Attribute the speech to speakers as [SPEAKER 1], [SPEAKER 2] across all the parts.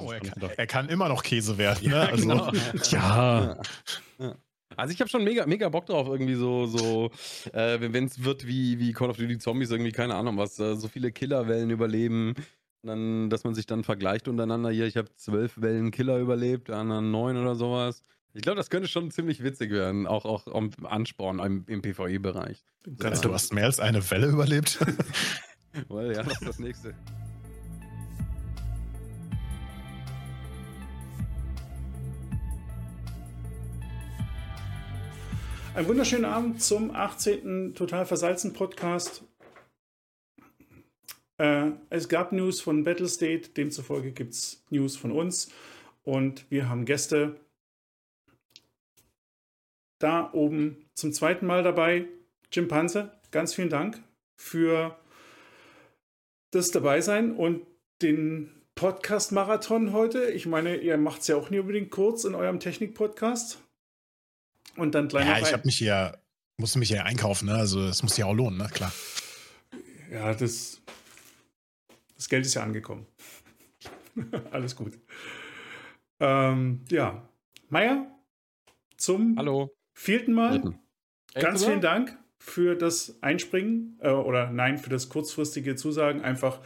[SPEAKER 1] Oh, er, kann, er, kann, immer noch Käse werden. Ne? Also,
[SPEAKER 2] genau. ja. ja. Also ich habe schon mega, mega Bock drauf, irgendwie so, so äh, wenn es wird wie, wie Call of Duty Zombies, irgendwie, keine Ahnung was, äh, so viele Killerwellen überleben. Dann, dass man sich dann vergleicht untereinander. Hier, ich habe zwölf Wellen Killer überlebt, der anderen neun oder sowas. Ich glaube, das könnte schon ziemlich witzig werden, auch, auch am Ansporn im, im PvE-Bereich.
[SPEAKER 1] Du hast mehr als eine Welle überlebt?
[SPEAKER 2] well, ja, das ist das nächste.
[SPEAKER 3] Einen wunderschönen Abend zum 18. Total Versalzen Podcast. Äh, es gab News von Battlestate, demzufolge gibt es News von uns und wir haben Gäste da oben zum zweiten Mal dabei. Jim Panzer, ganz vielen Dank für das Dabeisein und den Podcast-Marathon heute. Ich meine, ihr macht es ja auch nie unbedingt kurz in eurem Technik-Podcast. Und dann
[SPEAKER 1] gleich Ja, ich habe mich hier, musste mich hier einkaufen, ne? Also es muss ja auch lohnen, ne? Klar.
[SPEAKER 3] Ja, das, das Geld ist ja angekommen. Alles gut. Ähm, ja. Meier, zum
[SPEAKER 2] Hallo.
[SPEAKER 3] vierten Mal. Ganz vielen Dank für das Einspringen äh, oder nein, für das kurzfristige Zusagen. Einfach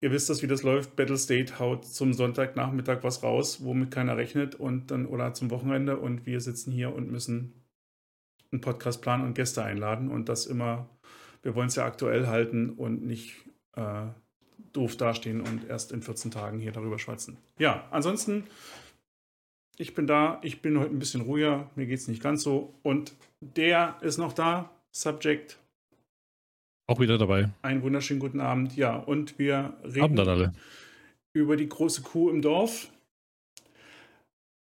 [SPEAKER 3] ihr wisst das, wie das läuft. Battle State haut zum Sonntagnachmittag was raus, womit keiner rechnet und dann oder zum Wochenende. Und wir sitzen hier und müssen einen Podcast planen und Gäste einladen. Und das immer, wir wollen es ja aktuell halten und nicht äh, doof dastehen und erst in 14 Tagen hier darüber schwatzen. Ja, ansonsten, ich bin da, ich bin heute ein bisschen ruhiger, mir geht es nicht ganz so. Und der ist noch da, Subject
[SPEAKER 4] auch wieder dabei.
[SPEAKER 3] Einen wunderschönen guten Abend. Ja, und wir
[SPEAKER 4] reden dann alle.
[SPEAKER 3] über die große Kuh im Dorf.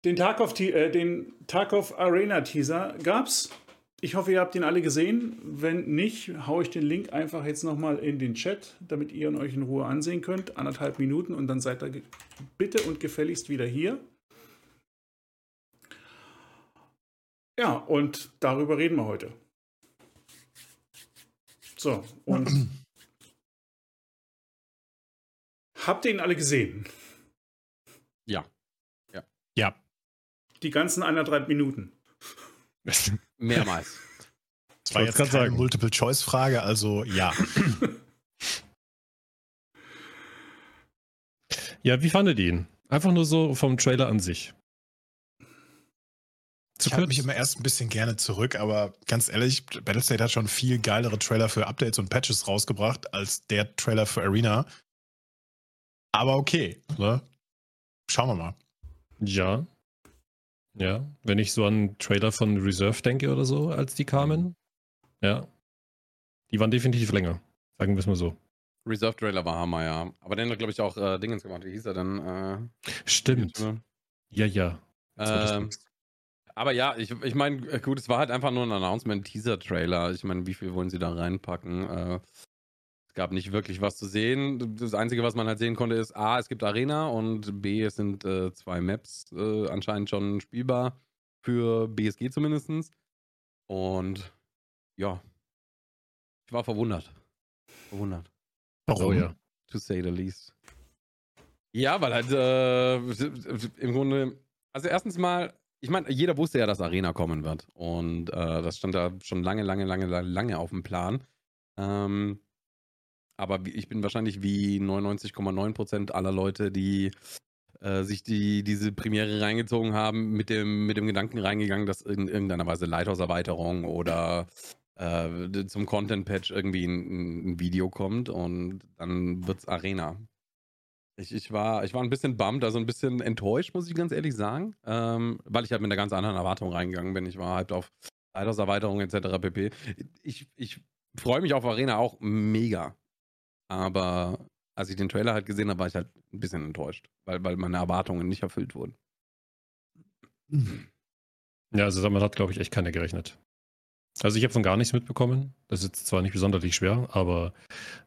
[SPEAKER 3] Den Tarkov, äh, den Tarkov Arena Teaser gab's. Ich hoffe, ihr habt ihn alle gesehen. Wenn nicht, haue ich den Link einfach jetzt nochmal in den Chat, damit ihr ihn euch in Ruhe ansehen könnt. Anderthalb Minuten und dann seid ihr bitte und gefälligst wieder hier. Ja, und darüber reden wir heute. So, und habt ihr ihn alle gesehen?
[SPEAKER 2] Ja. Ja.
[SPEAKER 1] Ja.
[SPEAKER 3] Die ganzen anderthalb Minuten.
[SPEAKER 2] Mehrmals.
[SPEAKER 1] Das war jetzt keine Multiple-Choice-Frage, also ja.
[SPEAKER 4] ja, wie fandet ihr ihn? Einfach nur so vom Trailer an sich.
[SPEAKER 1] Zu ich halte mich immer erst ein bisschen gerne zurück, aber ganz ehrlich, Battlestate hat schon viel geilere Trailer für Updates und Patches rausgebracht als der Trailer für Arena. Aber okay, ne? Schauen wir mal.
[SPEAKER 4] Ja. Ja, wenn ich so an Trailer von Reserve denke oder so, als die kamen. Ja. Die waren definitiv länger. Sagen wir es mal so.
[SPEAKER 2] Reserve Trailer war Hammer, ja. Aber den hat, glaube ich, auch äh, Dingens gemacht. Wie hieß er denn? Äh,
[SPEAKER 4] Stimmt. Ja, ja.
[SPEAKER 2] Ähm, aber ja, ich, ich meine, äh, gut, es war halt einfach nur ein Announcement-Teaser-Trailer. Ich meine, wie viel wollen sie da reinpacken? Äh, es gab nicht wirklich was zu sehen. Das Einzige, was man halt sehen konnte, ist A, es gibt Arena und B, es sind äh, zwei Maps äh, anscheinend schon spielbar. Für BSG zumindest. Und ja, ich war verwundert. Verwundert.
[SPEAKER 4] Warum? Oh ja.
[SPEAKER 2] To say the least. Ja, weil halt äh, im Grunde, also erstens mal, ich meine, jeder wusste ja, dass Arena kommen wird. Und äh, das stand da schon lange, lange, lange, lange auf dem Plan. Ähm, aber ich bin wahrscheinlich wie 99,9% aller Leute, die äh, sich die, diese Premiere reingezogen haben, mit dem, mit dem Gedanken reingegangen, dass in irgendeiner Weise Lighthouse-Erweiterung oder äh, zum Content-Patch irgendwie ein, ein, Video kommt und dann wird es Arena. Ich, ich, war, ich war ein bisschen bummed, also ein bisschen enttäuscht, muss ich ganz ehrlich sagen, ähm, weil ich halt mit einer ganz anderen Erwartung reingegangen bin. Ich war halt auf Alterserweiterung etc. pp. Ich, ich freue mich auf Arena auch mega. Aber als ich den Trailer halt gesehen habe, war ich halt ein bisschen enttäuscht, weil, weil meine Erwartungen nicht erfüllt wurden.
[SPEAKER 4] Ja, also damit hat, glaube ich, echt keiner gerechnet. Also ich habe von gar nichts mitbekommen. Das ist zwar nicht besonders schwer, aber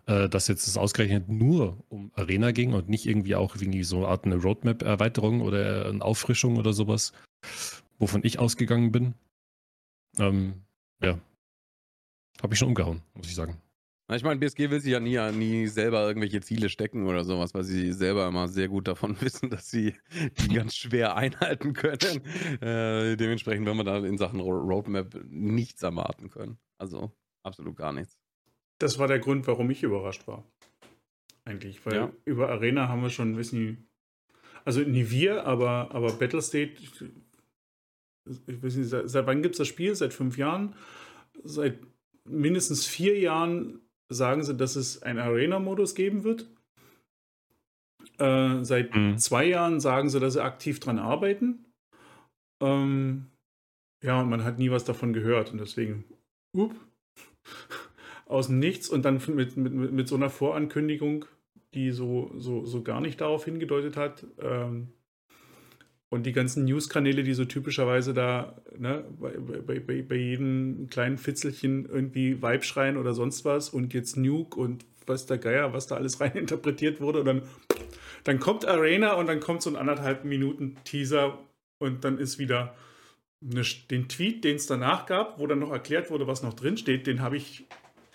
[SPEAKER 4] äh, dass jetzt es ausgerechnet nur um Arena ging und nicht irgendwie auch irgendwie so eine Art eine Roadmap-Erweiterung oder eine Auffrischung oder sowas, wovon ich ausgegangen bin. Ähm, ja. Habe ich schon umgehauen, muss ich sagen.
[SPEAKER 2] Ich meine, BSG will sich ja nie, nie selber irgendwelche Ziele stecken oder sowas, weil sie selber immer sehr gut davon wissen, dass sie die ganz schwer einhalten können. Äh, dementsprechend werden wir da in Sachen Roadmap nichts erwarten können. Also absolut gar nichts.
[SPEAKER 3] Das war der Grund, warum ich überrascht war. Eigentlich, weil ja. über Arena haben wir schon, wissen also nie wir, aber, aber Battlestate, ich weiß nicht, seit, seit wann gibt es das Spiel? Seit fünf Jahren? Seit mindestens vier Jahren sagen sie, dass es einen Arena-Modus geben wird. Äh, seit mhm. zwei Jahren sagen sie, dass sie aktiv dran arbeiten. Ähm, ja, und man hat nie was davon gehört und deswegen, up, aus dem Nichts und dann mit, mit, mit so einer Vorankündigung, die so, so, so gar nicht darauf hingedeutet hat. Ähm, und die ganzen News-Kanäle, die so typischerweise da ne, bei, bei, bei, jedem kleinen Fitzelchen irgendwie Vibe schreien oder sonst was und jetzt Nuke und was der Geier, was da alles rein interpretiert wurde. Und dann, dann kommt Arena und dann kommt so ein anderthalb Minuten Teaser und dann ist wieder eine, den Tweet, den es danach gab, wo dann noch erklärt wurde, was noch drin steht, den habe ich,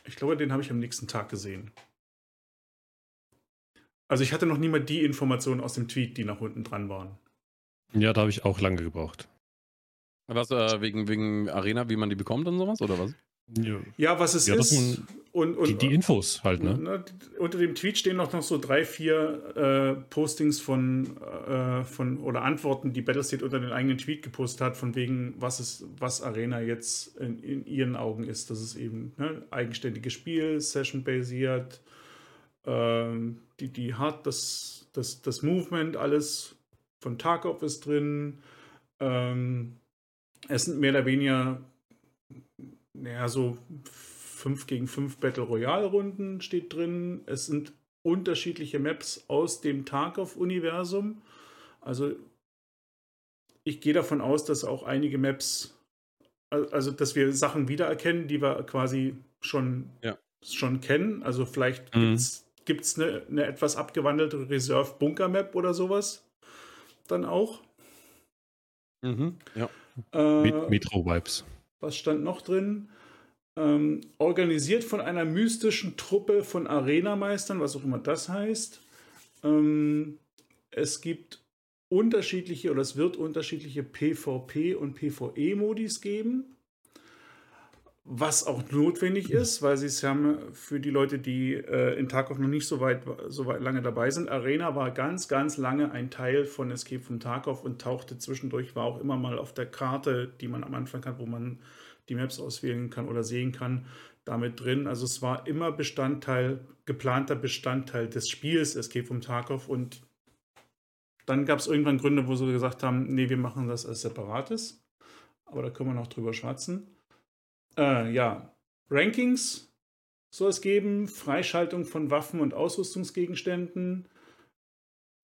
[SPEAKER 3] ich glaube, den habe ich am nächsten Tag gesehen. Also ich hatte noch nie mal die Informationen aus dem Tweet, die nach unten dran waren.
[SPEAKER 4] Ja, da habe ich auch lange gebraucht.
[SPEAKER 2] Was, äh, wegen, wegen Arena, wie man die bekommt und sowas, oder was?
[SPEAKER 3] Ja, ja was es ja, ist.
[SPEAKER 4] Und, und, die, die, Infos halt, ne? ne?
[SPEAKER 3] Unter dem Tweet stehen noch, noch so drei, vier äh, Postings von, äh, von oder Antworten, die Battlestate unter den eigenen Tweet gepostet hat, von wegen, was es, was Arena jetzt in, in ihren Augen ist. Das ist eben ne, eigenständiges Spiel, Session-basiert, ähm, die, die Hard, das, das, das Movement, alles von Tarkov ist drin. Ähm, es sind mehr oder weniger, naja, so 5 gegen 5 Battle Royale Runden steht drin. Es sind unterschiedliche Maps aus dem Tarkov-Universum. Also ich gehe davon aus, dass auch einige Maps, also dass wir Sachen wiedererkennen, die wir quasi schon, ja. schon kennen. Also vielleicht mhm. gibt es eine, eine etwas abgewandelte Reserve-Bunker-Map oder sowas dann auch.
[SPEAKER 2] Mhm, ja.
[SPEAKER 4] Äh, Metro-Vibes.
[SPEAKER 3] Was stand noch drin? Ähm, organisiert von einer mystischen Truppe von Arenameistern, was auch immer das heißt. Ähm, es gibt unterschiedliche oder es wird unterschiedliche PvP und PvE-Modis geben was auch notwendig ist, weil sie es haben für die Leute, die äh, in Tarkov noch nicht so weit, so weit lange dabei sind. Arena war ganz, ganz lange ein Teil von Escape from Tarkov und tauchte zwischendurch, war auch immer mal auf der Karte, die man am Anfang hat, wo man die Maps auswählen kann oder sehen kann, damit drin. Also es war immer Bestandteil, geplanter Bestandteil des Spiels Escape from Tarkov und dann gab es irgendwann Gründe, wo sie gesagt haben, nee, wir machen das als separates. Aber da können wir noch drüber schwatzen. Äh, ja, Rankings soll es geben, Freischaltung von Waffen und Ausrüstungsgegenständen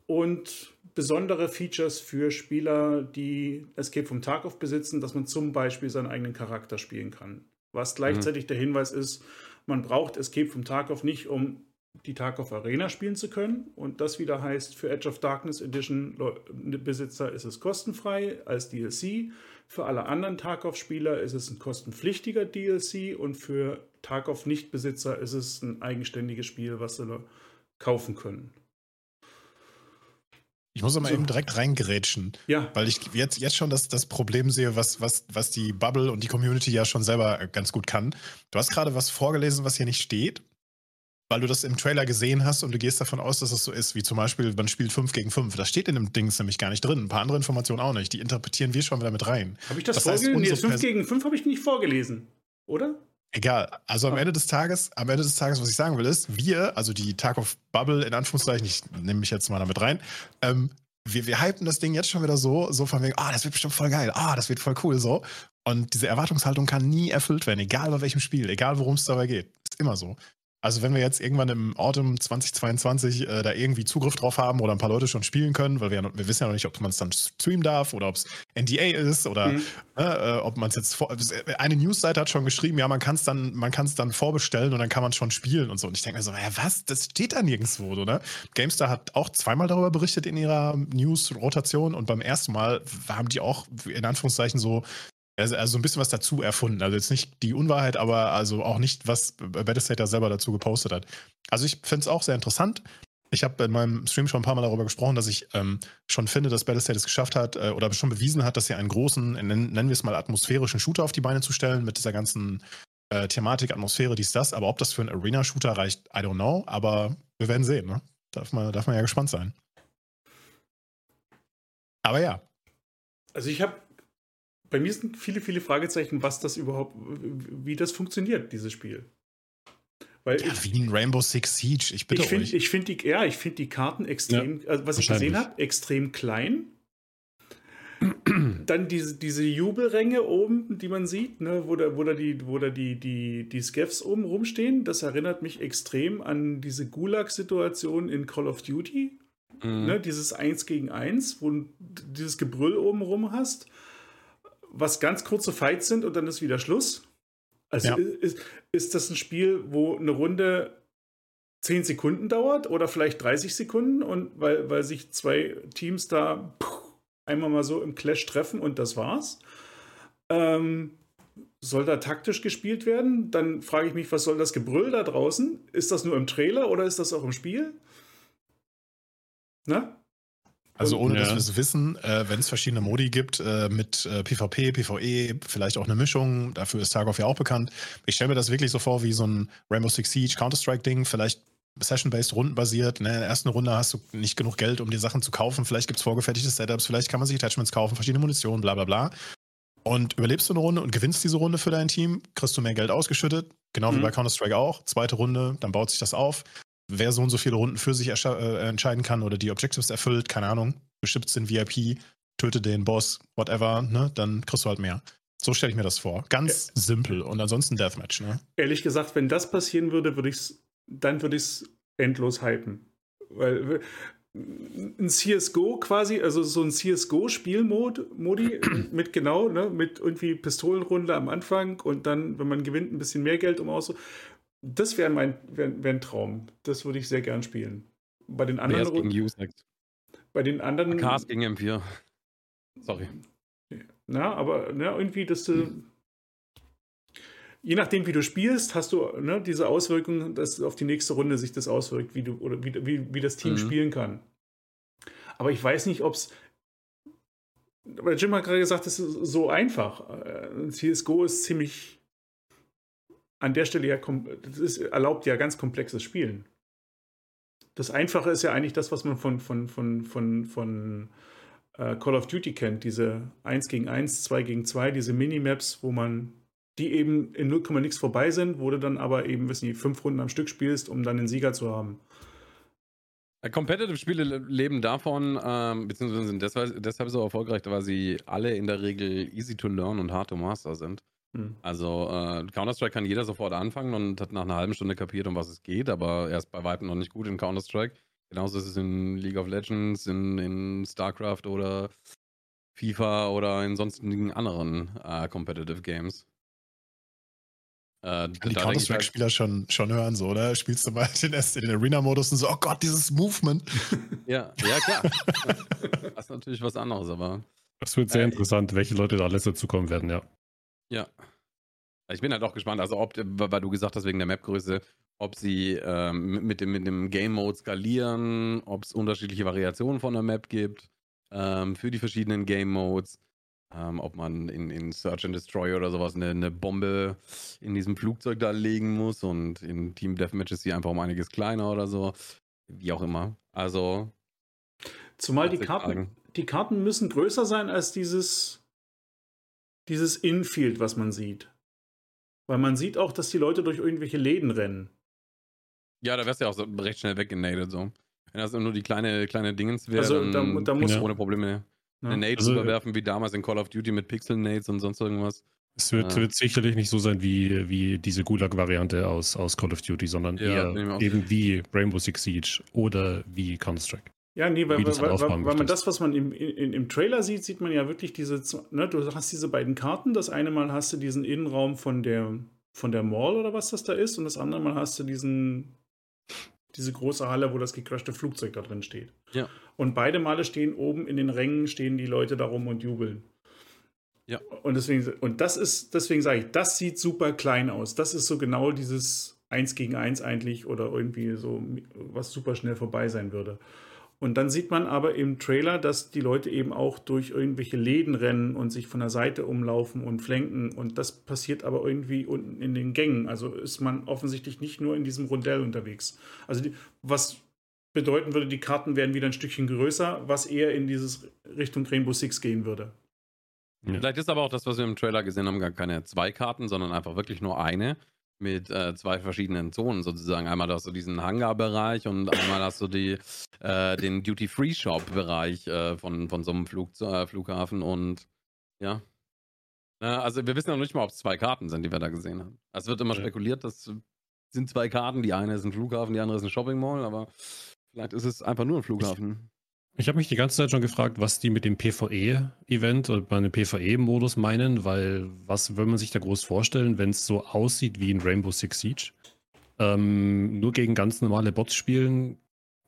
[SPEAKER 3] und besondere Features für Spieler, die Escape vom Tarkov besitzen, dass man zum Beispiel seinen eigenen Charakter spielen kann. Was gleichzeitig mhm. der Hinweis ist, man braucht Escape vom Tarkov nicht, um die Tarkov Arena spielen zu können. Und das wieder heißt, für Edge of Darkness Edition Besitzer ist es kostenfrei als DLC. Für alle anderen Tarkov-Spieler ist es ein kostenpflichtiger DLC und für Tarkov-Nichtbesitzer ist es ein eigenständiges Spiel, was sie kaufen können.
[SPEAKER 1] Ich muss aber so. eben direkt reingerätschen.
[SPEAKER 3] Ja.
[SPEAKER 1] Weil ich jetzt, jetzt schon das, das Problem sehe, was, was, was die Bubble und die Community ja schon selber ganz gut kann. Du hast gerade was vorgelesen, was hier nicht steht weil du das im Trailer gesehen hast und du gehst davon aus, dass es so ist, wie zum Beispiel, man spielt 5 gegen 5. Das steht in dem Dings nämlich gar nicht drin. Ein paar andere Informationen auch nicht. Die interpretieren wir schon wieder mit rein.
[SPEAKER 3] Habe ich das, das vorgelesen? Nee, 5 gegen 5 habe ich nicht vorgelesen, oder?
[SPEAKER 1] Egal. Also am ah. Ende des Tages, am Ende des Tages, was ich sagen will, ist, wir, also die Tag of Bubble in Anführungszeichen, ich nehme mich jetzt mal damit rein, ähm, wir, wir hypen das Ding jetzt schon wieder so, so von wegen, ah, das wird bestimmt voll geil, ah, das wird voll cool, so. Und diese Erwartungshaltung kann nie erfüllt werden, egal bei welchem Spiel, egal worum es dabei geht. Ist immer so. Also wenn wir jetzt irgendwann im Autumn 2022 äh, da irgendwie Zugriff drauf haben oder ein paar Leute schon spielen können, weil wir, ja, wir wissen ja noch nicht, ob man es dann streamen darf oder ob es NDA ist oder mhm. äh, ob man es jetzt vor, eine Newsseite hat schon geschrieben, ja, man kann es dann, man kann es dann vorbestellen und dann kann man schon spielen und so. Und ich denke mir so, ja, was? Das steht da nirgendwo, oder? GameStar hat auch zweimal darüber berichtet in ihrer News-Rotation und beim ersten Mal haben die auch in Anführungszeichen so Also, also ein bisschen was dazu erfunden. Also jetzt nicht die Unwahrheit, aber also auch nicht, was Battlestate da selber dazu gepostet hat. Also ich finde es auch sehr interessant. Ich habe in meinem Stream schon ein paar Mal darüber gesprochen, dass ich ähm, schon finde, dass Battlestate es geschafft hat äh, oder schon bewiesen hat, dass sie einen großen, nennen, nennen wir es mal, atmosphärischen Shooter auf die Beine zu stellen, mit dieser ganzen äh, Thematik, Atmosphäre, dies, das. Aber ob das für einen Arena-Shooter reicht, I don't know. Aber wir werden sehen. Ne? Darf, man, darf man ja gespannt sein. Aber ja.
[SPEAKER 3] Also ich habe bei mir sind viele, viele Fragezeichen, was das überhaupt, wie das funktioniert, dieses Spiel.
[SPEAKER 1] Weil ja, ich, wie ein Rainbow Six Siege, ich bitte
[SPEAKER 3] ich find, euch. Ich finde die, ja, ich find die Karten extrem, ja, also was ich gesehen habe, extrem klein. Dann diese, diese Jubelränge oben, die man sieht, ne, wo da, wo da, die, wo da die, die, die Scavs oben rumstehen, das erinnert mich extrem an diese Gulag-Situation in Call of Duty. Mhm. Ne, dieses Eins gegen Eins, wo du dieses Gebrüll oben rum hast was ganz kurze Fights sind und dann ist wieder Schluss. Also ja. ist, ist das ein Spiel, wo eine Runde 10 Sekunden dauert oder vielleicht 30 Sekunden und weil, weil sich zwei Teams da einmal mal so im Clash treffen und das war's. Ähm, soll da taktisch gespielt werden? Dann frage ich mich, was soll das Gebrüll da draußen? Ist das nur im Trailer oder ist das auch im Spiel?
[SPEAKER 1] Na? Also ohne ja. dass wir es wissen, äh, wenn es verschiedene Modi gibt äh, mit äh, PvP, PvE, vielleicht auch eine Mischung, dafür ist Tarkov ja auch bekannt. Ich stelle mir das wirklich so vor wie so ein Rainbow Six Siege Counter-Strike-Ding, vielleicht Session-based, rundenbasiert. Ne? In der ersten Runde hast du nicht genug Geld, um dir Sachen zu kaufen. Vielleicht gibt es vorgefertigte Setups, vielleicht kann man sich Attachments kaufen, verschiedene Munition, bla bla bla. Und überlebst du eine Runde und gewinnst diese Runde für dein Team, kriegst du mehr Geld ausgeschüttet, genau mhm. wie bei Counter-Strike auch. Zweite Runde, dann baut sich das auf wer so und so viele Runden für sich äh, entscheiden kann oder die Objectives erfüllt, keine Ahnung, bestimmt den VIP, töte den Boss, whatever, ne, dann kriegst du halt mehr. So stelle ich mir das vor. Ganz ja. simpel und ansonsten Deathmatch, ne?
[SPEAKER 3] Ehrlich gesagt, wenn das passieren würde, würde ich's, dann würde ich es endlos hypen. Weil ein CSGO quasi, also so ein CSGO-Spielmodi mit genau, ne, mit irgendwie Pistolenrunde am Anfang und dann, wenn man gewinnt, ein bisschen mehr Geld um aus. Das wäre mein wär, wär ein Traum. Das würde ich sehr gern spielen. Bei den anderen.
[SPEAKER 2] gegen Usex.
[SPEAKER 3] Bei den anderen.
[SPEAKER 2] Cars gegen M4. Sorry.
[SPEAKER 3] Na, aber na, irgendwie, dass du. Hm. Je nachdem, wie du spielst, hast du ne, diese Auswirkungen, dass auf die nächste Runde sich das auswirkt, wie du oder wie, wie, wie das Team mhm. spielen kann. Aber ich weiß nicht, ob es. Weil Jim hat gerade gesagt, es ist so einfach. Äh, CSGO ist ziemlich an der Stelle ja, das ist, erlaubt ja ganz komplexes Spielen. Das Einfache ist ja eigentlich das, was man von, von, von, von, von äh, Call of Duty kennt, diese 1 gegen 1, 2 gegen 2, diese Minimaps, wo man die eben in 0, nichts vorbei sind, wo du dann aber eben, wissen die, fünf Runden am Stück spielst, um dann den Sieger zu haben.
[SPEAKER 2] Competitive-Spiele leben davon, ähm, beziehungsweise sind deshalb, deshalb so erfolgreich, weil sie alle in der Regel easy to learn und hard to master sind. Hm. Also äh, Counter-Strike kann jeder sofort anfangen und hat nach einer halben Stunde kapiert, um was es geht, aber er ist bei weitem noch nicht gut in Counter-Strike. Genauso ist es in League of Legends, in, in StarCraft oder FIFA oder in sonstigen anderen äh, Competitive Games.
[SPEAKER 1] Äh, die Counter-Strike-Spieler halt schon, schon hören, so, oder? Spielst du mal den, den Arena-Modus und so, oh Gott, dieses Movement.
[SPEAKER 2] ja, ja, klar. das ist natürlich was anderes, aber.
[SPEAKER 4] Das wird sehr äh, interessant, welche Leute da alles dazukommen werden, ja.
[SPEAKER 2] Ja. Ich bin halt auch gespannt, also ob, weil du gesagt hast, wegen der Mapgröße, ob sie ähm, mit, dem, mit dem Game Mode skalieren, ob es unterschiedliche Variationen von der Map gibt ähm, für die verschiedenen Game Modes. Ähm, ob man in, in Search and Destroy oder sowas eine, eine, Bombe in diesem Flugzeug da legen muss und in Team Deathmatch ist sie einfach um einiges kleiner oder so. Wie auch immer. Also.
[SPEAKER 3] Zumal die Karten, die Karten müssen größer sein als dieses dieses Infield, was man sieht. Weil man sieht auch, dass die Leute durch irgendwelche Läden rennen.
[SPEAKER 2] Ja, da wärst du ja auch so recht schnell weggenadet so. Wenn das nur die kleine, kleine Dingens wäre,
[SPEAKER 3] also,
[SPEAKER 2] dann
[SPEAKER 3] da, da muss
[SPEAKER 2] ohne Probleme ja. eine Nade also, überwerfen, wie damals in Call of Duty mit Pixel-Nades und sonst irgendwas.
[SPEAKER 4] Es wird, ja. wird, sicherlich nicht so sein wie, wie diese Gulag-Variante aus, aus Call of Duty, sondern ja, eher eben wie Rainbow Six Siege oder wie Counter-Strike.
[SPEAKER 3] Ja, nee, weil, weil, weil, weil man das, was man im, im, im, Trailer sieht, sieht man ja wirklich diese, ne, du hast diese beiden Karten. Das eine Mal hast du diesen Innenraum von der, von der Mall oder was das da ist und das andere Mal hast du diesen, diese große Halle, wo das gecrashte Flugzeug da drin steht.
[SPEAKER 2] Ja.
[SPEAKER 3] Und beide Male stehen oben in den Rängen, stehen die Leute da rum und jubeln. Ja. Und deswegen, und das ist, deswegen sage ich, das sieht super klein aus. Das ist so genau dieses 1 gegen 1 eigentlich oder irgendwie so, was super schnell vorbei sein würde. Und dann sieht man aber im Trailer, dass die Leute eben auch durch irgendwelche Läden rennen und sich von der Seite umlaufen und flenken. Und das passiert aber irgendwie unten in den Gängen. Also ist man offensichtlich nicht nur in diesem Rundell unterwegs. Also die, was bedeuten würde, die Karten werden wieder ein Stückchen größer, was eher in dieses Richtung Rainbow Six gehen würde.
[SPEAKER 2] Vielleicht ist aber auch das, was wir im Trailer gesehen haben, gar keine zwei Karten, sondern einfach wirklich nur eine mit äh, zwei verschiedenen Zonen sozusagen. Einmal hast du diesen Hangar-Bereich und einmal hast du die, äh, den Duty-Free-Shop-Bereich äh, von, von so einem Flug, äh, Flughafen und ja. also wir wissen ja noch nicht mal, ob es zwei Karten sind, die wir da gesehen haben. Es wird immer ja. spekuliert, das sind zwei Karten. Die eine ist ein Flughafen, die andere ist ein Shopping Mall, aber vielleicht ist es einfach nur ein Flughafen.
[SPEAKER 4] Ich habe mich die ganze Zeit schon gefragt, was die mit dem PvE-Event oder bei einem PvE-Modus meinen, weil was will man sich da groß vorstellen, wenn es so aussieht wie in Rainbow Six Siege? Ähm, nur gegen ganz normale Bots spielen,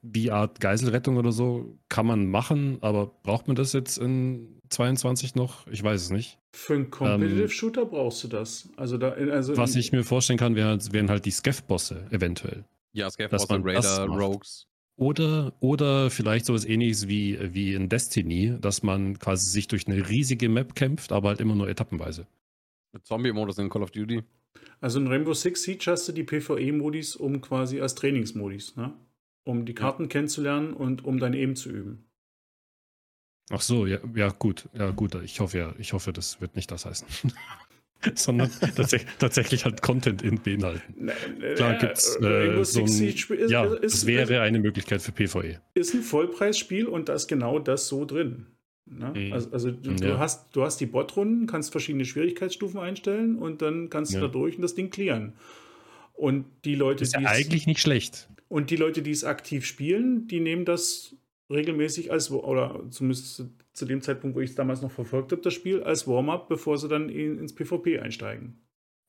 [SPEAKER 4] wie Art Geiselrettung oder so, kann man machen, aber braucht man das jetzt in 22 noch? Ich weiß es nicht.
[SPEAKER 3] Für einen Competitive ähm, Shooter brauchst du das. Also da, also
[SPEAKER 4] was ich mir vorstellen kann, wären, wären halt die Scav-Bosse eventuell.
[SPEAKER 2] Ja, Scav-Bosse, Raider, Rogues.
[SPEAKER 4] Oder, oder vielleicht sowas ähnliches wie, wie in Destiny, dass man quasi sich durch eine riesige Map kämpft, aber halt immer nur etappenweise.
[SPEAKER 2] Mit Zombie-Modus in Call of Duty.
[SPEAKER 3] Also in Rainbow Six Siege hast du die PvE-Modis, um quasi als Trainingsmodis, ne? Um die Karten ja. kennenzulernen und um dein Aim zu üben.
[SPEAKER 4] Ach so, ja, ja, gut, ja, gut. Ich hoffe ja, ich hoffe, das wird nicht das heißen. sondern tatsächlich, tatsächlich halt Content in beinhalten. Klar gibt es äh, so ein, ja, ist, das wäre eine Möglichkeit für PvE.
[SPEAKER 3] Ist ein Vollpreisspiel und da ist genau das so drin. Ne? Mhm. Also, also du, ja. hast, du hast die Botrunden, kannst verschiedene Schwierigkeitsstufen einstellen und dann kannst du ja. da durch und das Ding clearen. Und die Leute,
[SPEAKER 4] ist ja eigentlich nicht schlecht.
[SPEAKER 3] Und die Leute, die es aktiv spielen, die nehmen das regelmäßig als, oder zumindest zu dem Zeitpunkt, wo ich es damals noch verfolgt habe, das Spiel, als Warm-up, bevor sie dann in, ins PvP einsteigen.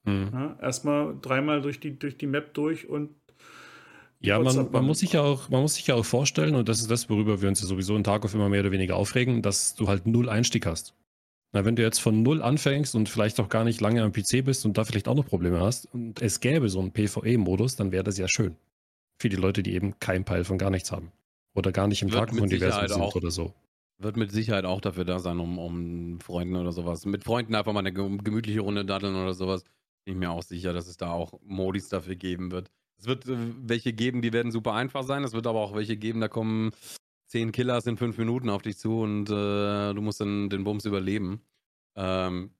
[SPEAKER 3] Mhm. Ja, erstmal dreimal durch die, durch die Map durch und
[SPEAKER 4] ja, man, man, muss sich ja auch, man muss sich ja auch vorstellen, und das ist das, worüber wir uns ja sowieso in Tag auf immer mehr oder weniger aufregen, dass du halt null Einstieg hast. Na, wenn du jetzt von null anfängst und vielleicht auch gar nicht lange am PC bist und da vielleicht auch noch Probleme hast und es gäbe so einen PvE-Modus, dann wäre das ja schön. Für die Leute, die eben keinen Peil von gar nichts haben. Oder gar nicht im Tag-Universum sind
[SPEAKER 2] auch,
[SPEAKER 4] oder so.
[SPEAKER 2] Wird mit Sicherheit auch dafür da sein, um, um Freunden oder sowas. Mit Freunden einfach mal eine gemütliche Runde daddeln oder sowas. Bin ich mir auch sicher, dass es da auch Modis dafür geben wird. Es wird äh, welche geben, die werden super einfach sein. Es wird aber auch welche geben, da kommen zehn Killers in fünf Minuten auf dich zu und äh, du musst dann den Bums überleben. Ähm,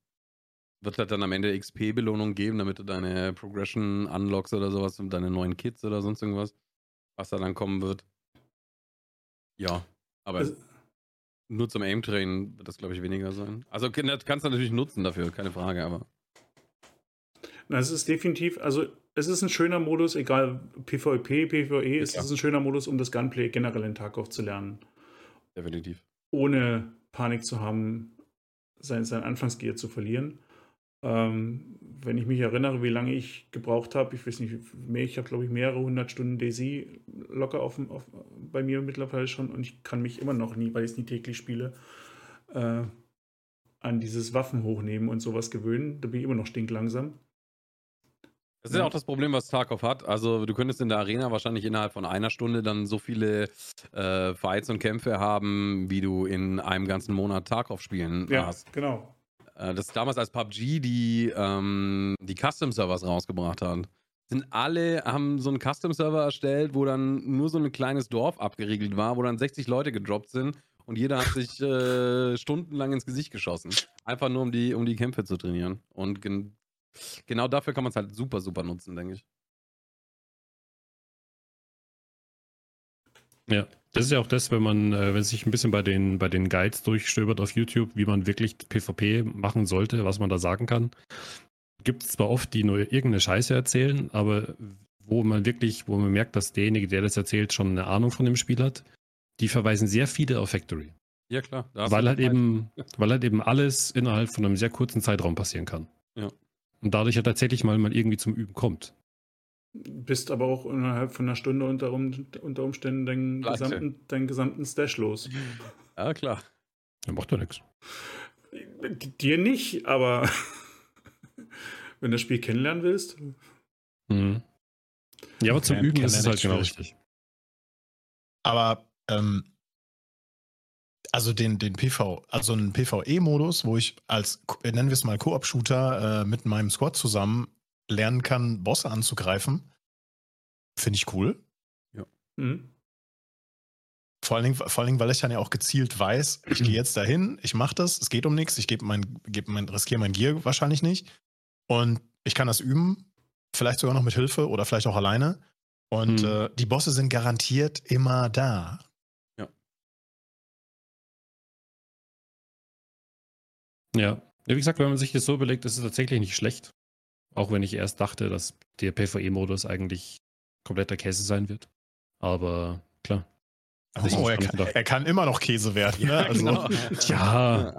[SPEAKER 2] wird halt dann am Ende XP-Belohnung geben, damit du deine Progression unlocks oder sowas und deine neuen Kits oder sonst irgendwas, was da dann kommen wird. Ja, aber also, nur zum Aim-Train wird das, glaube ich, weniger sein. Also kannst du natürlich nutzen dafür, keine Frage, aber.
[SPEAKER 3] Na, es ist definitiv, also es ist ein schöner Modus, egal PvP, PvE, es ja. ist ein schöner Modus, um das Gunplay generell in Tarkov zu lernen.
[SPEAKER 2] Definitiv.
[SPEAKER 3] Ohne Panik zu haben, sein, sein Anfangsgear zu verlieren. Ähm, wenn ich mich erinnere, wie lange ich gebraucht habe, ich weiß nicht, mehr, ich habe glaube ich mehrere hundert Stunden Daisy locker auf, auf, bei mir mittlerweile schon und ich kann mich immer noch nie, weil ich es nie täglich spiele, äh, an dieses Waffen hochnehmen und sowas gewöhnen. Da bin ich immer noch stinklangsam.
[SPEAKER 2] Das ist ja auch das Problem, was Tarkov hat. Also du könntest in der Arena wahrscheinlich innerhalb von einer Stunde dann so viele äh, Fights und Kämpfe haben, wie du in einem ganzen Monat Tarkov spielen
[SPEAKER 3] ja, hast. Ja, genau.
[SPEAKER 2] Äh, das damals als PUBG die, ähm, die Custom-Servers rausgebracht hat. Sind alle, haben so einen Custom-Server erstellt, wo dann nur so ein kleines Dorf abgeriegelt war, wo dann 60 Leute gedroppt sind und jeder hat sich äh, stundenlang ins Gesicht geschossen. Einfach nur, um die, um die Kämpfe zu trainieren. Und gen genau dafür kann man es halt super, super nutzen, denke ich.
[SPEAKER 4] Ja, das ist ja auch das, wenn man, äh, wenn sich ein bisschen bei den, bei den Guides durchstöbert auf YouTube, wie man wirklich PvP machen sollte, was man da sagen kann. Gibt es zwar oft, die nur irgendeine Scheiße erzählen, aber wo man wirklich, wo man merkt, dass derjenige, der das erzählt, schon eine Ahnung von dem Spiel hat, die verweisen sehr viele auf Factory.
[SPEAKER 2] Ja, klar.
[SPEAKER 4] Weil halt, eben, weil halt eben alles innerhalb von einem sehr kurzen Zeitraum passieren kann.
[SPEAKER 2] Ja.
[SPEAKER 4] Und dadurch ja tatsächlich mal, mal irgendwie zum Üben kommt.
[SPEAKER 3] Bist aber auch innerhalb von einer Stunde unter, unter Umständen deinen gesamten, deinen gesamten Stash los.
[SPEAKER 2] Ja, klar.
[SPEAKER 4] Ja, macht doch nichts.
[SPEAKER 3] Dir nicht, aber wenn du das Spiel kennenlernen willst.
[SPEAKER 4] Mhm. Ja, aber zum Üben ist es halt genau richtig.
[SPEAKER 1] Aber ähm, also den, den PV, also einen PvE-Modus, wo ich als, nennen wir es mal Koop-Shooter äh, mit meinem Squad zusammen lernen kann, Bosse anzugreifen, finde ich cool.
[SPEAKER 3] Mhm.
[SPEAKER 1] Vor allen, Dingen, vor allen Dingen, weil ich dann ja auch gezielt weiß, ich gehe jetzt dahin, ich mache das, es geht um nichts, ich gebe mein, geb mein, riskiere mein Gear wahrscheinlich nicht. Und ich kann das üben, vielleicht sogar noch mit Hilfe oder vielleicht auch alleine. Und
[SPEAKER 4] Hm.
[SPEAKER 1] äh, die Bosse sind garantiert immer da.
[SPEAKER 4] Ja. ja, wie gesagt, wenn man sich das so überlegt, ist es tatsächlich nicht schlecht. Auch wenn ich erst dachte, dass der PvE-Modus eigentlich kompletter Käse sein wird. Aber klar.
[SPEAKER 1] Also
[SPEAKER 4] Oh,
[SPEAKER 1] er, kann,
[SPEAKER 4] doch.
[SPEAKER 1] er kann immer noch Käse werden. Ne? Also,
[SPEAKER 2] genau.
[SPEAKER 4] Ja.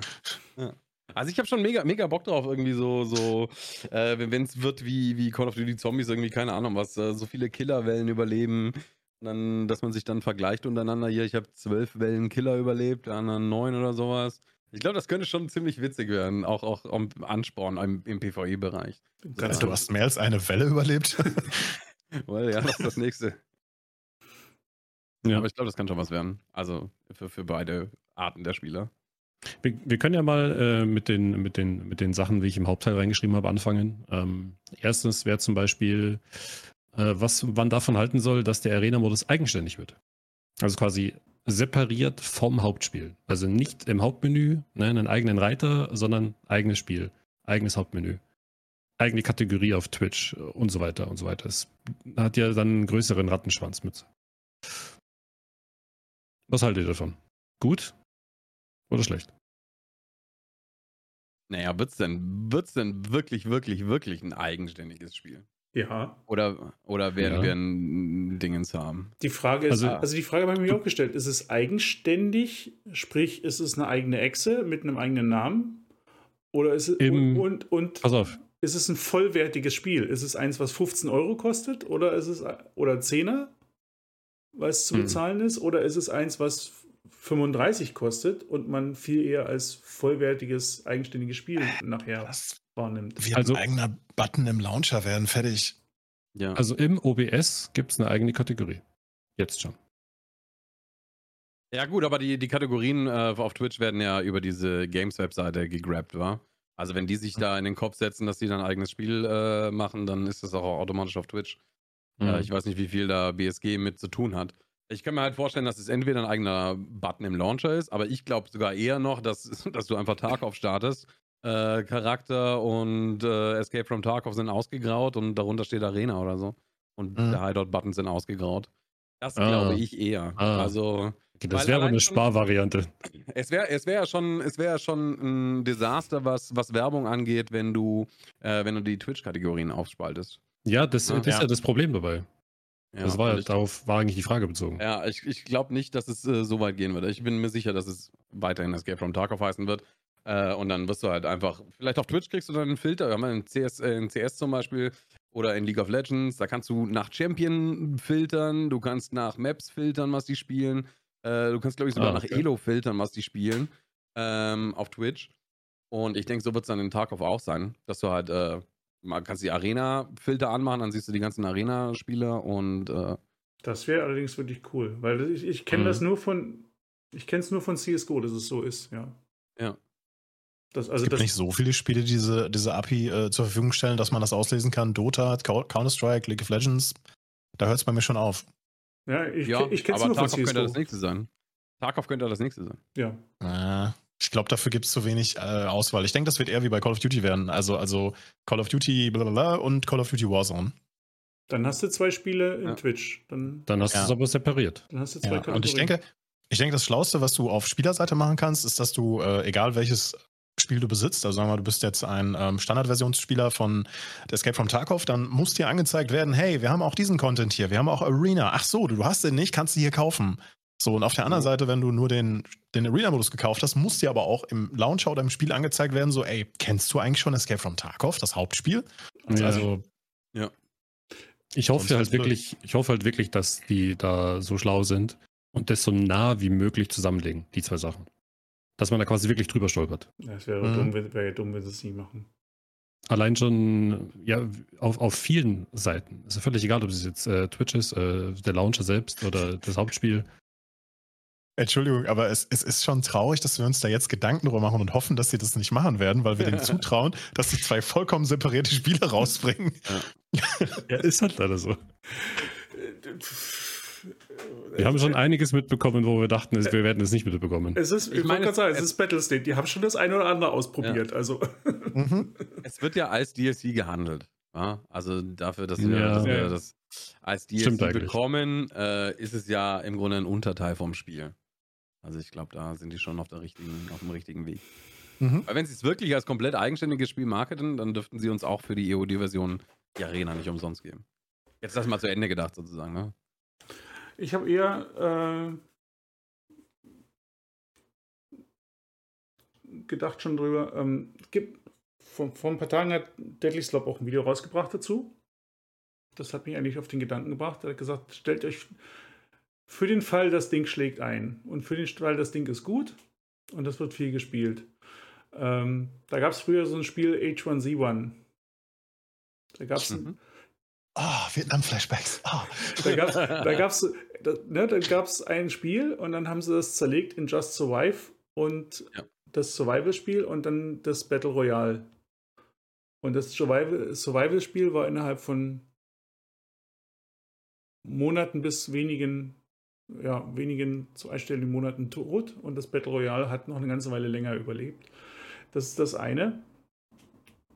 [SPEAKER 2] Ja. Also ich habe schon mega, mega Bock drauf, irgendwie so, so äh, wenn es wird wie, wie Call of Duty Zombies, irgendwie, keine Ahnung was, äh, so viele Killerwellen überleben. Dann, dass man sich dann vergleicht untereinander. Hier, ich habe zwölf Wellen Killer überlebt, der anderen neun oder sowas. Ich glaube, das könnte schon ziemlich witzig werden, auch, auch am Ansporn im, im PvE-Bereich.
[SPEAKER 3] Ganz
[SPEAKER 1] du hast mehr als eine Welle überlebt.
[SPEAKER 2] Weil ja, das ist das nächste.
[SPEAKER 4] Ja.
[SPEAKER 2] Aber ich glaube, das kann schon was werden. Also für, für beide Arten der Spieler.
[SPEAKER 4] Wir, wir können ja mal äh, mit, den, mit, den, mit den Sachen, wie ich im Hauptteil reingeschrieben habe, anfangen. Ähm, erstens wäre zum Beispiel, äh, was man davon halten soll, dass der Arena-Modus eigenständig wird. Also quasi separiert vom Hauptspiel. Also nicht im Hauptmenü, ne, einen eigenen Reiter, sondern eigenes Spiel, eigenes Hauptmenü, eigene Kategorie auf Twitch und so weiter und so weiter. Es hat ja dann einen größeren Rattenschwanz mit. Was haltet ihr davon? Gut oder schlecht?
[SPEAKER 2] Naja, wird's denn, wird's denn wirklich, wirklich, wirklich ein eigenständiges Spiel?
[SPEAKER 3] Ja.
[SPEAKER 2] Oder, oder werden
[SPEAKER 4] Ja.
[SPEAKER 2] wir ein Dingens haben?
[SPEAKER 3] Die Frage ist,
[SPEAKER 4] Also-
[SPEAKER 3] also, die Frage habe ich mir auch gestellt, ist es eigenständig, sprich, ist es eine eigene Echse mit einem eigenen Namen? Oder ist es
[SPEAKER 4] Im-
[SPEAKER 3] und, und, und
[SPEAKER 4] Pass auf.
[SPEAKER 3] ist es ein vollwertiges Spiel? Ist es eins, was 15 Euro kostet oder ist es oder 10er, was zu
[SPEAKER 4] Hm.
[SPEAKER 3] bezahlen ist, oder ist es eins, was 35 kostet und man viel eher als vollwertiges, eigenständiges Spiel nachher
[SPEAKER 1] Das
[SPEAKER 3] wahrnimmt?
[SPEAKER 1] wird
[SPEAKER 4] Also-
[SPEAKER 1] ein eigener Button im Launcher werden, fertig.
[SPEAKER 2] Ja.
[SPEAKER 4] Also im OBS gibt es eine eigene Kategorie. Jetzt schon.
[SPEAKER 2] Ja, gut, aber die, die Kategorien äh, auf Twitch werden ja über diese Games-Webseite gegrabt, wa? Also, wenn die sich da in den Kopf setzen, dass die dann ein eigenes Spiel äh, machen, dann ist das auch automatisch auf Twitch. Äh, ich weiß nicht, wie viel da BSG mit zu tun hat. Ich kann mir halt vorstellen, dass es entweder ein eigener Button im Launcher ist, aber ich glaube sogar eher noch, dass, dass du einfach Tarkov startest. Äh, Charakter und äh, Escape from Tarkov sind ausgegraut und darunter steht Arena oder so. Und
[SPEAKER 1] Mhm.
[SPEAKER 2] der Hideout-Button sind ausgegraut. Das
[SPEAKER 4] Ah.
[SPEAKER 2] glaube ich eher.
[SPEAKER 4] Ah.
[SPEAKER 2] Also,
[SPEAKER 4] das wäre aber eine Sparvariante.
[SPEAKER 2] es wäre es wär ja schon, es wär ja schon ein Desaster, was, was Werbung angeht, wenn du, äh, wenn du die Twitch-Kategorien aufspaltest.
[SPEAKER 4] Ja, das,
[SPEAKER 2] Ah,
[SPEAKER 4] das ist
[SPEAKER 1] ja.
[SPEAKER 4] ja das Problem dabei.
[SPEAKER 2] Ja,
[SPEAKER 4] das war ja, darauf war eigentlich die Frage bezogen.
[SPEAKER 2] ja, ich, ich glaube nicht, dass es äh, so weit gehen wird. Ich bin mir sicher, dass es weiterhin Escape from Tarkov heißen wird. Äh, und dann wirst du halt einfach, vielleicht auf Twitch kriegst du dann einen Filter, wir haben ja in CS, äh, in CS zum Beispiel oder in League of Legends, da kannst du nach Champion filtern, du kannst nach Maps filtern, was die spielen. Äh, du kannst, glaube ich, sogar
[SPEAKER 4] Ah,
[SPEAKER 2] nach
[SPEAKER 4] okay.
[SPEAKER 2] Elo filtern, was die spielen ähm, auf Twitch. Und ich denke, so wird es dann in Tarkov auch sein, dass du halt, äh, mal kannst die Arena-Filter anmachen, dann siehst du die ganzen Arena-Spieler und äh,
[SPEAKER 3] Das wäre allerdings wirklich cool, weil ich, ich kenne
[SPEAKER 4] Mhm.
[SPEAKER 3] das nur von, ich kenne es nur von CSGO, dass es so ist, ja.
[SPEAKER 2] Ja.
[SPEAKER 3] Das,
[SPEAKER 1] Es
[SPEAKER 3] also
[SPEAKER 1] gibt
[SPEAKER 3] das,
[SPEAKER 1] nicht so viele Spiele, die diese, diese API äh, zur Verfügung stellen, dass man das auslesen kann. Dota, Co- Counter-Strike, League of Legends. Da hört es bei mir schon auf.
[SPEAKER 3] ja, ich,
[SPEAKER 2] ja,
[SPEAKER 3] ich kenne es
[SPEAKER 2] aber
[SPEAKER 3] nur von
[SPEAKER 2] Tarkov könnte das nächste sein. Tarkov könnte das nächste sein.
[SPEAKER 3] Ja.
[SPEAKER 1] Äh, ich glaube, dafür gibt es zu wenig äh, Auswahl. Ich denke, das wird eher wie bei Call of Duty werden. Also, also Call of Duty blablabla und Call of Duty Warzone.
[SPEAKER 3] Dann hast du zwei Spiele in
[SPEAKER 2] Ja.
[SPEAKER 3] Twitch. Dann,
[SPEAKER 4] Dann hast
[SPEAKER 1] Ja.
[SPEAKER 4] du es aber separiert.
[SPEAKER 3] dann hast du zwei
[SPEAKER 1] Ja, und ich denke, ich denke, das Schlauste, was du auf Spielerseite machen kannst, ist, dass du, äh, egal welches Spiel du besitzt, also sagen wir mal, du bist jetzt ein ähm, Standardversionsspieler von der Escape from Tarkov, dann muss dir angezeigt werden, hey, wir haben auch diesen Content hier, wir haben auch Arena. Ach so, du, du hast den nicht, kannst du hier kaufen. So, und auf der anderen
[SPEAKER 2] Mhm.
[SPEAKER 1] Seite, wenn du nur den, den Arena-Modus gekauft hast, muss dir aber auch im Launcher oder im Spiel angezeigt werden, so, ey, kennst du eigentlich schon Escape from Tarkov, das Hauptspiel?
[SPEAKER 4] Ja.
[SPEAKER 1] Also,
[SPEAKER 4] Ich hoffe halt wirklich, ich hoffe halt wirklich, dass die da so schlau sind und das so nah wie möglich zusammenlegen, die zwei Sachen. Dass man da quasi wirklich drüber stolpert.
[SPEAKER 3] Ja, es wäre mhm. dumm, wäre ja dumm, wenn sie es nie machen.
[SPEAKER 4] Allein schon, ja, auf, auf vielen Seiten. Ist ja völlig egal, ob es jetzt äh, Twitch ist, äh, der Launcher selbst oder das Hauptspiel.
[SPEAKER 1] Entschuldigung, aber es, es, ist schon traurig, dass wir uns da jetzt Gedanken drüber machen und hoffen, dass sie das nicht machen werden, weil wir denen zutrauen, dass sie zwei vollkommen separierte Spiele rausbringen.
[SPEAKER 4] Ja, ja ist halt leider so. Wir haben schon einiges mitbekommen, wo wir dachten, wir werden es nicht mitbekommen.
[SPEAKER 3] Es ist, ich, ich meine, sagen, es ist Battlestate. Die haben schon das eine oder andere ausprobiert. Ja. Also.
[SPEAKER 2] Mhm. Es wird ja als DLC gehandelt. Ja? Also dafür, dass wir, ja. dass wir das als DLC bekommen, äh, ist es ja im Grunde ein Unterteil vom Spiel. Also ich glaube, da sind die schon auf, der richtigen, auf dem richtigen Weg. Mhm. Weil wenn sie es wirklich als komplett eigenständiges Spiel marketen, dann dürften sie uns auch für die EOD-Version die Arena nicht umsonst geben. Jetzt das mal zu Ende gedacht sozusagen, ne?
[SPEAKER 3] Ich habe eher äh, gedacht schon drüber. Ähm, gibt, vor, vor ein paar Tagen hat Deadly Slop auch ein Video rausgebracht dazu. Das hat mich eigentlich auf den Gedanken gebracht. Er hat gesagt, stellt euch für den Fall, das Ding schlägt ein. Und für den Fall, das Ding ist gut und das wird viel gespielt. Ähm, da gab es früher so ein Spiel H1Z1. Da gab es. Mhm.
[SPEAKER 1] Oh, Vietnam-Flashbacks. Oh.
[SPEAKER 3] Da gab es da gab's, da, ne, da gab's ein Spiel und dann haben sie das zerlegt in Just Survive und ja. das Survival-Spiel und dann das Battle Royale. Und das Survival-Spiel war innerhalb von Monaten bis wenigen ja, wenigen zu einstelligen Monaten tot und das Battle Royale hat noch eine ganze Weile länger überlebt. Das ist das eine.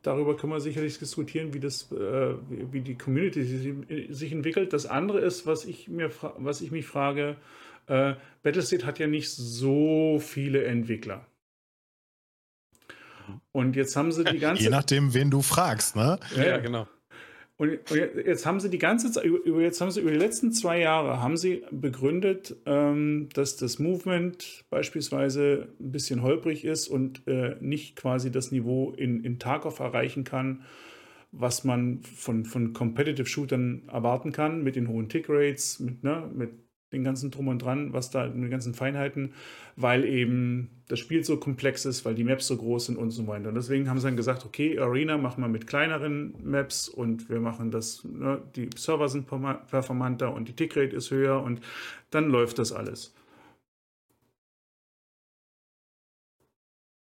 [SPEAKER 3] Darüber können wir sicherlich diskutieren, wie, das, äh, wie die Community sich entwickelt. Das andere ist, was ich, mir was ich mich frage, äh, Battlestate hat ja nicht so viele Entwickler. Und jetzt haben sie die ganze.
[SPEAKER 1] Je nachdem, wen du fragst, ne?
[SPEAKER 2] Ja, ja genau.
[SPEAKER 3] Und jetzt haben sie die ganze Zeit, jetzt haben sie über die letzten zwei Jahre haben sie begründet, ähm, dass das Movement beispielsweise ein bisschen holprig ist und äh, nicht quasi das Niveau in, in Tarkov erreichen kann, was man von, von Competitive Shootern erwarten kann, mit den hohen Tick Rates, mit, ne, mit den ganzen Drum und Dran, was da, mit den ganzen Feinheiten, weil eben das Spiel so komplex ist, weil die Maps so groß sind und so weiter. Und deswegen haben sie dann gesagt, okay, Arena machen wir mit kleineren Maps und wir machen das, ne, die Server sind performanter und die Tickrate ist höher und dann läuft das alles.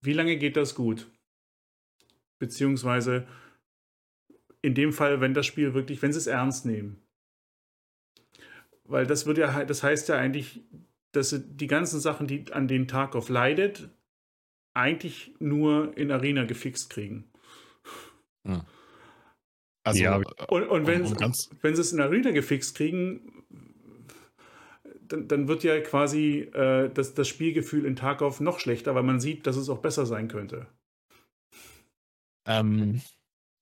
[SPEAKER 3] Wie lange geht das gut? Beziehungsweise in dem Fall, wenn das Spiel wirklich, wenn sie es ernst nehmen. Weil das wird ja, das heißt ja eigentlich, dass die ganzen Sachen, die an denen Tarkov leidet, eigentlich nur in Arena gefixt kriegen.
[SPEAKER 1] Hm.
[SPEAKER 3] Also, ja, und, und wenn, wenn sie es in Arena gefixt kriegen, dann, dann wird ja quasi äh, das, das Spielgefühl in Tarkov noch schlechter, weil man sieht, dass es auch besser sein könnte.
[SPEAKER 1] Ähm,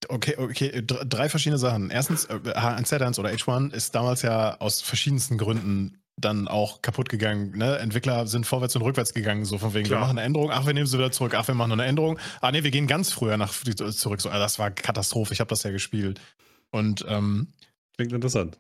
[SPEAKER 1] Okay, okay, drei verschiedene Sachen. Erstens, H1Z1 oder H1 ist damals ja aus verschiedensten Gründen dann auch kaputt gegangen. Ne? Entwickler sind vorwärts und rückwärts gegangen, so von wegen, Klar. wir machen eine Änderung, ach, wir nehmen sie wieder zurück, ach, wir machen noch eine Änderung. Ah, nee, wir gehen ganz früher nach zurück. So, das war Katastrophe, ich habe das ja gespielt. Und ähm,
[SPEAKER 4] klingt interessant.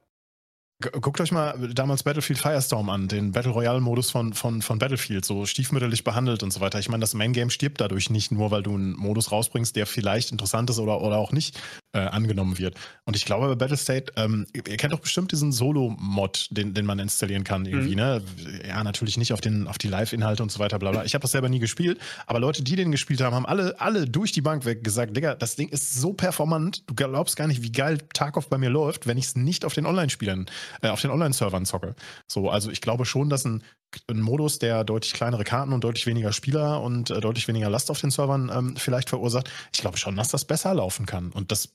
[SPEAKER 1] Guckt euch mal damals Battlefield Firestorm an, den Battle Royale-Modus von, von, von Battlefield, so stiefmütterlich behandelt und so weiter. Ich meine, das Main Game stirbt dadurch nicht, nur weil du einen Modus rausbringst, der vielleicht interessant ist oder, oder auch nicht äh, angenommen wird. Und ich glaube, bei Battlestate, ähm, ihr kennt doch bestimmt diesen Solo-Mod, den, den man installieren kann irgendwie, mhm. ne? Ja, natürlich nicht auf, den, auf die Live-Inhalte und so weiter, bla bla. Ich habe das selber nie gespielt, aber Leute, die den gespielt haben, haben alle, alle durch die Bank weg gesagt, Digga, das Ding ist so performant, du glaubst gar nicht, wie geil Tarkov bei mir läuft, wenn ich es nicht auf den Online-Spielern äh, auf den Online-Servern zocke. So, also ich glaube schon, dass ein, ein, Modus, der deutlich kleinere Karten und deutlich weniger Spieler und äh, deutlich weniger Last auf den Servern ähm, vielleicht verursacht, ich glaube schon, dass das besser laufen kann. Und das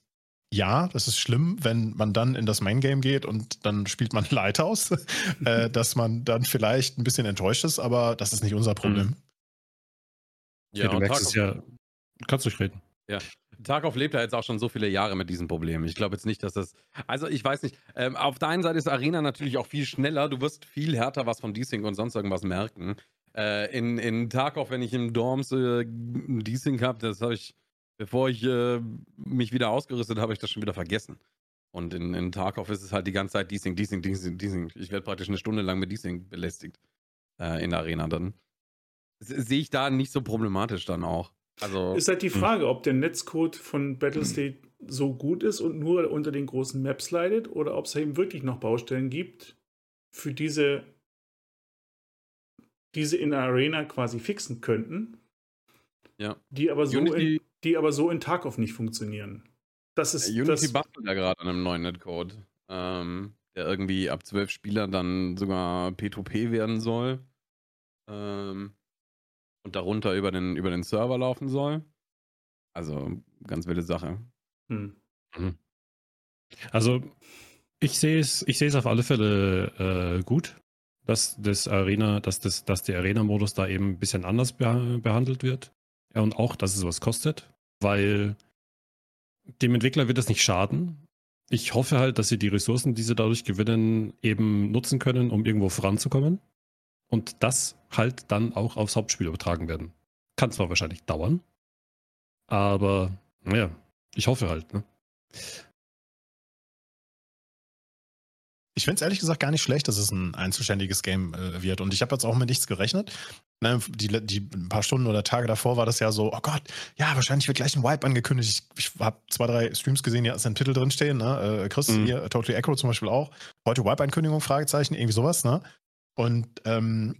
[SPEAKER 1] ja, das ist schlimm, wenn man dann in das Main Game geht und dann spielt man Lighthouse, äh, dass man dann vielleicht ein bisschen enttäuscht ist, aber das ist nicht unser Problem. Mhm.
[SPEAKER 4] Ja, ja du merkst es ja. Kannst du reden.
[SPEAKER 2] Ja. Tarkov lebt ja jetzt auch schon so viele Jahre mit diesem Problem. Ich glaube jetzt nicht, dass das. Also, ich weiß nicht. Ähm, auf der einen Seite ist Arena natürlich auch viel schneller. Du wirst viel härter was von Desync und sonst irgendwas merken. Äh, in, in Tarkov, wenn ich im Dorms äh, Desync habe, das habe ich, bevor ich äh, mich wieder ausgerüstet habe, ich das schon wieder vergessen. Und in, in Tarkov ist es halt die ganze Zeit Desync, Desync, Desync, Desync. Ich werde praktisch eine Stunde lang mit Desync belästigt. Äh, in der Arena dann. sehe ich da nicht so problematisch dann auch. Also,
[SPEAKER 3] ist halt die hm. Frage, ob der Netzcode von Battlestate so gut ist und nur unter den großen Maps leidet oder ob es eben wirklich noch Baustellen gibt, für diese, diese in der Arena quasi fixen könnten.
[SPEAKER 2] Ja.
[SPEAKER 3] Die aber so, Unity, in, die aber so in Tarkov nicht funktionieren. Das ist
[SPEAKER 2] Unity das, bastelt ja gerade an einem neuen Netcode, ähm, der irgendwie ab zwölf Spieler dann sogar P2P werden soll. Ähm, und darunter über den, über den Server laufen soll. Also ganz wilde Sache. Hm.
[SPEAKER 4] Mhm. Also ich sehe es, ich sehe es auf alle Fälle äh, gut, dass das Arena, dass das, dass der Arena-Modus da eben ein bisschen anders beh behandelt wird. Ja, und auch, dass es was kostet, weil dem Entwickler wird es nicht schaden. Ich hoffe halt, dass sie die Ressourcen, die sie dadurch gewinnen, eben nutzen können, um irgendwo voranzukommen und das halt dann auch aufs Hauptspiel übertragen werden. Kann zwar wahrscheinlich dauern, aber naja, ich hoffe halt. Ne?
[SPEAKER 1] Ich finde es ehrlich gesagt gar nicht schlecht, dass es ein einzelständiges Game äh, wird. Und ich habe jetzt auch mit nichts gerechnet. Ne, die, die ein paar Stunden oder Tage davor war das ja so, oh Gott, ja, wahrscheinlich wird gleich ein Wipe angekündigt. Ich, ich habe zwei, drei Streams gesehen, die ist ein Titel drinstehen. Ne? Äh, Chris, mhm. hier, Totally Echo zum Beispiel auch. Heute Wipe-Ankündigung, Fragezeichen, irgendwie sowas. Ne? Und ähm,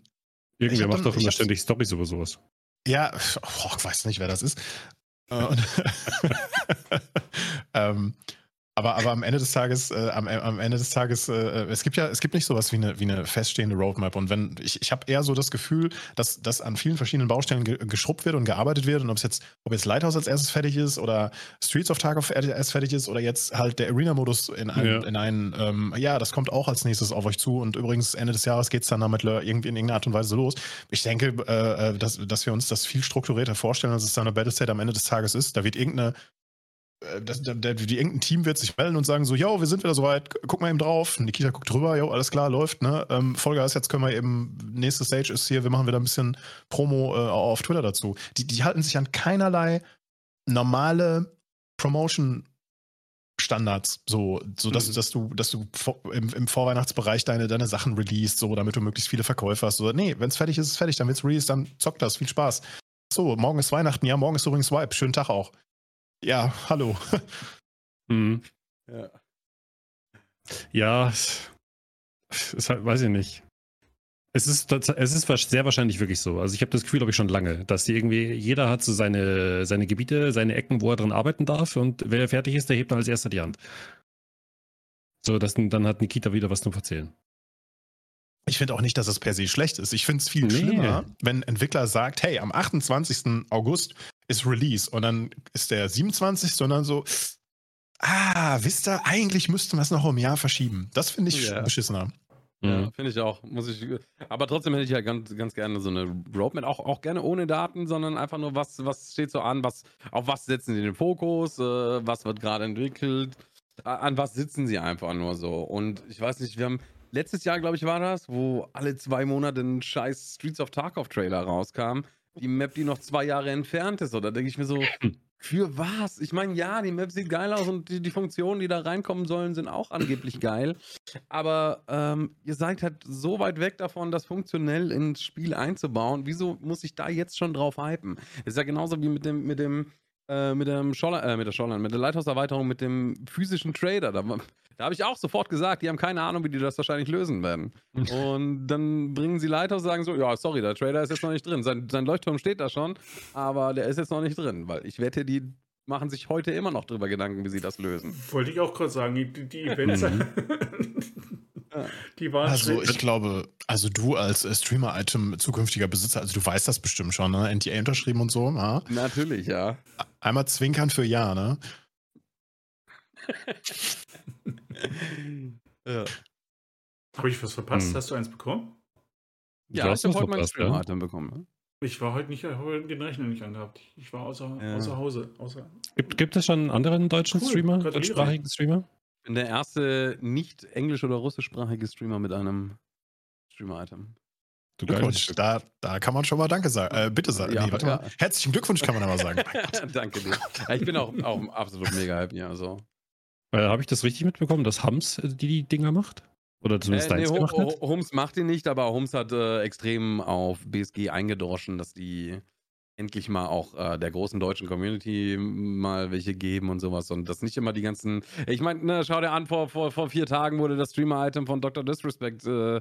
[SPEAKER 4] Irgendwer macht doch immer ständig Storys über sowas.
[SPEAKER 1] Ja, oh, ich weiß nicht, wer das ist. Äh, und, ähm, aber, aber am Ende des Tages, äh, am, am, Ende des Tages, äh, es gibt ja, es gibt nicht sowas wie eine, wie eine feststehende Roadmap. Und wenn, ich, ich habe eher so das Gefühl, dass, dass an vielen verschiedenen Baustellen ge geschrubbt wird und gearbeitet wird. Und ob es jetzt, ob jetzt Lighthouse als erstes fertig ist oder Streets of Tarkov erst fertig ist oder jetzt halt der Arena-Modus in einen, ja. in einen ähm, ja, das kommt auch als nächstes auf euch zu. Und übrigens, Ende des Jahres geht es dann damit irgendwie in irgendeiner Art und Weise los. Ich denke, äh, äh, dass, dass wir uns das viel strukturierter vorstellen, als es dann eine Battle am Ende des Tages ist. Da wird irgendeine äh, das, der, der, die irgendein Team wird sich melden und sagen so, yo, wir sind wieder soweit, guck mal eben drauf. Nikita guckt drüber, yo, alles klar, läuft, ne? Ähm, Vollgas, jetzt können wir eben, nächste Stage ist hier, wir machen wieder ein bisschen Promo äh, auf Twitter dazu. Die, die halten sich an keinerlei normale Promotion Standards, so, so dass, mhm. dass du, dass du im, im, Vorweihnachtsbereich deine, deine Sachen release, so damit du möglichst viele Verkäufe hast. So, nee, wenn es fertig ist, ist es fertig, dann wird's released, dann zockt das, viel Spaß. So, morgen ist Weihnachten, ja, morgen ist übrigens Swipe, schönen Tag auch. Ja, hallo.
[SPEAKER 4] Mhm. Ja. Ja, ist halt, weiß ich nicht. Es ist, es ist sehr wahrscheinlich wirklich so. Also ich habe das Gefühl, glaube ich, schon lange, dass die irgendwie, jeder hat so seine, seine Gebiete, seine Ecken, wo er drin arbeiten darf und wer fertig ist, der hebt dann als erster die Hand. So, dass, dann hat Nikita wieder was zum Erzählen.
[SPEAKER 1] Ich finde auch nicht, dass es per se schlecht ist. Ich finde es viel nee. schlimmer, wenn ein Entwickler sagt, hey, am 28. August ist Release und dann ist der 27. sondern so, ah, wisst ihr, eigentlich müssten wir es noch um ein Jahr verschieben. Das finde ich ja. beschissener.
[SPEAKER 2] Ja, finde ich auch. Muss ich, aber trotzdem hätte ich ja ganz, ganz gerne so eine Roadmap, auch, auch gerne ohne Daten, sondern einfach nur, was, was steht so an, was, auf was setzen sie den Fokus, äh, was wird gerade entwickelt, an was sitzen sie einfach nur so. Und ich weiß nicht, wir haben letztes Jahr, glaube ich, war das, wo alle zwei Monate ein scheiß Streets of Tarkov Trailer rauskam die Map, die noch zwei Jahre entfernt ist. Oder denke ich mir so, für was? Ich meine, ja, die Map sieht geil aus und die, die Funktionen, die da reinkommen sollen, sind auch angeblich geil. Aber ähm, ihr seid halt so weit weg davon, das funktionell ins Spiel einzubauen. Wieso muss ich da jetzt schon drauf hypen? ist ja genauso wie mit dem, mit dem, äh, mit dem Scholler, äh, mit der Scholler, mit der Lighthouse-Erweiterung, mit dem physischen Trader. Da da habe ich auch sofort gesagt, die haben keine Ahnung, wie die das wahrscheinlich lösen werden. Und dann bringen sie Leiter und sagen so, ja, sorry, der Trader ist jetzt noch nicht drin. Sein, sein Leuchtturm steht da schon, aber der ist jetzt noch nicht drin, weil ich wette, die machen sich heute immer noch drüber Gedanken, wie sie das lösen.
[SPEAKER 3] Wollte ich auch gerade sagen, die, die Events, mhm.
[SPEAKER 1] die waren Also ich glaube, also du als äh, Streamer-Item zukünftiger Besitzer, also du weißt das bestimmt schon, ne? NTA unterschrieben und so,
[SPEAKER 2] ja? Natürlich, ja.
[SPEAKER 1] Einmal zwinkern für ja, ne?
[SPEAKER 3] ja. Habe ich was verpasst? Hm. Hast du eins bekommen?
[SPEAKER 2] Ja, ich habe heute meinen Stream-Item bekommen. Ne?
[SPEAKER 3] Ich war heute nicht, heute den Rechner nicht angehabt. Ich war außer, ja. außer Hause. Außer
[SPEAKER 4] gibt, gibt es schon einen anderen deutschen cool. Streamer, deutschsprachigen Streamer?
[SPEAKER 2] Ich bin der erste nicht englisch- oder russischsprachige Streamer mit einem Streamer-Item.
[SPEAKER 1] Du Glückwunsch, da, da kann man schon mal Danke sagen. Äh, bitte sagen. Ja, nee, ja. Herzlichen Glückwunsch kann man aber sagen.
[SPEAKER 2] Danke dir. Ich bin auch, auch absolut mega happy. Also.
[SPEAKER 4] Äh, Habe ich das richtig mitbekommen, dass Hams äh, die, die Dinger macht? Oder zumindest
[SPEAKER 2] Äh, nee,
[SPEAKER 4] gemacht hat?
[SPEAKER 2] Holmes macht ihn nicht, aber Holmes hat äh, extrem auf BSG eingedroschen, dass die endlich mal auch äh, der großen deutschen Community mal welche geben und sowas. Und das nicht immer die ganzen. Ich meine, ne, schau dir an, vor, vor, vor vier Tagen wurde das Streamer-Item von Dr. Disrespect äh,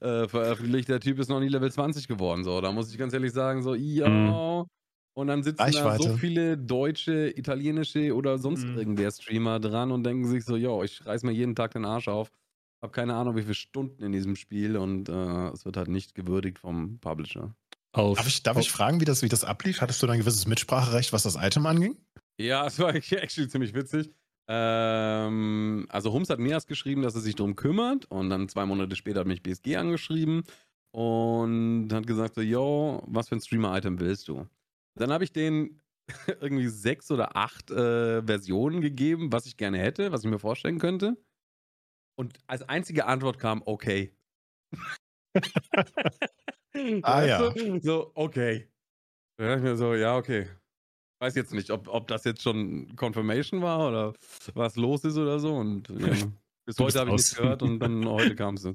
[SPEAKER 2] äh, veröffentlicht. Der Typ ist noch nie Level 20 geworden. So, da muss ich ganz ehrlich sagen, so, ja.
[SPEAKER 4] Mhm.
[SPEAKER 2] Und dann sitzen da so
[SPEAKER 1] Reichweite.
[SPEAKER 2] viele deutsche, italienische oder sonst
[SPEAKER 3] Mhm.
[SPEAKER 2] irgendwer Streamer dran und denken sich so, yo, ich reiß mir jeden Tag den Arsch auf. Hab keine Ahnung, wie viele Stunden in diesem Spiel und äh, es wird halt nicht gewürdigt vom Publisher.
[SPEAKER 4] Auf,
[SPEAKER 1] Darf ich, darf ich fragen, wie das, wie das ablief? Hattest du da ein gewisses Mitspracherecht, was das Item anging?
[SPEAKER 2] Ja, es war actually ziemlich witzig. Ähm, also Hums hat mir erst geschrieben, dass er sich darum kümmert und dann zwei Monate später hat mich BSG angeschrieben und hat gesagt so, yo, was für ein Streamer-Item willst du? Dann habe ich denen irgendwie sechs oder acht äh, Versionen gegeben, was ich gerne hätte, was ich mir vorstellen könnte. Und als einzige Antwort kam, okay.
[SPEAKER 1] Ah, ja.
[SPEAKER 2] du? So, okay. Da dachte ich mir so, ja, okay. Weiß jetzt nicht, ob, ob das jetzt schon Confirmation war oder was los ist oder so. Und ja, bis heute habe ich nichts gehört und dann heute kam es.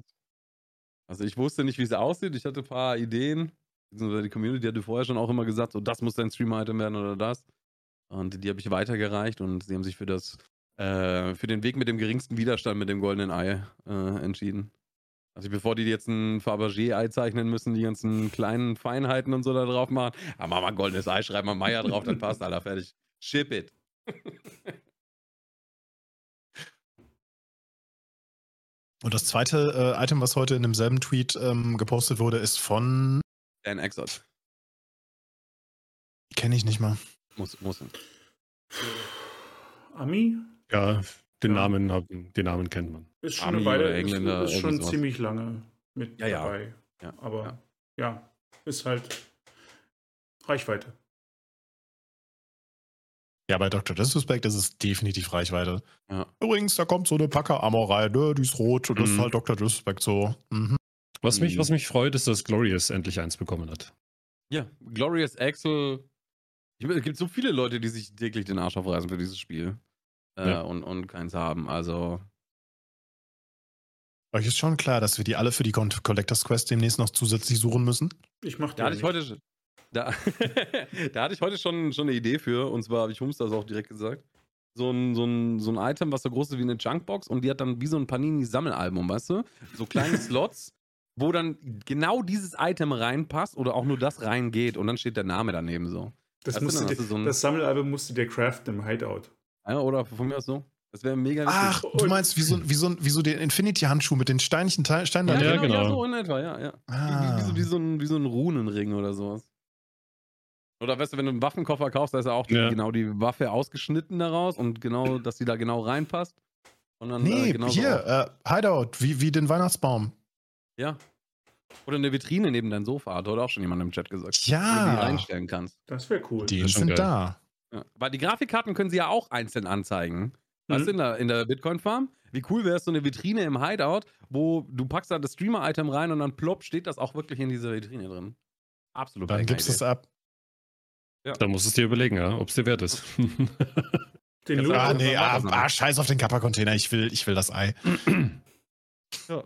[SPEAKER 2] Also ich wusste nicht, wie es aussieht. Ich hatte ein paar Ideen. Die Community hatte vorher schon auch immer gesagt, so das muss dein Stream-Item werden oder das. Und die habe ich weitergereicht und sie haben sich für das, äh, für den Weg mit dem geringsten Widerstand mit dem goldenen Ei äh, entschieden. Also bevor die jetzt ein Fabergé-Ei zeichnen müssen, die ganzen kleinen Feinheiten und so da drauf machen, ah, mach mal ein goldenes Ei, schreib mal Meier drauf, dann passt, Alter, fertig. Ship it.
[SPEAKER 1] Und das zweite äh, Item, was heute in demselben Tweet ähm, gepostet wurde, ist von.
[SPEAKER 2] Dan Exot.
[SPEAKER 1] Kenne ich nicht mal.
[SPEAKER 2] Muss, muss.
[SPEAKER 3] Ami?
[SPEAKER 4] Ja, den,
[SPEAKER 3] Ja.
[SPEAKER 4] Namen, hab- den Namen kennt man.
[SPEAKER 3] Ist schon
[SPEAKER 2] Ami
[SPEAKER 3] eine Weile,
[SPEAKER 2] Engländer,
[SPEAKER 3] ist, ist schon
[SPEAKER 2] sowas.
[SPEAKER 3] ziemlich lange mit
[SPEAKER 2] Ja, ja.
[SPEAKER 3] dabei.
[SPEAKER 2] Ja,
[SPEAKER 3] Aber
[SPEAKER 2] ja.
[SPEAKER 3] ja. ist halt Reichweite.
[SPEAKER 1] Ja, bei Dr. Disrespect ist es definitiv Reichweite.
[SPEAKER 2] Ja.
[SPEAKER 1] Übrigens, da kommt so eine Packer-Amor rein, ne? die ist rot und das ist
[SPEAKER 2] Mhm.
[SPEAKER 1] halt Dr. Disrespect so. Mhm.
[SPEAKER 4] Was mich,
[SPEAKER 2] Mhm.
[SPEAKER 4] was mich freut, ist, dass Glorious endlich eins bekommen hat.
[SPEAKER 2] Ja, Glorious Axel. Ich, es gibt so viele Leute, die sich täglich den Arsch aufreißen für dieses Spiel. Äh,
[SPEAKER 4] Ja.
[SPEAKER 2] und, und keins haben. Also,
[SPEAKER 1] Euch ist schon klar, dass wir die alle für die Collectors Quest demnächst noch zusätzlich suchen müssen.
[SPEAKER 3] Ich mach
[SPEAKER 2] da hatte
[SPEAKER 3] den
[SPEAKER 2] ich heute. Da, da hatte ich heute schon, schon eine Idee für. Und zwar habe ich Hums das auch direkt gesagt. So ein, so, ein, so ein Item, was so groß ist wie eine Junkbox und die hat dann wie so ein Panini-Sammelalbum, weißt du? So kleine Slots, wo dann genau dieses Item reinpasst oder auch nur das reingeht und dann steht der Name daneben so.
[SPEAKER 3] Das,
[SPEAKER 2] Weißt du,
[SPEAKER 3] musste der,
[SPEAKER 2] du so ein-
[SPEAKER 3] das Sammelalbum musste der craften im Hideout.
[SPEAKER 2] Ja, oder von mir aus so. Das wäre mega
[SPEAKER 1] Ach,
[SPEAKER 2] witzig.
[SPEAKER 1] du meinst wie so, wie so, wie so den Infinity-Handschuh mit den Steinchen, Teil- Steinen
[SPEAKER 2] Ja,
[SPEAKER 1] da
[SPEAKER 4] Ja,
[SPEAKER 1] drin?
[SPEAKER 2] genau, ja,
[SPEAKER 4] genau.
[SPEAKER 2] so in etwa, ja, ja.
[SPEAKER 1] Ah.
[SPEAKER 2] Wie, wie, so, wie, so ein, wie so ein Runenring oder sowas. Oder weißt du, wenn du einen Waffenkoffer kaufst, da ist ja auch die,
[SPEAKER 4] Ja.
[SPEAKER 2] genau die Waffe ausgeschnitten daraus und genau, dass die da genau reinpasst. Und dann,
[SPEAKER 1] Nee,
[SPEAKER 2] äh, genauso
[SPEAKER 1] hier,
[SPEAKER 2] auch-
[SPEAKER 1] äh, Hideout, wie, wie den Weihnachtsbaum.
[SPEAKER 2] Ja. Oder eine Vitrine neben dein Sofa, hat heute auch schon jemand im Chat gesagt. Wo du die
[SPEAKER 1] Ja,
[SPEAKER 2] reinstellen kannst.
[SPEAKER 3] Das wäre cool.
[SPEAKER 1] die
[SPEAKER 4] Das
[SPEAKER 1] sind
[SPEAKER 4] geil.
[SPEAKER 1] da.
[SPEAKER 2] Ja. Aber die Grafikkarten können sie ja auch einzeln anzeigen. Du,
[SPEAKER 3] Mhm.
[SPEAKER 2] in der, in der Bitcoin-Farm? Wie cool wäre es, so eine Vitrine im Hideout, wo du packst da das Streamer-Item rein und dann plopp steht das auch wirklich in dieser Vitrine drin. Absolut.
[SPEAKER 1] Dann gibst du es ab.
[SPEAKER 4] Da musst du es dir überlegen, ja, ob es dir wert ist.
[SPEAKER 3] Den
[SPEAKER 2] Ja,
[SPEAKER 3] Loot,
[SPEAKER 1] Ah, nee, ah,
[SPEAKER 2] was
[SPEAKER 1] ah, scheiß auf den Kappa-Container. Ich will, ich will das Ei.
[SPEAKER 2] Ja.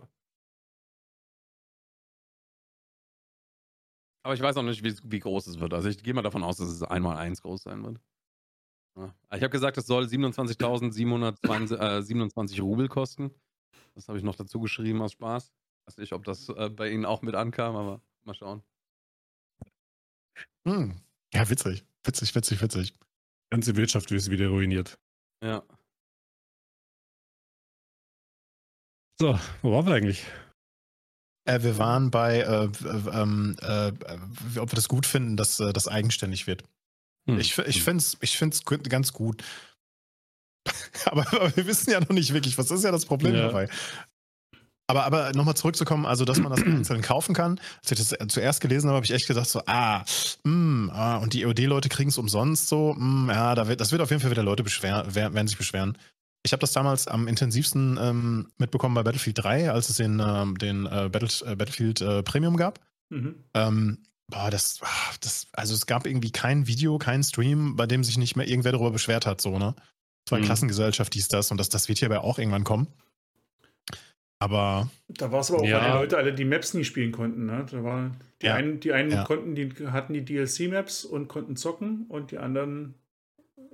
[SPEAKER 2] Aber ich weiß auch nicht, wie, wie groß es wird. Also ich gehe mal davon aus, dass es einmal eins groß sein wird. Ja. Ich habe gesagt, es soll 27.727 äh, Rubel kosten. Das habe ich noch dazu geschrieben aus Spaß. Weiß nicht, ob das äh, bei Ihnen auch mit ankam, aber mal schauen.
[SPEAKER 1] Hm. Ja, witzig. Witzig, witzig, witzig.
[SPEAKER 4] Ganze Wirtschaft ist wieder ruiniert.
[SPEAKER 2] Ja.
[SPEAKER 4] So, wo waren wir eigentlich?
[SPEAKER 1] Äh, wir waren bei, äh, äh, ähm, äh, äh, ob wir das gut finden, dass äh, das eigenständig wird.
[SPEAKER 4] Hm.
[SPEAKER 1] Ich, ich finde es ich find's ganz gut. aber, aber wir wissen ja noch nicht wirklich, was ist ja das Problem
[SPEAKER 4] Ja.
[SPEAKER 1] dabei. Aber, aber nochmal zurückzukommen, also dass man das einzeln kaufen kann. Als ich das äh, zuerst gelesen habe, habe ich echt gedacht, so, ah, mm, ah und die EOD-Leute kriegen es umsonst so, mm, ja, da wird, das wird auf jeden Fall wieder Leute beschwer, wer- werden sich beschweren. Ich habe das damals am intensivsten ähm, mitbekommen bei Battlefield 3, als es den, ähm, den äh, Battle, äh, Battlefield äh, Premium gab.
[SPEAKER 3] Mhm.
[SPEAKER 1] Ähm, boah, das, ah, das, also es gab irgendwie kein Video, kein Stream, bei dem sich nicht mehr irgendwer darüber beschwert hat, so, ne? War
[SPEAKER 4] Mhm.
[SPEAKER 1] Klassengesellschaft, dies, das, und das, das wird hierbei auch irgendwann kommen. Aber.
[SPEAKER 3] Da war es aber auch,
[SPEAKER 4] Ja.
[SPEAKER 3] weil die Leute alle die Maps nie spielen konnten. Ne? Da war, die,
[SPEAKER 1] Ja.
[SPEAKER 3] einen, die einen
[SPEAKER 1] Ja.
[SPEAKER 3] konnten, die hatten die DLC-Maps und konnten zocken und die anderen,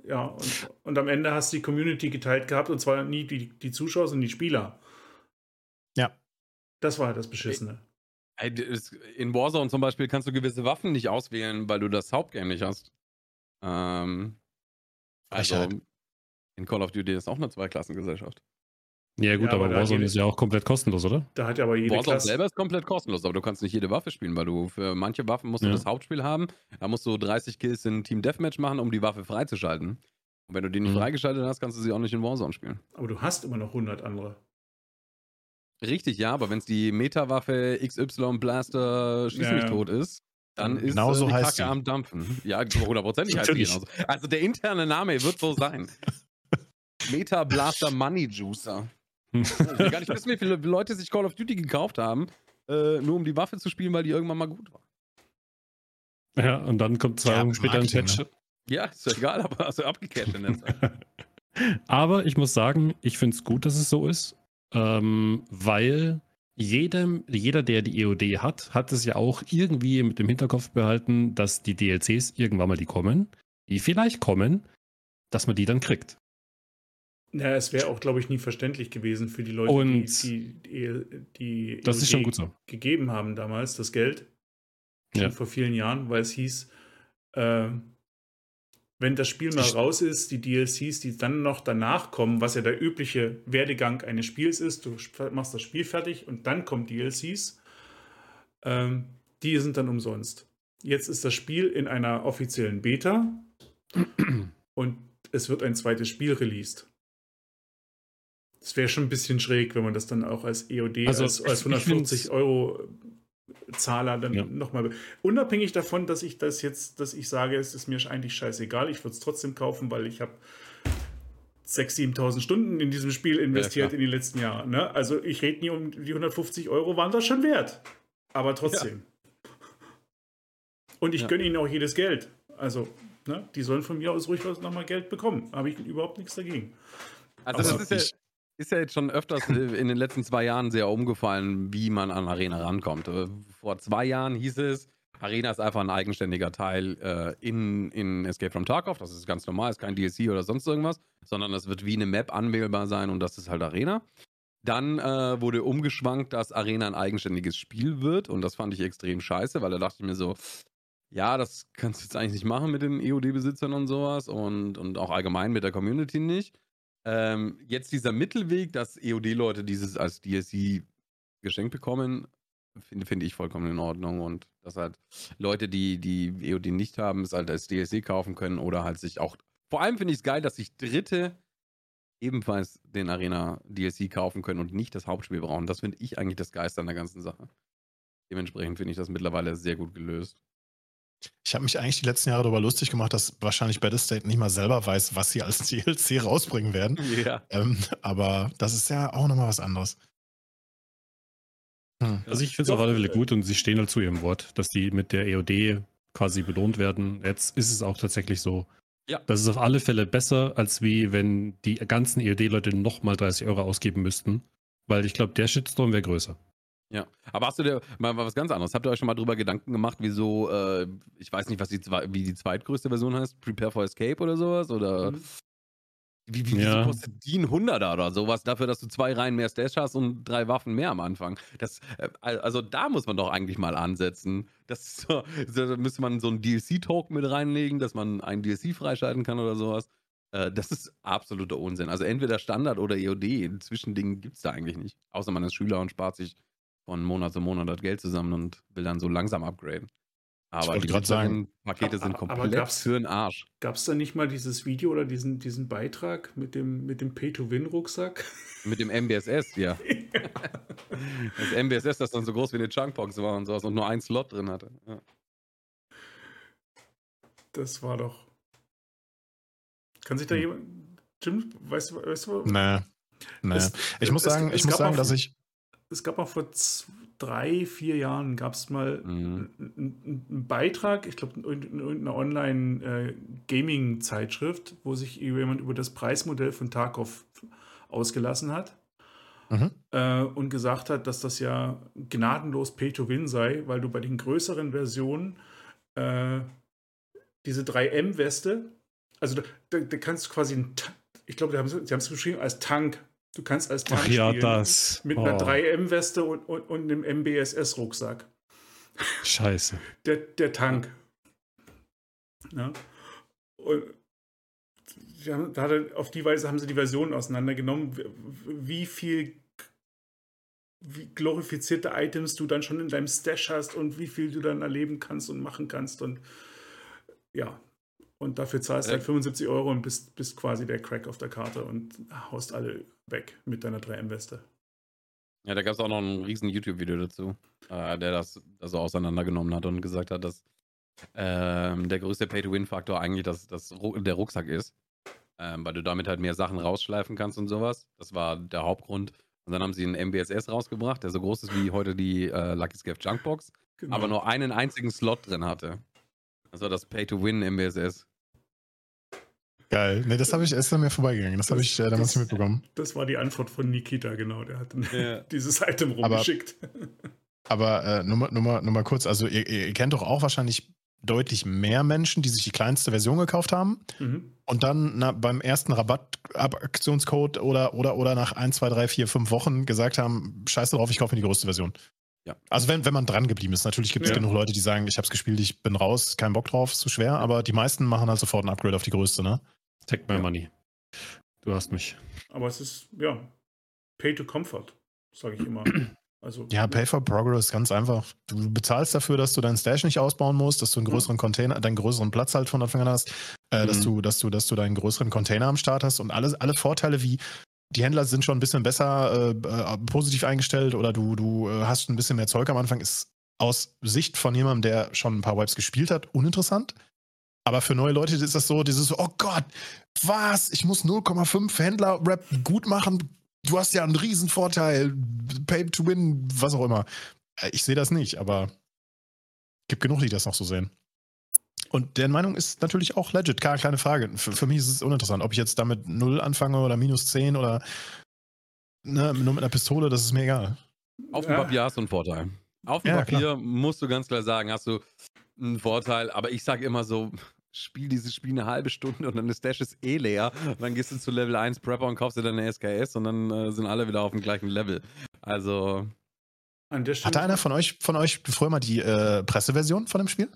[SPEAKER 3] ja, und, und am Ende hast du die Community geteilt gehabt und zwar nie die, die Zuschauer, sondern die Spieler.
[SPEAKER 1] Ja.
[SPEAKER 3] Das war halt das Beschissene.
[SPEAKER 2] In Warzone zum Beispiel kannst du gewisse Waffen nicht auswählen, weil du das Hauptgame nicht hast. Ähm, also
[SPEAKER 1] Frechheit.
[SPEAKER 2] in Call of Duty ist auch eine Zweiklassengesellschaft.
[SPEAKER 4] Ja, gut,
[SPEAKER 3] Ja, aber
[SPEAKER 4] aber Warzone
[SPEAKER 3] jede-
[SPEAKER 4] ist ja auch komplett kostenlos, oder?
[SPEAKER 3] Da hat ja aber jede
[SPEAKER 2] Warzone
[SPEAKER 3] Klasse.
[SPEAKER 2] selber ist komplett kostenlos, aber du kannst nicht jede Waffe spielen, weil du für manche Waffen musst du
[SPEAKER 4] Ja.
[SPEAKER 2] das Hauptspiel haben. Da musst du 30 Kills in Team Deathmatch machen, um die Waffe freizuschalten. Und wenn du die nicht
[SPEAKER 4] Mhm.
[SPEAKER 2] freigeschaltet hast, kannst du sie auch nicht in Warzone spielen.
[SPEAKER 3] Aber du hast immer noch 100 andere.
[SPEAKER 2] Richtig, ja, aber wenn es die Meta-Waffe XY Blaster Schieß
[SPEAKER 3] Ja,
[SPEAKER 2] mich
[SPEAKER 3] ja.
[SPEAKER 2] tot ist, dann ist
[SPEAKER 1] Genau
[SPEAKER 2] äh, die
[SPEAKER 1] heißt
[SPEAKER 2] Kacke
[SPEAKER 1] sie.
[SPEAKER 2] am Dampfen. Ja, hundertprozentig heißt
[SPEAKER 1] Natürlich.
[SPEAKER 2] genauso. Also der interne Name wird so sein. Meta Blaster Money Juicer.
[SPEAKER 4] Hm.
[SPEAKER 2] Ich will gar nicht wissen, wie viele Leute sich Call of Duty gekauft haben, äh, nur um die Waffe zu spielen, weil die irgendwann mal gut war.
[SPEAKER 4] Ja, und dann kommt zwei
[SPEAKER 1] Ja,
[SPEAKER 4] Wochen später ein Patch.
[SPEAKER 2] Ja, ist ja egal, aber hast du abgecasht in der Zeit.
[SPEAKER 4] Aber ich muss sagen, ich finde es gut, dass es so ist, ähm, weil jedem, jeder, der die EOD hat, hat es ja auch irgendwie mit dem Hinterkopf behalten, dass die DLCs irgendwann mal die kommen, die vielleicht kommen, dass man die dann kriegt.
[SPEAKER 3] Ja, es wäre auch, glaube ich, nie verständlich gewesen für die Leute,
[SPEAKER 4] Und
[SPEAKER 3] die, die, die,
[SPEAKER 4] Das ist
[SPEAKER 3] EOD
[SPEAKER 4] schon gut so.
[SPEAKER 3] gegeben haben damals, das Geld.
[SPEAKER 4] Ja.
[SPEAKER 3] vor vielen Jahren, weil es hieß, äh, wenn das Spiel mal raus ist, die DLCs, die dann noch danach kommen, was ja der übliche Werdegang eines Spiels ist, du machst das Spiel fertig und dann kommen DLCs, ähm, die sind dann umsonst. Jetzt ist das Spiel in einer offiziellen Beta und es wird ein zweites Spiel released. Das wäre schon ein bisschen schräg, wenn man das dann auch als EOD,
[SPEAKER 4] Also,
[SPEAKER 3] als, als
[SPEAKER 4] ich- ich
[SPEAKER 3] 150
[SPEAKER 4] find's-
[SPEAKER 3] Euro Zahler dann
[SPEAKER 4] Ja.
[SPEAKER 3] nochmal. Unabhängig davon, dass ich das jetzt, dass ich sage, es ist mir eigentlich scheißegal, ich würde es trotzdem kaufen, weil ich habe 6.000, 7.000 Stunden in diesem Spiel investiert
[SPEAKER 2] klar.
[SPEAKER 3] in den letzten Jahren. Ne? Also ich rede nie um die 150 Euro, waren das schon wert. Aber trotzdem. Und ich
[SPEAKER 2] Ja.
[SPEAKER 3] gönne ihnen auch jedes Geld. Also, ne, die sollen von mir aus ruhig was nochmal Geld bekommen. Habe ich überhaupt nichts dagegen.
[SPEAKER 2] Also
[SPEAKER 1] Also
[SPEAKER 2] das ist ja,
[SPEAKER 1] ich-
[SPEAKER 2] ist ja jetzt schon öfters äh, in den letzten zwei Jahren sehr umgefallen, wie man an Arena rankommt. Äh, Vor zwei Jahren hieß es, Arena ist einfach ein eigenständiger Teil äh, in, in Escape from Tarkov. Das ist ganz normal, ist kein DLC oder sonst irgendwas, sondern es wird wie eine Map anwählbar sein und das ist halt Arena. Dann äh, wurde umgeschwankt, dass Arena ein eigenständiges Spiel wird und das fand ich extrem scheiße, weil da dachte ich mir so, ja, das kannst du jetzt eigentlich nicht machen mit den EOD-Besitzern und sowas und, und auch allgemein mit der Community nicht. Ähm, jetzt dieser Mittelweg, dass EOD-Leute dieses als DLC geschenkt bekommen, finde finde ich vollkommen in Ordnung. Und dass halt Leute, die die EOD nicht haben, es halt als DLC kaufen können oder halt sich auch. Vor allem finde ich es geil, dass sich Dritte ebenfalls den Arena DLC kaufen können und nicht das Hauptspiel brauchen. Das finde ich eigentlich das Geist an der ganzen Sache. Dementsprechend finde ich das mittlerweile sehr gut gelöst.
[SPEAKER 1] Ich habe mich eigentlich die letzten Jahre darüber lustig gemacht, dass wahrscheinlich Battlestate nicht mal selber weiß, was sie als DLC rausbringen werden.
[SPEAKER 2] Ja.
[SPEAKER 1] Ähm, aber das ist ja auch nochmal was anderes. Hm.
[SPEAKER 4] Also ich finde es auf alle Fälle gut und sie stehen halt zu ihrem Wort, dass die mit der EOD quasi belohnt werden. Jetzt ist es auch tatsächlich so.
[SPEAKER 2] Ja.
[SPEAKER 4] Das ist auf alle Fälle besser, als wie wenn die ganzen EOD-Leute nochmal 30 Euro ausgeben müssten. Weil ich glaube, der Shitstorm wäre größer.
[SPEAKER 2] Ja, aber hast du dir mal, mal was ganz anderes? Habt ihr euch schon mal drüber Gedanken gemacht, wieso, äh, ich weiß nicht, was die, zwei- wie die zweitgrößte Version heißt, Prepare for Escape oder sowas? Oder
[SPEAKER 3] Mhm.
[SPEAKER 2] wie, wie,
[SPEAKER 4] Ja.
[SPEAKER 2] wieso kostet die ein Hunderter oder sowas dafür, dass du zwei Reihen mehr Stash hast und drei Waffen mehr am Anfang? Das, äh, also da muss man doch eigentlich mal ansetzen. Das ist so, da müsste man so einen DLC-Token mit reinlegen, dass man einen DLC freischalten kann oder sowas. Äh, das ist absoluter Unsinn. Also entweder Standard oder EOD. Ein Zwischending gibt es da eigentlich nicht. Außer man ist Schüler und spart sich von Monat zu Monat das Geld zusammen und will dann so langsam upgraden. Aber
[SPEAKER 1] wollte
[SPEAKER 2] die
[SPEAKER 1] grad sagen,
[SPEAKER 2] Pakete sind komplett
[SPEAKER 3] gab's-
[SPEAKER 2] für den Arsch.
[SPEAKER 3] Gab es da nicht mal dieses Video oder diesen, diesen Beitrag mit dem, mit dem Pay-to-Win-Rucksack?
[SPEAKER 2] Mit dem MBSS, ja. Das MBSS, das dann so groß wie eine Chunkbox war und sowas und nur ein Slot drin hatte. Ja.
[SPEAKER 3] Das war doch. Kann sich da
[SPEAKER 4] Hm.
[SPEAKER 3] jemand. Jim, weißt du, weißt du
[SPEAKER 1] Nee. Nee.
[SPEAKER 3] Es-
[SPEAKER 1] ich muss sagen,
[SPEAKER 3] es
[SPEAKER 1] ich muss sagen, dass ich.
[SPEAKER 3] Es gab auch vor z- drei, vier Jahren gab es mal
[SPEAKER 2] Mhm.
[SPEAKER 3] einen einen Beitrag, ich glaube, in in irgendeiner Online-Gaming-Zeitschrift, wo sich jemand über das Preismodell von Tarkov ausgelassen hat. mhm. äh, und gesagt hat, dass das ja gnadenlos Pay-to-Win sei, weil du bei den größeren Versionen äh, diese 3M-Weste, also da, da, kannst du quasi, ein, ich glaube, sie haben es geschrieben als Tank. Du kannst als Tank
[SPEAKER 4] Ach ja, spielen, das.
[SPEAKER 3] mit oh. einer 3M-Weste und, und, und einem MBSS-Rucksack.
[SPEAKER 4] Scheiße.
[SPEAKER 3] Der, der Tank. Ja. Und haben, da auf die Weise haben sie die Versionen auseinandergenommen, wie viel wie glorifizierte Items du dann schon in deinem Stash hast und wie viel du dann erleben kannst und machen kannst und ja. Und dafür zahlst du halt 75 Euro und bist, bist quasi der Crack auf der Karte und haust alle weg mit deiner 3M-Weste.
[SPEAKER 2] Ja, da gab es auch noch ein riesen YouTube-Video dazu, äh, der das also auseinandergenommen hat und gesagt hat, dass ähm, der größte Pay-to-Win-Faktor eigentlich das, das, der Rucksack ist. Ähm, weil du damit halt mehr Sachen rausschleifen kannst und sowas. Das war der Hauptgrund. Und dann haben sie einen MBSS rausgebracht, der so groß ist wie heute die äh, Lucky Scav Junkbox, genau. aber nur einen einzigen Slot drin hatte. Das war das Pay-to-Win MBSS.
[SPEAKER 1] Geil. Ne, das habe ich erst an mir vorbeigegangen. Das, das habe ich äh, damals nicht mitbekommen.
[SPEAKER 3] Das war die Antwort von Nikita, genau. Der hat ja. dieses Item rumgeschickt.
[SPEAKER 1] Aber, aber äh, nur, mal, nur, mal, nur mal kurz, also ihr, ihr, kennt doch auch wahrscheinlich deutlich mehr Menschen, die sich die kleinste Version gekauft haben mhm. und dann na, beim ersten Rabattaktionscode oder, oder, oder nach 1, 2, 3, 4, 5 Wochen gesagt haben, scheiße drauf, ich kaufe mir die größte Version. Ja. Also wenn, wenn man dran geblieben ist. Natürlich gibt es ja. genug Leute, die sagen, ich habe es gespielt, ich bin raus, kein Bock drauf, ist zu schwer, aber die meisten machen halt sofort ein Upgrade auf die größte, ne?
[SPEAKER 4] Take my ja. money. Du hast mich.
[SPEAKER 3] Aber es ist, ja, pay to comfort, sage ich immer.
[SPEAKER 1] Also, ja, Pay for Progress, ganz einfach. Du bezahlst dafür, dass du deinen Stash nicht ausbauen musst, dass du einen größeren Container, deinen größeren Platz halt von Anfang an hast, äh, mhm. dass du, dass du, dass du deinen größeren Container am Start hast und alle, alle Vorteile wie die Händler sind schon ein bisschen besser äh, äh, positiv eingestellt oder du, du äh, hast ein bisschen mehr Zeug am Anfang, ist aus Sicht von jemandem, der schon ein paar Wipes gespielt hat, uninteressant. Aber für neue Leute ist das so, dieses so, oh Gott, was? Ich muss 0,5 Händler-Rap gut machen, du hast ja einen riesen Vorteil, Pay to Win, was auch immer. Äh, ich sehe das nicht, aber gibt genug, die das noch so sehen. Und deren Meinung ist natürlich auch legit, klar, kleine Frage. Für, für mich ist es uninteressant, ob ich jetzt damit 0 anfange oder minus 10 oder ne, nur mit einer Pistole, das ist mir egal.
[SPEAKER 2] Auf dem ja. Papier hast du einen Vorteil. Auf dem ja, Papier klar. musst du ganz klar sagen, hast du einen Vorteil, aber ich sage immer so, spiel dieses Spiel eine halbe Stunde und dann ist Dash ist eh leer. Und dann gehst du zu Level 1 Prepper und kaufst dir dann eine SKS und dann äh, sind alle wieder auf dem gleichen Level. Also.
[SPEAKER 1] Hatte einer von euch, von euch früher mal die äh, Presseversion von dem Spiel?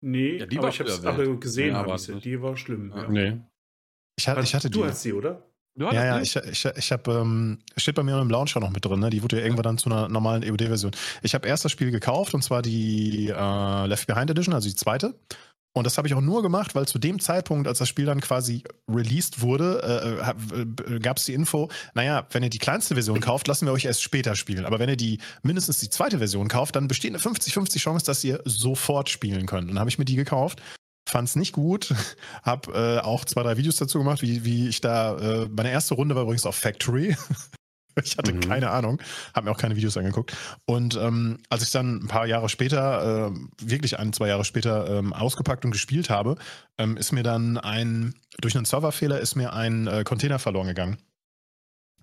[SPEAKER 3] Nee, ja, die aber ich hab's aber gesehen, ja, aber ich, die war schlimm. Ja.
[SPEAKER 1] Nee. Ich hatte, ich hatte
[SPEAKER 3] du die. hast sie, oder?
[SPEAKER 1] ja, ja, ich, ich, ich habe, ähm, steht bei mir im Launcher noch mit drin, ne? Die wurde ja irgendwann dann zu einer normalen EOD-Version. Ich habe erst das Spiel gekauft und zwar die äh, Left Behind Edition, also die zweite. Und das habe ich auch nur gemacht, weil zu dem Zeitpunkt, als das Spiel dann quasi released wurde, äh, äh, gab es die Info, naja, wenn ihr die kleinste Version kauft, lassen wir euch erst später spielen. Aber wenn ihr die mindestens die zweite Version kauft, dann besteht eine 50-50 Chance, dass ihr sofort spielen könnt. Und dann habe ich mir die gekauft. Fand es nicht gut, habe äh, auch zwei, drei Videos dazu gemacht, wie, wie ich da, äh, meine erste Runde war übrigens auf Factory, Ich hatte mhm. keine Ahnung, habe mir auch keine Videos angeguckt. Und ähm, als ich dann ein paar Jahre später, äh, wirklich ein, zwei Jahre später ähm, ausgepackt und gespielt habe, ähm, ist mir dann ein, durch einen Serverfehler ist mir ein äh, Container verloren gegangen.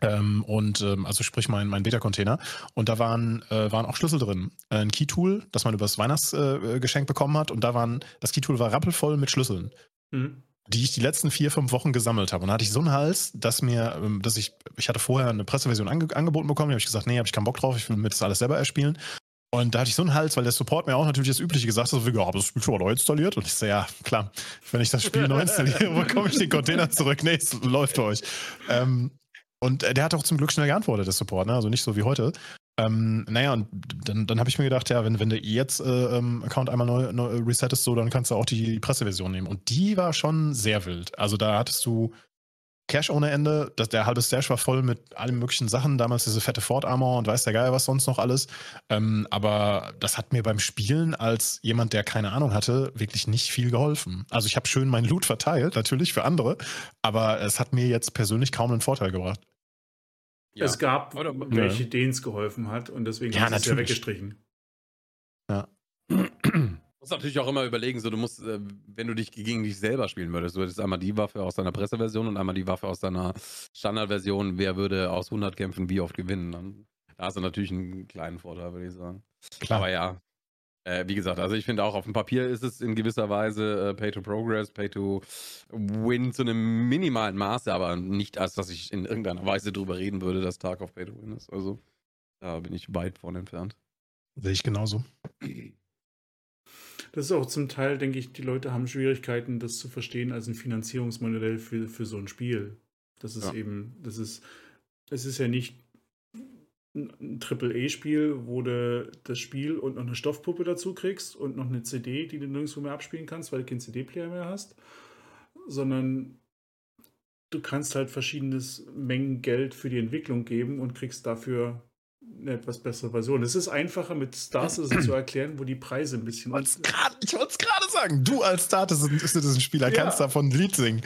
[SPEAKER 1] Ähm, und ähm, also sprich mein, mein Beta-Container. Und da waren, äh, waren auch Schlüssel drin. Ein Keytool, das man übers Weihnachtsgeschenk äh, bekommen hat. Und da waren, das Keytool war rappelvoll mit Schlüsseln. Mhm die ich die letzten vier, fünf Wochen gesammelt habe. Und da hatte ich so einen Hals, dass mir, ähm, dass ich, ich hatte vorher eine Presseversion ange angeboten bekommen, da habe ich gesagt, nee, habe ich keinen Bock drauf, ich will mir das alles selber erspielen. Und da hatte ich so einen Hals, weil der Support mir auch natürlich das Übliche gesagt hat, so wie, ja, das Spiel schon mal neu installiert? Und ich so, ja, klar, wenn ich das Spiel neu installiere, bekomme ich den Container zurück. Nee, es läuft für euch. Ähm, und der hat auch zum Glück schnell geantwortet, der Support, ne? also nicht so wie heute. Ähm, naja, und dann, dann habe ich mir gedacht, ja, wenn, wenn du jetzt äh, ähm, Account einmal neu, neu resettest, so, dann kannst du auch die, Presseversion nehmen. Und die war schon sehr wild. Also da hattest du Cash ohne Ende. Das, der halbe Stash war voll mit allen möglichen Sachen. Damals diese fette Ford Armor und weiß der Geier was sonst noch alles. Ähm, aber das hat mir beim Spielen als jemand, der keine Ahnung hatte, wirklich nicht viel geholfen. Also ich habe schön meinen Loot verteilt, natürlich für andere. Aber es hat mir jetzt persönlich kaum einen Vorteil gebracht.
[SPEAKER 3] Ja. Es gab Oder, welche, ja. denen es geholfen hat und deswegen ja, haben sie es ja weggestrichen.
[SPEAKER 1] Ja.
[SPEAKER 2] musst natürlich auch immer überlegen, so du musst, äh, wenn du dich gegen dich selber spielen würdest, du hättest einmal die Waffe aus deiner Presseversion und einmal die Waffe aus deiner Standardversion, wer würde aus 100 Kämpfen wie oft gewinnen? Dann, da hast du natürlich einen kleinen Vorteil, würde ich sagen.
[SPEAKER 1] Klar.
[SPEAKER 2] Aber ja, wie gesagt, also ich finde auch auf dem Papier ist es in gewisser Weise äh, Pay to Progress, Pay to Win zu einem minimalen Maße, aber nicht als dass ich in irgendeiner Weise drüber reden würde, dass Tag of Pay to Win ist. Also da bin ich weit von entfernt.
[SPEAKER 1] Sehe ich genauso.
[SPEAKER 3] Das ist auch zum Teil, denke ich, die Leute haben Schwierigkeiten, das zu verstehen als ein Finanzierungsmodell für, für so ein Spiel. Das ist
[SPEAKER 2] Ja.
[SPEAKER 3] eben, das ist, es ist ja nicht ein Triple-E-Spiel, wo du das Spiel und noch eine Stoffpuppe dazu kriegst und noch eine CD, die du nirgendwo mehr abspielen kannst, weil du keinen CD-Player mehr hast, sondern du kannst halt verschiedenes Mengen Geld für die Entwicklung geben und kriegst dafür eine etwas bessere Version. Es ist einfacher mit Star Citizen zu erklären, wo die Preise ein bisschen
[SPEAKER 1] Wollt's grad- Ich wollte es gerade sagen. Du als Star Citizen-Spieler
[SPEAKER 3] Ja.
[SPEAKER 1] kannst davon ein Lied singen.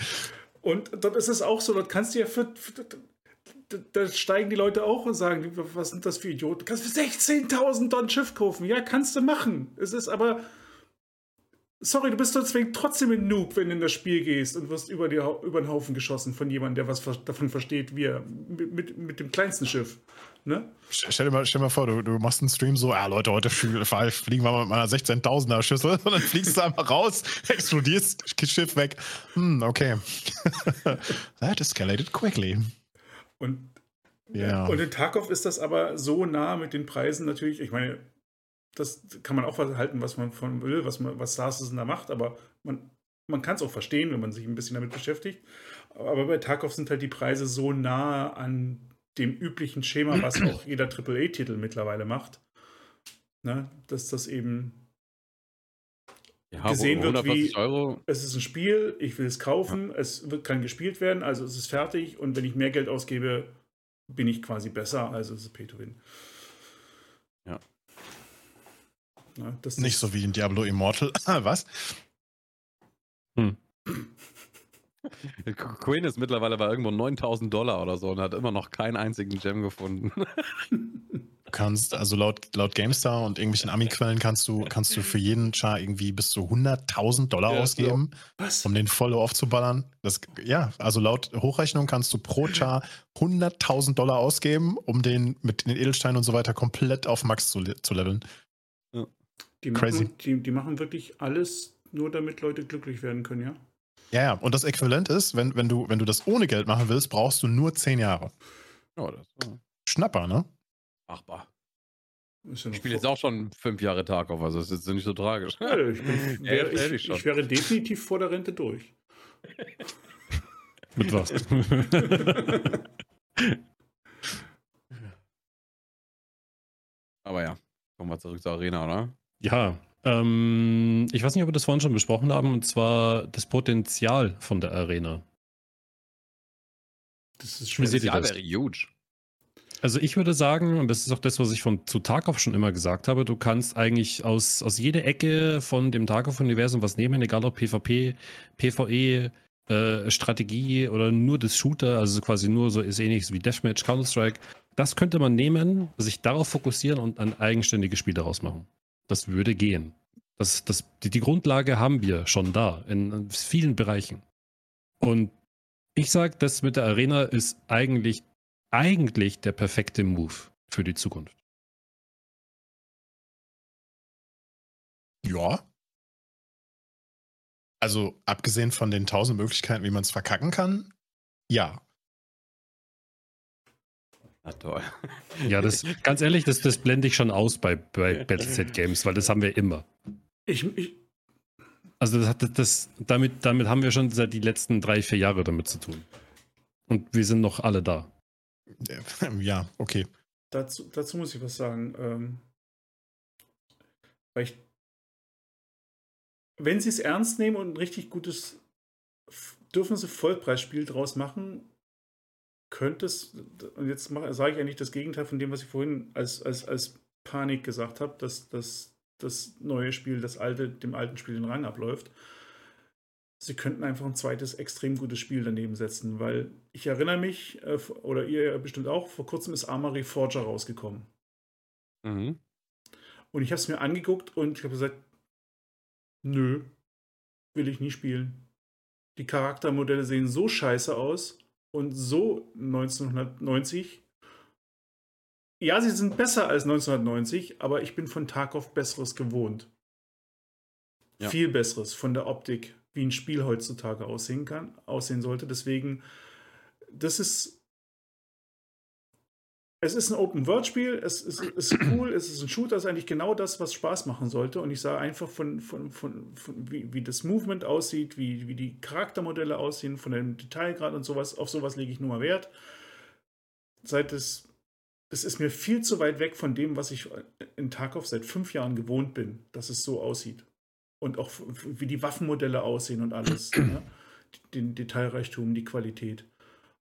[SPEAKER 3] Und dort ist es auch so, dort kannst du ja für, für da- steigen die Leute auch und sagen, was sind das für Idioten? Kannst für 16.000 Dollar ein Schiff kaufen. Ja, kannst du machen. Es ist aber, sorry, du bist deswegen trotzdem ein Noob, wenn du in das Spiel gehst und wirst über, die, über den Haufen geschossen von jemandem, der was davon versteht, wie er mit, mit, dem kleinsten Schiff. Ne?
[SPEAKER 1] Stell dir mal, stell dir mal vor, du, du machst einen Stream so, ja Leute, heute flie- fliegen wir mal mit meiner 16.000er Schüssel und dann fliegst du einfach raus, explodierst, Schiff weg. Hm, okay. That escalated quickly.
[SPEAKER 3] Und
[SPEAKER 1] Ja.
[SPEAKER 3] Und in Tarkov ist das aber so nah mit den Preisen natürlich. Ich meine, das kann man auch halten, was man von will, was, man, was Citizen da macht, aber man, man kann es auch verstehen, wenn man sich ein bisschen damit beschäftigt. Aber bei Tarkov sind halt die Preise so nah an dem üblichen Schema, was auch jeder AAA-Titel mittlerweile macht, ne, dass das eben
[SPEAKER 2] Ja,
[SPEAKER 3] Gesehen wird,
[SPEAKER 2] 140
[SPEAKER 3] wie-
[SPEAKER 2] Euro.
[SPEAKER 3] es ist ein Spiel, ich will es kaufen, es wird, kann gespielt werden, also es ist fertig und wenn ich mehr Geld ausgebe, bin ich quasi besser, also es ist Pay to Win.
[SPEAKER 2] Ja.
[SPEAKER 3] Na, das
[SPEAKER 1] Nicht so wie in Diablo Immortal. Was?
[SPEAKER 2] Queen ist mittlerweile bei irgendwo 9000 Dollar oder so und hat immer noch keinen einzigen Gem gefunden.
[SPEAKER 1] Du kannst, also laut, laut GameStar und irgendwelchen Ami-Quellen kannst du, kannst du für jeden Char irgendwie bis zu 100.000 Dollar
[SPEAKER 2] Ja,
[SPEAKER 1] ausgeben,
[SPEAKER 3] Was?
[SPEAKER 1] um den voll aufzuballern. Das, ja, also laut Hochrechnung kannst du pro Char 100.000 Dollar ausgeben, um den mit den Edelsteinen und so weiter komplett auf Max zu, zu leveln.
[SPEAKER 3] Die
[SPEAKER 1] Crazy.
[SPEAKER 3] machen, die, die machen wirklich alles nur, damit Leute glücklich werden können, ja?
[SPEAKER 1] Ja, ja, und das Äquivalent ist, wenn, wenn, du, wenn du das ohne Geld machen willst, brauchst du nur 10 Jahre.
[SPEAKER 2] Ja, das ist
[SPEAKER 1] Schnapper, ne?
[SPEAKER 2] Machbar.
[SPEAKER 3] Ist ja
[SPEAKER 2] Ich spiele jetzt auch schon fünf Jahre Tag auf, also das ist jetzt nicht so tragisch.
[SPEAKER 3] Ja, ich, bin,
[SPEAKER 2] Ja, ehrlich
[SPEAKER 3] ich,
[SPEAKER 2] schon.
[SPEAKER 3] ich wäre definitiv vor der Rente durch.
[SPEAKER 4] Mit was?
[SPEAKER 2] Aber ja, kommen wir zurück zur Arena, oder?
[SPEAKER 4] ja, ähm, ich weiß nicht, ob wir das vorhin schon besprochen haben, und zwar das Potenzial von der Arena.
[SPEAKER 3] Das ist
[SPEAKER 4] Wie
[SPEAKER 3] schwer.
[SPEAKER 4] seht ihr
[SPEAKER 2] Ja,
[SPEAKER 4] das?
[SPEAKER 2] wäre huge.
[SPEAKER 4] Also ich würde sagen, und das ist auch das, was ich von zu Tarkov schon immer gesagt habe, du kannst eigentlich aus, aus jeder Ecke von dem Tarkov-Universum was nehmen, egal ob PvP, PvE, äh, Strategie oder nur das Shooter, also quasi nur so ist ähnliches wie Deathmatch, Counter-Strike. Das könnte man nehmen, sich darauf fokussieren und ein eigenständiges Spiel daraus machen. Das würde gehen. Das, das, die, die Grundlage haben wir schon da, in, in vielen Bereichen. Und ich sage, das mit der Arena ist eigentlich eigentlich der perfekte Move für die Zukunft.
[SPEAKER 1] Ja. Also, abgesehen von den tausend Möglichkeiten, wie man es verkacken kann, ja.
[SPEAKER 2] Na toll.
[SPEAKER 4] Ja, das ganz ehrlich, das, das blende ich schon aus bei, bei Battleset Games, weil das haben wir immer.
[SPEAKER 3] Ich, ich,
[SPEAKER 4] Also das, hat- das, damit, damit haben wir schon seit die letzten drei, vier Jahre damit zu tun. Und wir sind noch alle da.
[SPEAKER 1] Ja, okay.
[SPEAKER 3] dazu, dazu muss ich was sagen. Ähm, weil ich, wenn sie es ernst nehmen und ein richtig gutes, dürfen sie Vollpreisspiel draus machen, könnte es, und jetzt sage ich eigentlich das Gegenteil von dem, was ich vorhin als, als, als Panik gesagt habe, dass, dass das neue Spiel, das alte, dem alten Spiel den Rang abläuft. Sie könnten einfach ein zweites extrem gutes Spiel daneben setzen, weil ich erinnere mich, äh, oder ihr bestimmt auch, vor kurzem ist Armory Forger rausgekommen.
[SPEAKER 2] Mhm.
[SPEAKER 3] Und ich habe es mir angeguckt und ich habe gesagt, Nö. Will ich nie spielen. Die Charaktermodelle sehen so scheiße aus und so 1990. Ja, sie sind besser als 1990, aber ich bin von Tarkov Besseres gewohnt. Ja. Viel Besseres von der Optik, wie ein Spiel heutzutage aussehen kann, aussehen sollte. Deswegen, das ist es ist ein Open-World-Spiel, es ist, ist, cool, es ist ein Shooter, es ist eigentlich genau das, was Spaß machen sollte. Und ich sage einfach von, von, von, von wie, wie, das Movement aussieht, wie, wie die Charaktermodelle aussehen, von dem Detailgrad und sowas, auf sowas lege ich nur mal Wert. Seit es, es ist mir viel zu weit weg von dem, was ich in Tarkov seit fünf Jahren gewohnt bin, dass es so aussieht. Und auch wie die Waffenmodelle aussehen und alles. ja? Den Detailreichtum, die Qualität.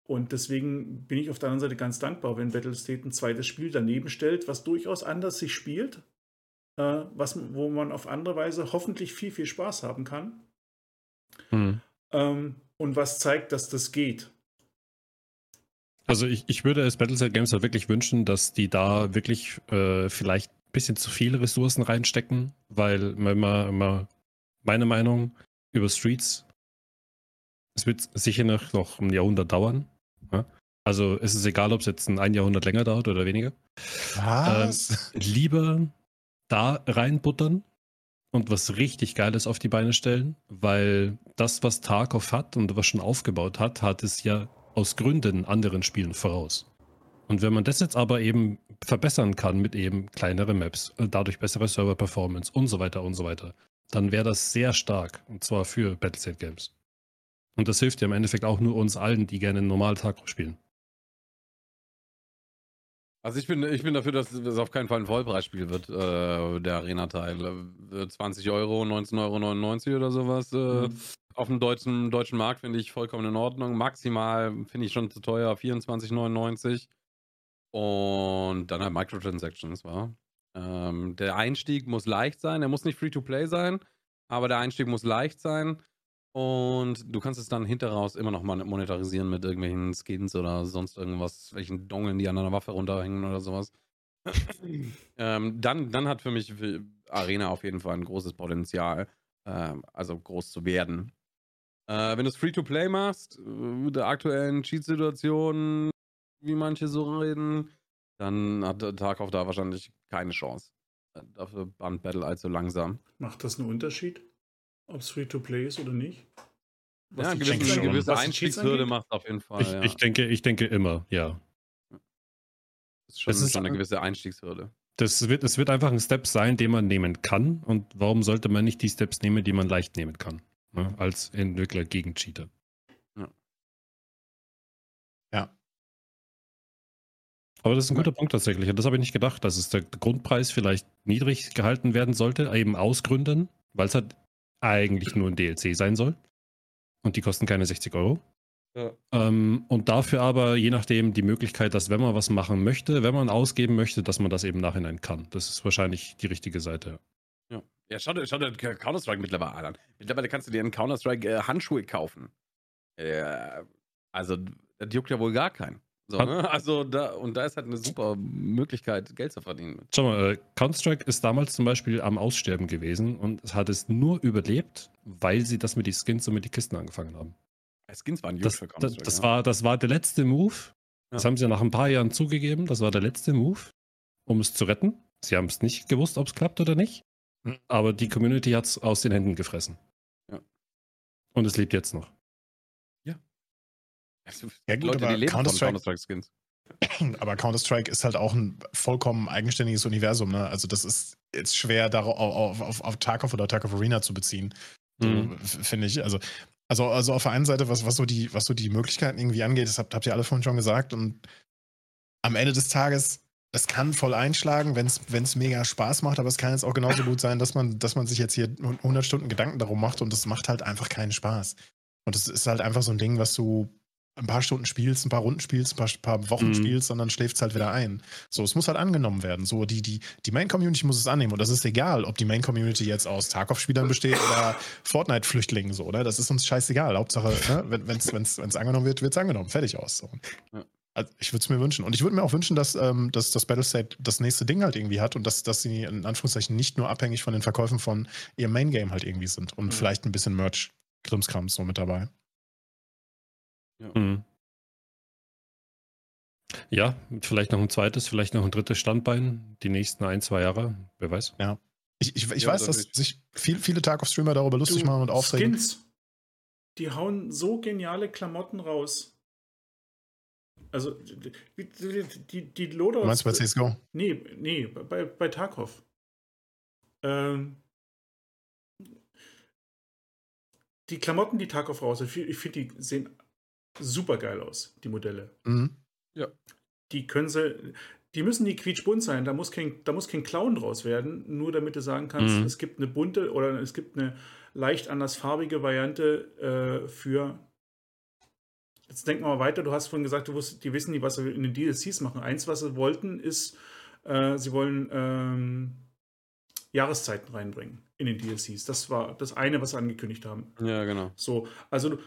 [SPEAKER 3] Und deswegen bin ich auf der anderen Seite ganz dankbar, wenn Battlestate ein zweites Spiel daneben stellt, was durchaus anders sich spielt, äh, was, wo man auf andere Weise hoffentlich viel, viel Spaß haben kann. Mhm. Ähm, und was zeigt, dass das geht.
[SPEAKER 4] Also ich, ich würde es Battlestate Games halt wirklich wünschen, dass die da wirklich äh, vielleicht bisschen zu viele Ressourcen reinstecken, weil immer, immer meine Meinung über Streets, es wird sicher noch, noch ein Jahrhundert dauern, ja? Also es ist egal, ob es jetzt ein Jahrhundert länger dauert oder weniger. Was? Ähm, lieber da reinbuttern und was richtig Geiles auf die Beine stellen, weil das, was Tarkov hat und was schon aufgebaut hat, hat es ja aus Gründen anderen Spielen voraus. Und wenn man das jetzt aber eben verbessern kann mit eben kleineren Maps, äh, dadurch bessere Server-Performance und so weiter und so weiter, dann wäre das sehr stark. Und zwar für Battleset Games. Und das hilft ja im Endeffekt auch nur uns allen, die gerne einen normalen Tag spielen.
[SPEAKER 2] Also ich bin, ich bin dafür, dass es auf keinen Fall ein Vollpreisspiel wird, äh, der Arena-Teil. 20 äh, Euro, 19,99 Euro oder sowas. Äh, mhm. Auf dem deutschen, deutschen Markt finde ich vollkommen in Ordnung. Maximal finde ich schon zu teuer, 24,99. Und dann halt Microtransactions, war. Ähm, der Einstieg muss leicht sein. Er muss nicht Free-to-Play sein, aber der Einstieg muss leicht sein. Und du kannst es dann hinterraus immer noch mal monetarisieren mit irgendwelchen Skins oder sonst irgendwas, welchen Dongeln, die an einer Waffe runterhängen oder sowas. ähm, dann, dann hat für mich Arena auf jeden Fall ein großes Potenzial, äh, also groß zu werden. Äh, wenn du es Free-to-Play machst, mit der aktuellen Cheat-Situation, wie manche so reden, dann hat der Tag auf da wahrscheinlich keine Chance. Äh, dafür band Battle allzu langsam.
[SPEAKER 3] Macht das einen Unterschied? Ob es Free-to-Play ist oder nicht?
[SPEAKER 2] Was ja, gewisse, eine gewisse Einstiegshürde macht auf jeden Fall.
[SPEAKER 4] Ich,
[SPEAKER 2] ja.
[SPEAKER 4] ich, denke, ich denke immer, ja.
[SPEAKER 2] Das ist schon, das ist schon eine gewisse Einstiegshürde.
[SPEAKER 4] Das wird, das wird einfach ein Step sein, den man nehmen kann. Und warum sollte man nicht die Steps nehmen, die man leicht nehmen kann? Ne? Als Entwickler gegen Cheater. Aber das ist ein guter ja. Punkt tatsächlich. Und das habe ich nicht gedacht, dass es der Grundpreis vielleicht niedrig gehalten werden sollte, eben aus Gründen, weil es halt eigentlich nur ein DLC sein soll. Und die kosten keine 60 Euro. Ja. Ähm, und dafür aber, je nachdem, die Möglichkeit, dass wenn man was machen möchte, wenn man ausgeben möchte, dass man das eben nachhinein kann. Das ist wahrscheinlich die richtige Seite.
[SPEAKER 2] Ja, ja schau, dir, schau dir Counter-Strike mittlerweile an. Mittlerweile kannst du dir in Counter-Strike äh, Handschuhe kaufen. Äh, also, das juckt ja wohl gar keinen. So, ne? Also da, und da ist halt eine super Möglichkeit, Geld zu verdienen.
[SPEAKER 4] Schau mal, äh, Counter-Strike ist damals zum Beispiel am Aussterben gewesen und es hat es nur überlebt, weil sie das mit den Skins und mit den Kisten angefangen haben.
[SPEAKER 2] Skins waren
[SPEAKER 4] das, für Counter-Strike. Das, das, ja. war, das war der letzte Move. Das ja. haben sie nach ein paar Jahren zugegeben. Das war der letzte Move, um es zu retten. Sie haben es nicht gewusst, ob es klappt oder nicht. Hm. Aber die Community hat es aus den Händen gefressen. Ja. Und es lebt jetzt noch.
[SPEAKER 1] Ja, gut, Leute, aber Counter-Strike Counter aber Counter-Strike ist halt auch ein vollkommen eigenständiges Universum. Ne? Also das ist jetzt schwer darauf, auf, auf, auf Tarkov oder Tarkov Arena zu beziehen, mhm. finde ich. Also, also, also auf der einen Seite, was, was, so die, was so die Möglichkeiten irgendwie angeht, das habt, habt ihr alle vorhin schon gesagt. Und am Ende des Tages, es kann voll einschlagen, wenn es mega Spaß macht, aber es kann jetzt auch genauso gut sein, dass man, dass man sich jetzt hier 100 Stunden Gedanken darum macht und das macht halt einfach keinen Spaß. Und das ist halt einfach so ein Ding, was du ein paar Stunden spielst, ein paar Runden spielst, ein paar, paar Wochen mhm. spielst und dann schläft es halt wieder ein. So, es muss halt angenommen werden. So, die, die, die Main-Community muss es annehmen. Und das ist egal, ob die Main-Community jetzt aus Tarkov-Spielern besteht oder Fortnite-Flüchtlingen, so, oder? Das ist uns scheißegal. Hauptsache, ne, wenn es wenn's, wenn's angenommen wird, wird es angenommen. Fertig aus. So.
[SPEAKER 2] Ja.
[SPEAKER 1] Also ich würde es mir wünschen. Und ich würde mir auch wünschen, dass, ähm, dass das Battlestate das nächste Ding halt irgendwie hat und dass, dass sie in Anführungszeichen nicht nur abhängig von den Verkäufen von ihrem Main Game halt irgendwie sind und mhm. vielleicht ein bisschen Merch, Krimskrams so mit dabei.
[SPEAKER 4] Ja. Mhm. ja, vielleicht noch ein zweites, vielleicht noch ein drittes Standbein, die nächsten ein, zwei Jahre, wer weiß.
[SPEAKER 1] Ja. Ich, ich, ich ja, weiß, dass sich viel, viele Tarkov-Streamer darüber lustig du, machen und aufregen. Skins.
[SPEAKER 3] Die hauen so geniale Klamotten raus. Also, die, die, die.
[SPEAKER 1] Meinst du bei CSGO?
[SPEAKER 3] Nee, nee, bei, bei Tarkov. Ähm, die Klamotten, die Tarkov raus, ich finde, die sehen super geil aus, die Modelle.
[SPEAKER 1] Mhm.
[SPEAKER 3] Ja. Die können sie, die müssen die quietschbunt sein, da muss kein, da muss kein Clown draus werden, nur damit du sagen kannst, mhm. es gibt eine bunte oder es gibt eine leicht andersfarbige Variante äh, für Jetzt denken wir mal weiter. Du hast vorhin gesagt, du wusst, die wissen nicht, was sie in den DLCs machen. Eins, was sie wollten, ist, äh, sie wollen ähm, Jahreszeiten reinbringen in den DLCs. Das war das eine, was sie angekündigt haben.
[SPEAKER 2] Ja, genau.
[SPEAKER 3] So, also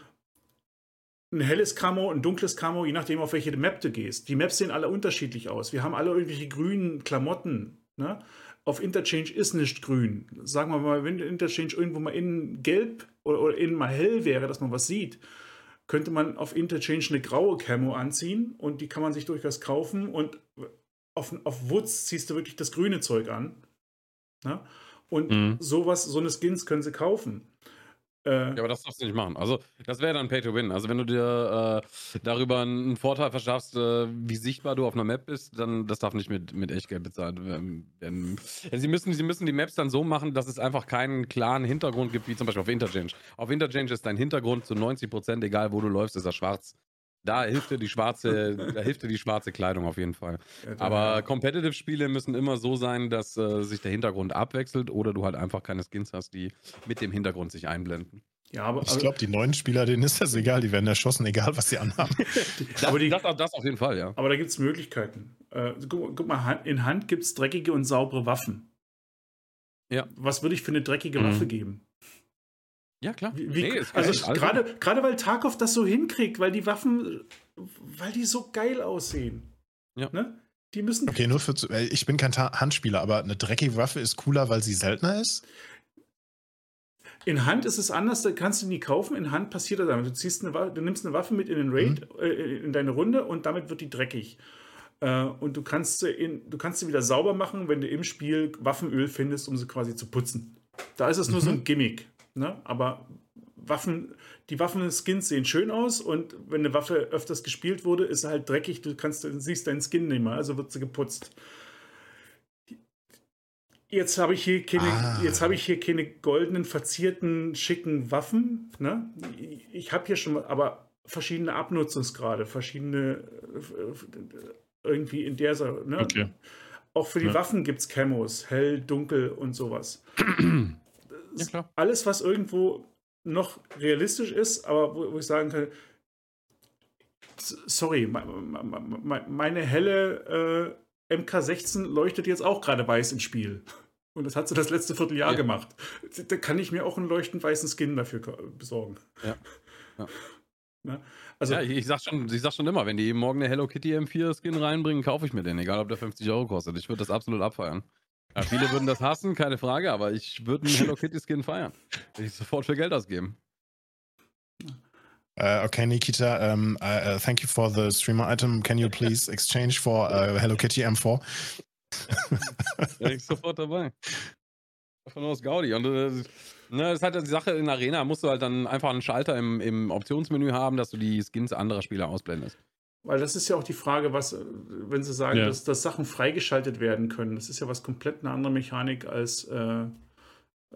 [SPEAKER 3] ein helles Camo, ein dunkles Camo, je nachdem, auf welche Map du gehst. Die Maps sehen alle unterschiedlich aus. Wir haben alle irgendwelche grünen Klamotten. Ne? Auf Interchange ist nicht grün. Sagen wir mal, wenn Interchange irgendwo mal innen gelb oder, oder innen mal hell wäre, dass man was sieht, könnte man auf Interchange eine graue Camo anziehen und die kann man sich durchaus kaufen und auf, auf Woods ziehst du wirklich das grüne Zeug an. Ne? Und mhm. sowas, so eine Skins können sie kaufen.
[SPEAKER 2] Äh, ja, aber das darfst du nicht machen. Also, das wäre dann Pay to Win. Also, wenn du dir äh, darüber einen Vorteil verschaffst, äh, wie sichtbar du auf einer Map bist, dann das darf nicht mit, mit Echtgeld bezahlt werden. sie, müssen, sie müssen die Maps dann so machen, dass es einfach keinen klaren Hintergrund gibt, wie zum Beispiel auf Interchange. Auf Interchange ist dein Hintergrund zu 90 Prozent, egal wo du läufst, ist er schwarz. Da hilft dir die schwarze, da hilft dir die schwarze Kleidung auf jeden Fall. Aber Competitive-Spiele müssen immer so sein, dass äh, sich der Hintergrund abwechselt oder du halt einfach keine Skins hast, die mit dem Hintergrund sich einblenden.
[SPEAKER 1] Ja, aber, ich glaube, die neuen Spieler, denen ist das egal, die werden erschossen, egal was sie anhaben.
[SPEAKER 2] das, aber die, das, das, auf jeden Fall, ja.
[SPEAKER 3] Aber da gibt es Möglichkeiten. Äh, guck, guck, mal, in Hand gibt es dreckige und saubere Waffen. Ja. Was würde ich für eine dreckige mhm. Waffe geben?
[SPEAKER 2] Ja, klar.
[SPEAKER 3] Wie, wie, nee, also gerade, gerade weil Tarkov das so hinkriegt, weil die Waffen, weil die so geil aussehen.
[SPEAKER 2] Ja.
[SPEAKER 3] Ne? Die müssen.
[SPEAKER 1] Okay, nur für. Ich bin kein Handspieler, aber eine dreckige Waffe ist cooler, weil sie seltener ist?
[SPEAKER 3] In Hand ist es anders, da kannst du nie kaufen. In Hand passiert das einfach. Du, ziehst eine du nimmst eine Waffe mit in den Raid, mhm. äh, in deine Runde und damit wird die dreckig. Äh, und du kannst, sie in, du kannst sie wieder sauber machen, wenn du im Spiel Waffenöl findest, um sie quasi zu putzen. Da ist es nur mhm. so ein mhm. Gimmick. Ne? Aber Waffen, die Waffen-Skins sehen schön aus und wenn eine Waffe öfters gespielt wurde, ist sie halt dreckig, du kannst, siehst deinen Skin nicht mehr, also wird sie geputzt. Jetzt habe ich hier keine, ah. jetzt habe ich hier keine goldenen, verzierten, schicken Waffen. Ne? Ich habe hier schon mal, aber verschiedene Abnutzungsgrade, verschiedene irgendwie in der ne?
[SPEAKER 1] Okay.
[SPEAKER 3] Auch für die ja. Waffen gibt es Camos, hell, dunkel und sowas. Ja, alles, was irgendwo noch realistisch ist, aber wo, wo ich sagen kann, sorry, meine helle äh, MK16 leuchtet jetzt auch gerade weiß ins Spiel. Und das hat sie das letzte Vierteljahr ja. gemacht. Da kann ich mir auch einen leuchtend weißen Skin dafür besorgen.
[SPEAKER 2] Ja. ja.
[SPEAKER 3] Na,
[SPEAKER 2] also, ja, ich sag, schon, ich sag schon immer, wenn die morgen eine Hello Kitty M4 Skin reinbringen, kaufe ich mir den, egal ob der 50 Euro kostet. Ich würde das absolut abfeiern. Ja, viele würden das hassen, keine Frage, aber ich würde einen Hello Kitty Skin feiern. Würde ich sofort für Geld ausgeben.
[SPEAKER 1] Uh, okay, Nikita, um, uh, uh, thank you for the streamer item. Can you please exchange for Hello Kitty M4?
[SPEAKER 2] ja, ich sofort dabei. Von aus Gaudi. Und äh, ne, das ist halt die Sache in Arena, musst du halt dann einfach einen Schalter im, im Optionsmenü haben, dass du die Skins anderer Spieler ausblendest.
[SPEAKER 3] Weil das ist ja auch die Frage, was, wenn Sie sagen, ja. dass, dass Sachen freigeschaltet werden können, das ist ja was komplett eine andere Mechanik als äh,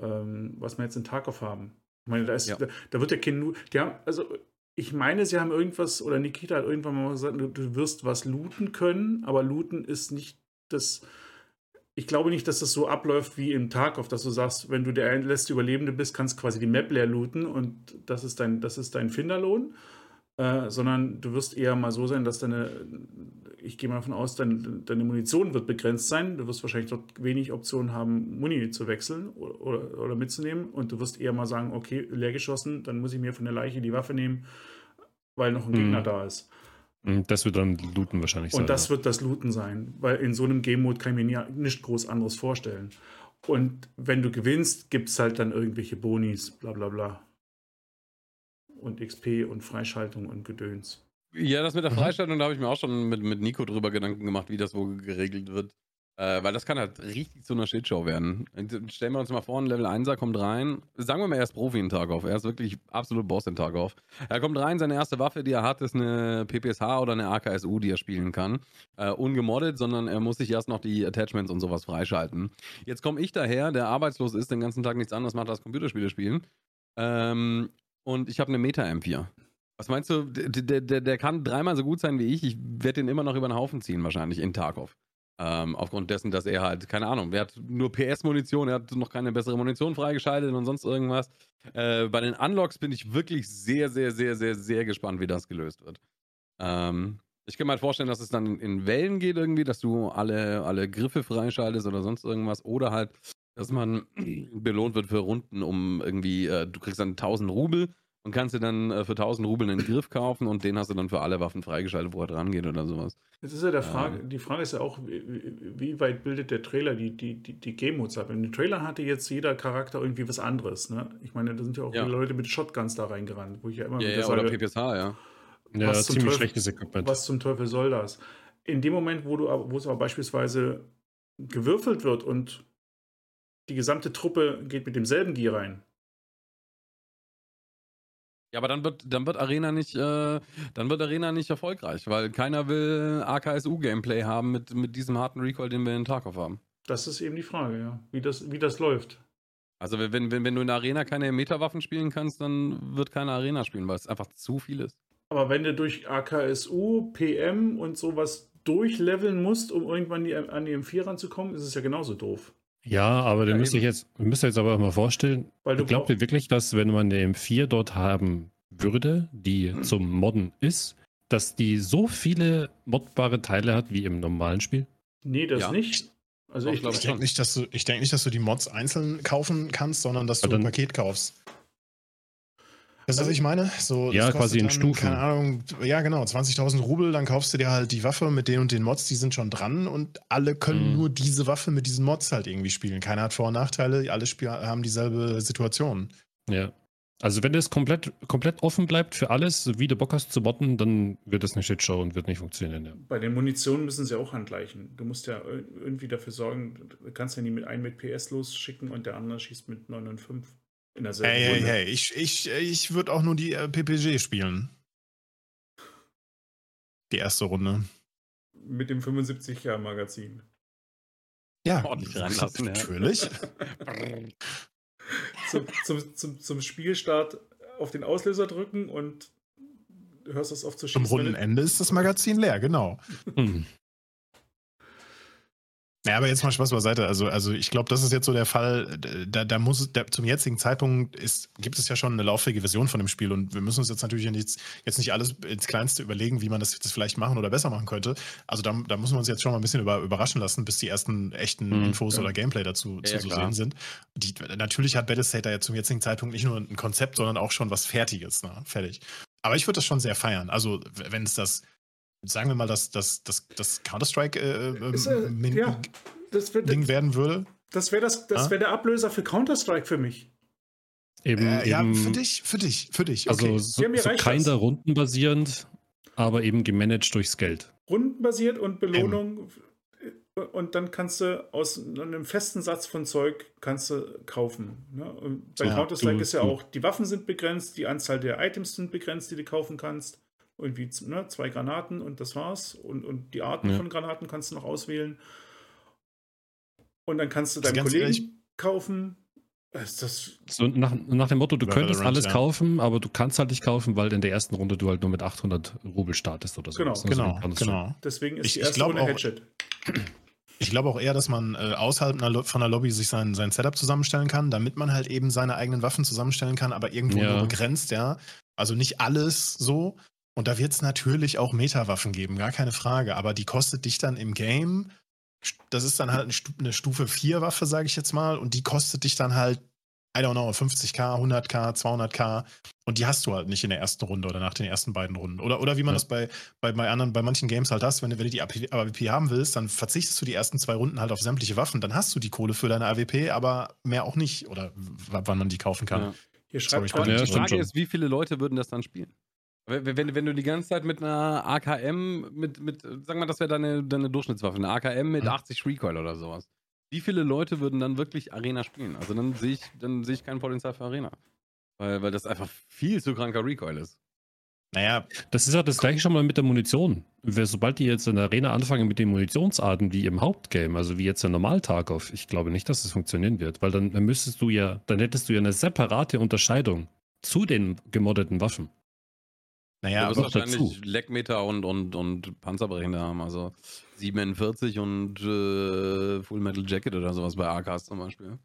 [SPEAKER 3] ähm, was wir jetzt in Tarkov haben. Ich meine, da, ist, ja. da, da, wird ja kein. Die haben, also ich meine, sie haben irgendwas, oder Nikita hat irgendwann mal gesagt, du, du wirst was looten können, aber looten ist nicht das. Ich glaube nicht, dass das so abläuft wie im Tarkov, dass du sagst, wenn du der letzte Überlebende bist, kannst du quasi die Map leer looten und das ist dein, das ist dein Finderlohn. Äh, sondern du wirst eher mal so sein, dass deine, ich gehe mal davon aus, deine, deine Munition wird begrenzt sein. Du wirst wahrscheinlich dort wenig Optionen haben, Muni zu wechseln oder, oder, oder mitzunehmen. Und du wirst eher mal sagen, okay, leer geschossen, dann muss ich mir von der Leiche die Waffe nehmen, weil noch ein mhm. Gegner da ist.
[SPEAKER 4] Hm, das wird dann Looten wahrscheinlich
[SPEAKER 3] sein. Und das ja. wird das Looten sein, weil in so einem Game Mode kann ich mir nicht groß anderes vorstellen. Und wenn du gewinnst, gibt es halt dann irgendwelche Bonis, bla bla bla. Und XP und Freischaltung und Gedöns.
[SPEAKER 2] Ja, das mit der mhm. Freischaltung, da habe ich mir auch schon mit, mit Nico drüber Gedanken gemacht, wie das wohl geregelt wird. Äh, weil das kann halt richtig zu einer Shitshow werden. Stellen wir uns mal vor, ein Level 1er kommt rein. Sagen wir mal, er ist Profi in Tarkov. Er ist wirklich absolut Boss in Tarkov. Er kommt rein, seine erste Waffe, die er hat, ist eine PPSH oder eine AKSU, die er spielen kann. Äh, ungemoddet, sondern er muss sich erst noch die Attachments und sowas freischalten. Jetzt komme ich daher, der arbeitslos ist, den ganzen Tag nichts anderes macht als Computerspiele spielen. Ähm, und ich habe eine Meta M4. Was meinst du, der, der, der kann dreimal so gut sein wie ich. Ich werde den immer noch über den Haufen ziehen, wahrscheinlich in Tarkov. Ähm, aufgrund dessen, dass er halt, keine Ahnung, er hat nur PS-Munition, er hat noch keine bessere Munition freigeschaltet und sonst irgendwas. Äh, bei den Unlocks bin ich wirklich sehr, sehr, sehr, sehr, sehr gespannt, wie das gelöst wird. Ähm, ich kann mir halt vorstellen, dass es dann in Wellen geht irgendwie, dass du alle, alle Griffe freischaltest oder sonst irgendwas. Oder halt, dass man belohnt wird für Runden um irgendwie, äh, du kriegst dann 1000 Rubel und kannst dir dann äh, für 1000 Rubel einen Griff kaufen und den hast du dann für alle Waffen freigeschaltet, wo er dran geht oder sowas.
[SPEAKER 3] Jetzt ist ja der Frage, ähm, die Frage ist ja auch, wie, wie, weit bildet der Trailer die, die, die, die Game Modes ab? In den Trailern hatte jetzt jeder Charakter irgendwie was anderes. Ne? Ich meine, da sind ja auch ja. Leute mit Shotguns da reingerannt, wo ich ja immer
[SPEAKER 2] ja, ja, sage, oder PPSH, ja.
[SPEAKER 4] Ja, ziemlich Teufel, schlechtes Equipment.
[SPEAKER 3] Was zum Teufel soll das? In dem Moment, wo, du, wo es aber beispielsweise gewürfelt wird und die gesamte Truppe geht mit demselben Gear rein,
[SPEAKER 2] ja, aber dann wird, dann wird Arena nicht, äh, dann wird Arena nicht erfolgreich, weil keiner will AKSU-Gameplay haben mit, mit diesem harten Recall, den wir in Tarkov haben.
[SPEAKER 3] Das ist eben die Frage, ja. Wie das, wie das läuft.
[SPEAKER 2] Also wenn, wenn, wenn du in der Arena keine Meta-Waffen spielen kannst, dann wird keine Arena spielen, weil es einfach zu viel ist.
[SPEAKER 3] Aber wenn du durch AKSU, PM und sowas durchleveln musst, um irgendwann die, an die M4 ranzukommen, ist es ja genauso doof.
[SPEAKER 4] Ja, aber ja, müsst jetzt, müsst ihr jetzt aber mal vorstellen, Weil du glaubt ihr wirklich, dass wenn man eine M4 dort haben würde, die mhm. zum Modden ist, dass die so viele modbare Teile hat wie im normalen Spiel?
[SPEAKER 3] Nee, das ja. nicht.
[SPEAKER 1] Also ich, ich denke nicht, dass du, ich denke nicht, dass du die Mods einzeln kaufen kannst, sondern dass du ein Paket kaufst. Weißt du, was ich meine? So,
[SPEAKER 4] ja, quasi in dann, Stufen.
[SPEAKER 1] Keine Ahnung, ja, genau, 20.000 Rubel, dann kaufst du dir halt die Waffe mit den und den Mods, die sind schon dran und alle können mhm. nur diese Waffe mit diesen Mods halt irgendwie spielen. Keiner hat Vor- und Nachteile, alle Spieler haben dieselbe Situation.
[SPEAKER 4] Ja. Also, wenn das komplett, komplett offen bleibt für alles, wie du Bock hast zu botten, dann wird das eine Shitshow und wird nicht funktionieren. Ja.
[SPEAKER 3] Bei den Munitionen müssen sie auch angleichen. Du musst ja irgendwie dafür sorgen, du kannst ja nie mit einem mit PS losschicken und der andere schießt mit 9 und 5.
[SPEAKER 1] In derselben hey, Runde. hey, hey, ich, ich, ich würde auch nur die äh, PPG spielen. Die erste Runde.
[SPEAKER 3] Mit dem 75er-Magazin.
[SPEAKER 1] Ja, ordentlich reinlassen. Natürlich.
[SPEAKER 3] zum, zum, zum, zum Spielstart auf den Auslöser drücken und hörst das auf zu schießen.
[SPEAKER 1] Am Rundenende ist das Magazin leer, genau. Hm. Ja, aber jetzt mal Spaß beiseite. Also, also ich glaube, das ist jetzt so der Fall. Da, da muss da, zum jetzigen Zeitpunkt ist, gibt es ja schon eine lauffähige Version von dem Spiel und wir müssen uns jetzt natürlich jetzt, jetzt nicht alles ins Kleinste überlegen, wie man das jetzt vielleicht machen oder besser machen könnte. Also da, da müssen wir uns jetzt schon mal ein bisschen über, überraschen lassen, bis die ersten echten mhm, Infos ja. oder Gameplay dazu ja, zu, zu sehen sind. Die, natürlich hat Battlestate ja zum jetzigen Zeitpunkt nicht nur ein Konzept, sondern auch schon was Fertiges. Ne? Fertig. Aber ich würde das schon sehr feiern. Also wenn es das sagen wir mal, dass das, das, das Counter-Strike äh, äh, äh ja, Ding werden würde.
[SPEAKER 3] Das wäre das, das wär der Ablöser für Counter-Strike für mich.
[SPEAKER 1] Eben, äh, ja, für dich, für dich, für dich.
[SPEAKER 4] Also okay. so, ja, so keiner rundenbasierend, aber eben gemanagt durchs Geld.
[SPEAKER 3] Rundenbasiert und Belohnung. Ähm. Und dann kannst du aus einem festen Satz von Zeug kannst du kaufen. Ne? bei ja, Counter-Strike ist ja auch, die Waffen sind begrenzt, die Anzahl der Items sind begrenzt, die du kaufen kannst irgendwie ne, zwei Granaten und das war's. Und, und die Arten ja. von Granaten kannst du noch auswählen. Und dann kannst du deinen Kollegen ehrlich, kaufen.
[SPEAKER 4] Ist das so nach, nach dem Motto, du könntest alles ja. kaufen, aber du kannst halt nicht kaufen, weil in der ersten Runde du halt nur mit 800 Rubel startest oder so.
[SPEAKER 3] Genau,
[SPEAKER 1] also genau, genau.
[SPEAKER 3] Deswegen ist ich, die erste Runde auch, Headshot.
[SPEAKER 1] Ich glaube auch eher, dass man äh, außerhalb von der Lobby sich sein, sein Setup zusammenstellen kann, damit man halt eben seine eigenen Waffen zusammenstellen kann, aber irgendwo ja. nur begrenzt, ja. Also nicht alles so, und da wird es natürlich auch Meta-Waffen geben, gar keine Frage. Aber die kostet dich dann im Game, das ist dann halt eine Stufe 4 Waffe, sage ich jetzt mal, und die kostet dich dann halt I don't know, 50k, 100k, 200k und die hast du halt nicht in der ersten Runde oder nach den ersten beiden Runden. Oder, oder wie man ja. das bei, bei, bei anderen, bei manchen Games halt hast, wenn, wenn du die AWP haben willst, dann verzichtest du die ersten zwei Runden halt auf sämtliche Waffen, dann hast du die Kohle für deine AWP, aber mehr auch nicht. Oder wann man die kaufen kann. Ja.
[SPEAKER 2] Hier schreibt Sorry, ja, die Frage ist, wie viele Leute würden das dann spielen? Wenn, wenn, wenn, du die ganze Zeit mit einer AKM, mit, mit sagen wir mal, das wäre deine, deine Durchschnittswaffe, eine AKM mit mhm. 80 Recoil oder sowas. Wie viele Leute würden dann wirklich Arena spielen? Also dann sehe ich, dann sehe ich kein Potenzial für Arena. Weil, weil das einfach viel zu kranker Recoil ist.
[SPEAKER 4] Naja, das ist ja das gleiche schon mal mit der Munition. Sobald die jetzt in der Arena anfangen mit den Munitionsarten wie im Hauptgame, also wie jetzt der Normal-Tarkov, ich glaube nicht, dass das funktionieren wird, weil dann, dann müsstest du ja, dann hättest du ja eine separate Unterscheidung zu den gemoddeten Waffen.
[SPEAKER 2] Naja, du wirst wahrscheinlich dazu. Leckmeter und, und, und Panzerbrechende haben. Also 47 und äh, Full Metal Jacket oder sowas bei AKs zum Beispiel.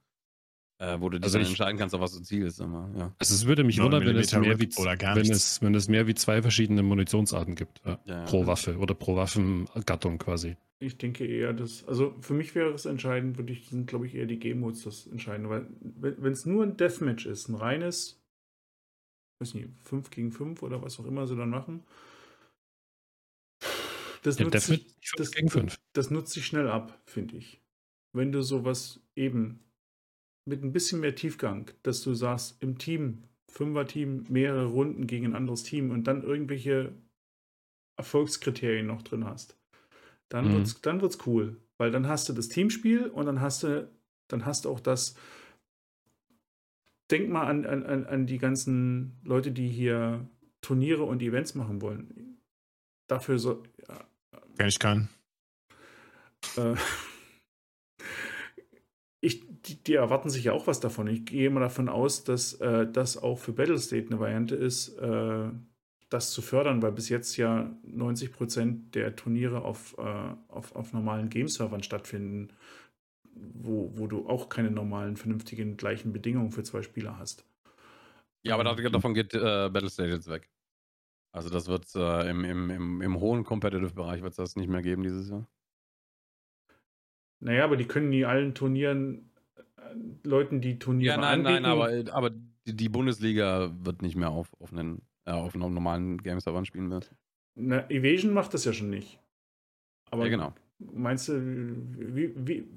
[SPEAKER 2] Äh, wo du dich also dann ich, entscheiden kannst, auf was du zielst. Immer, ja.
[SPEAKER 4] Also es würde mich wundern, wenn es, mehr wie, wenn, es, wenn es mehr wie zwei verschiedene Munitionsarten gibt. Ja, ja, pro Waffe oder pro Waffengattung quasi.
[SPEAKER 3] Ich denke eher, dass, also für mich wäre es entscheidend, würde ich, sind glaube ich eher die Game-Modes das Entscheidende, weil wenn es nur ein Deathmatch ist, ein reines weiß nicht, 5 gegen 5 oder was auch immer sie dann machen. Das, ja, nutzt, sich, das, das, das nutzt sich schnell ab, finde ich. Wenn du sowas eben mit ein bisschen mehr Tiefgang, dass du sagst, im Team, Fünfer-Team, mehrere Runden gegen ein anderes Team und dann irgendwelche Erfolgskriterien noch drin hast, dann mhm. wird's, dann wird's cool. Weil dann hast du das Teamspiel und dann hast du, dann hast du auch das, denk mal an, an, an die ganzen Leute, die hier Turniere und Events machen wollen. Dafür so. Ja,
[SPEAKER 1] Kenn ich keinen.
[SPEAKER 3] Äh, ich, die, die, erwarten sich ja auch was davon. Ich gehe mal davon aus, dass äh, das auch für Battlestate eine Variante ist, äh, das zu fördern, weil bis jetzt ja 90 Prozent der Turniere auf, äh, auf, auf normalen Game-Servern stattfinden wo, wo du auch keine normalen, vernünftigen, gleichen Bedingungen für zwei Spieler hast.
[SPEAKER 2] Ja, aber ähm, davon geht äh, Battlestate jetzt weg. Also das wird äh, im, im, im, im hohen Competitive-Bereich wird es das nicht mehr geben dieses Jahr.
[SPEAKER 3] Naja, aber die können nie allen Turnieren, äh, Leuten, die Turniere Ja,
[SPEAKER 2] nein, anbieten. nein, aber, aber die, die, Bundesliga wird nicht mehr auf, auf, einen, äh, auf einem normalen Game-Servern spielen wird.
[SPEAKER 3] Na, Evasion macht das ja schon nicht.
[SPEAKER 2] Aber ja, genau.
[SPEAKER 3] Meinst du, wie, wie,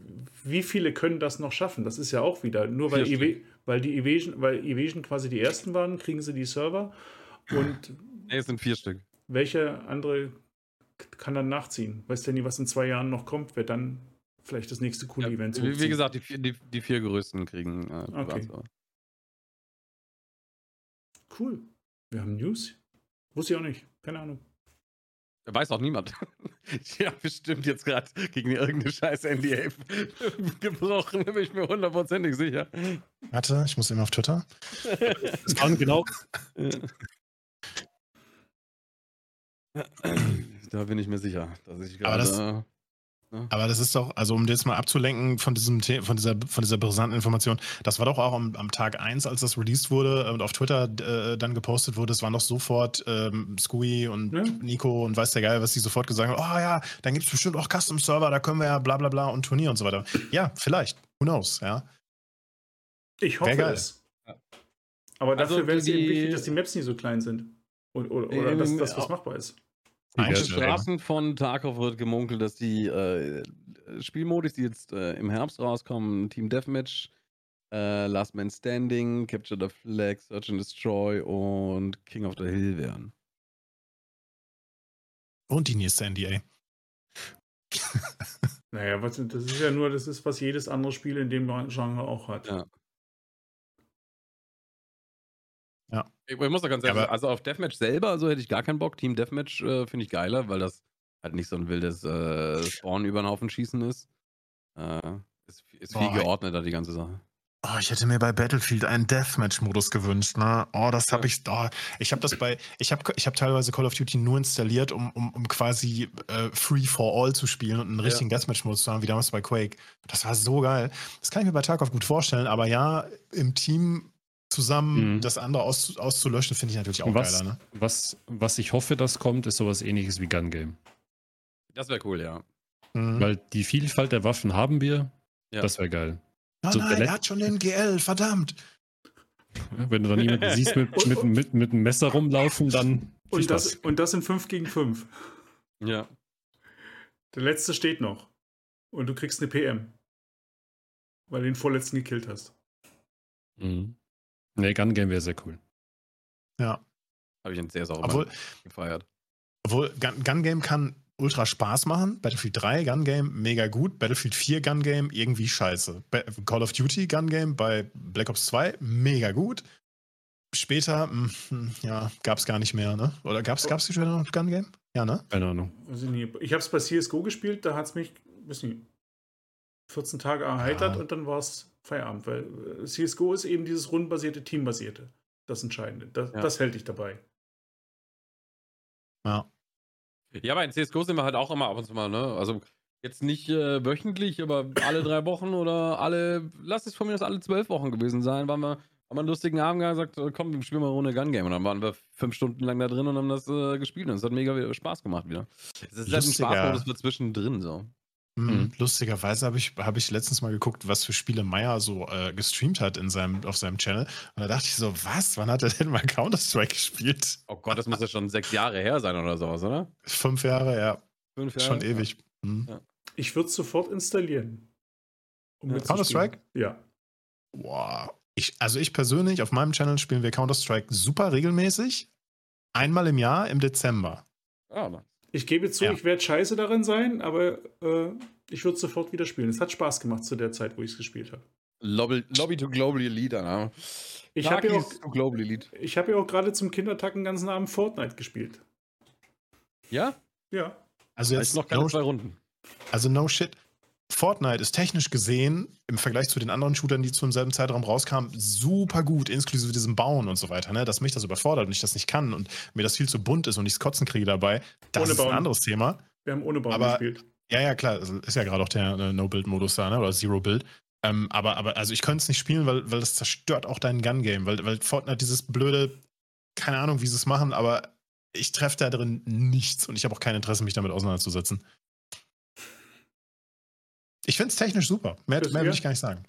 [SPEAKER 3] wie viele können das noch schaffen? Das ist ja auch wieder, nur weil, Ev weil die Evasion, weil Evasion quasi die ersten waren, kriegen sie die Server und.
[SPEAKER 2] Nee, es sind vier Stück.
[SPEAKER 3] Welche andere kann dann nachziehen? Weißt du nie, was in zwei Jahren noch kommt, wer dann vielleicht das nächste coole ja, Event
[SPEAKER 2] Wie, wie gesagt, die, die, die, vier größten kriegen
[SPEAKER 3] äh, okay. Cool. Wir haben News. Wusste ich auch nicht. Keine Ahnung.
[SPEAKER 2] Weiß auch niemand. ja, bestimmt jetzt gerade gegen irgendeine scheiß NDA gebrochen, bin ich mir hundertprozentig sicher.
[SPEAKER 1] Warte, ich muss eben auf Twitter.
[SPEAKER 4] das kann genau.
[SPEAKER 2] da bin ich mir sicher, dass ich
[SPEAKER 1] gerade. Aber das ist doch, also um jetzt mal abzulenken von diesem von dieser, von dieser brisanten Information, das war doch auch am, am Tag 1, als das released wurde und auf Twitter äh, dann gepostet wurde, es waren doch sofort ähm, Scooey und ja. Nico und weiß der Geil, was die sofort gesagt haben, oh ja, dann gibt es bestimmt auch Custom-Server, da können wir ja bla bla bla und Turnier und so weiter. Ja, vielleicht. Who knows, ja.
[SPEAKER 3] Ich hoffe es. Aber dafür also wäre es eben wichtig, dass die Maps nicht so klein sind. Oder, oder, oder dass das was machbar ist.
[SPEAKER 2] In den Straßen von Tarkov wird gemunkelt, dass die äh, Spielmodis, die jetzt äh, im Herbst rauskommen, Team Deathmatch, äh, Last Man Standing, Capture the Flag, Search and Destroy und King of the Hill wären.
[SPEAKER 1] Und die nächste NDA.
[SPEAKER 3] naja, was, das ist ja nur, das ist, was jedes andere Spiel in dem Genre auch hat.
[SPEAKER 2] Ja. Ich, ich muss doch ganz ehrlich sagen, also auf Deathmatch selber, so hätte ich gar keinen Bock. Team Deathmatch äh, finde ich geiler, weil das halt nicht so ein wildes äh, Spawn über den Haufen schießen ist. Äh, ist, ist viel geordneter, die ganze Sache.
[SPEAKER 1] Oh, ich hätte mir bei Battlefield einen Deathmatch-Modus gewünscht, ne? Oh, das habe ich. Oh, ich habe das bei. Ich habe ich hab teilweise Call of Duty nur installiert, um, um, um quasi äh, Free for All zu spielen und einen richtigen ja. Deathmatch-Modus zu haben, wie damals bei Quake. Das war so geil. Das kann ich mir bei Tarkov gut vorstellen, aber ja, im Team zusammen mhm. das andere aus, auszulöschen, finde ich natürlich auch
[SPEAKER 4] was,
[SPEAKER 1] geiler. Ne?
[SPEAKER 4] Was, was ich hoffe, das kommt, ist sowas ähnliches wie Gun Game.
[SPEAKER 2] Das wäre cool, ja.
[SPEAKER 4] Mhm. Weil die Vielfalt der Waffen haben wir. Ja. Das wäre geil.
[SPEAKER 1] Oh so nein, er hat schon den GL, verdammt.
[SPEAKER 4] Wenn du dann jemanden siehst mit, mit, mit, mit einem Messer rumlaufen, dann.
[SPEAKER 3] Und das, und das in 5 gegen 5.
[SPEAKER 2] Ja.
[SPEAKER 3] Der letzte steht noch. Und du kriegst eine PM. Weil du den vorletzten gekillt hast.
[SPEAKER 4] Mhm. Nee, Gun Game wäre sehr cool.
[SPEAKER 1] Ja.
[SPEAKER 2] Habe ich ein sehr sauber
[SPEAKER 1] Obwohl,
[SPEAKER 2] gefeiert.
[SPEAKER 1] obwohl Gun, Gun Game kann ultra Spaß machen. Battlefield 3 Gun Game mega gut. Battlefield 4 Gun Game irgendwie scheiße. Ba Call of Duty Gun Game bei Black Ops 2 mega gut. Später, mh, hm, ja, gab es gar nicht mehr, ne? Oder gab es gab's die später noch Gun Game? Ja, ne?
[SPEAKER 4] Keine Ahnung.
[SPEAKER 3] Ich habe es bei CSGO gespielt, da hat es mich, weiß nicht, 14 Tage erheitert
[SPEAKER 1] Ja.
[SPEAKER 3] und dann war es Feierabend. Weil äh, CSGO ist eben dieses rundenbasierte, teambasierte. Das Entscheidende. Das,
[SPEAKER 2] Ja.
[SPEAKER 3] das hält dich dabei.
[SPEAKER 1] Ja.
[SPEAKER 2] Ja, aber in CSGO sind wir halt auch immer ab und zu mal, ne? Also jetzt nicht äh, wöchentlich, aber alle drei Wochen oder alle, lass es von mir aus alle zwölf Wochen gewesen sein, waren wir, haben wir einen lustigen Abend gesagt, äh, komm, wir spielen mal eine Runde Gun Game. Und dann waren wir fünf Stunden lang da drin und haben das äh, gespielt und es hat mega Spaß gemacht wieder. Es ist halt ein
[SPEAKER 1] Lustiger.
[SPEAKER 2] Spaßmodus für zwischendrin so.
[SPEAKER 1] Mhm.
[SPEAKER 4] Mhm.
[SPEAKER 1] Lustigerweise habe ich, hab ich letztens mal geguckt, was für Spiele Meyer so äh, gestreamt hat in seinem, auf seinem Channel. Und da dachte ich so, was? Wann hat er denn mal Counter-Strike gespielt?
[SPEAKER 2] Oh Gott, das muss ja schon sechs Jahre her sein oder sowas, oder?
[SPEAKER 1] Fünf Jahre, ja.
[SPEAKER 2] Fünf
[SPEAKER 1] Schon ewig. Mhm.
[SPEAKER 2] Ja.
[SPEAKER 3] Ich würde es sofort installieren. Um
[SPEAKER 2] Ja.
[SPEAKER 1] Counter-Strike?
[SPEAKER 3] Ja.
[SPEAKER 1] Boah. Ich, also ich persönlich, auf meinem Channel spielen wir Counter-Strike super regelmäßig. Einmal im Jahr im Dezember.
[SPEAKER 2] Ah, nice.
[SPEAKER 3] Ich gebe zu,
[SPEAKER 1] Ja.
[SPEAKER 3] ich werde scheiße darin sein, aber äh, ich würde sofort wieder spielen. Es hat Spaß gemacht zu der Zeit, wo ich es gespielt habe.
[SPEAKER 2] Lobby, Lobby to Global Elite, ne?
[SPEAKER 3] Ich habe ja auch,
[SPEAKER 2] Takis to Global Elite.
[SPEAKER 3] ich hab ja auch gerade zum Kindertag den ganzen Abend Fortnite gespielt.
[SPEAKER 2] Ja?
[SPEAKER 3] Ja.
[SPEAKER 1] Also
[SPEAKER 2] Jetzt noch keine
[SPEAKER 1] no,
[SPEAKER 2] zwei Runden.
[SPEAKER 1] also no shit. Fortnite ist technisch gesehen im Vergleich zu den anderen Shootern, die zum selben Zeitraum rauskamen, super gut, inklusive diesem Bauen und so weiter. Ne? Dass mich das überfordert und ich das nicht kann und mir das viel zu bunt ist und ich Kotzen kriege dabei, das
[SPEAKER 3] Ohne
[SPEAKER 1] ist ein
[SPEAKER 3] Bauen.
[SPEAKER 1] anderes Thema.
[SPEAKER 3] Wir haben ohne Baum
[SPEAKER 1] Aber-
[SPEAKER 3] gespielt.
[SPEAKER 1] Ja, ja, klar. Ist ja gerade auch der äh, No-Build-Modus da, ne? Oder Zero-Build. Ähm, aber, aber, also ich könnte es nicht spielen, weil, weil das zerstört auch dein Gun-Game. Weil, weil Fortnite dieses blöde, keine Ahnung, wie sie es machen, aber ich treffe da drin nichts und ich habe auch kein Interesse, mich damit auseinanderzusetzen. Ich finde es technisch super. Mehr, mehr will ich gar nicht sagen.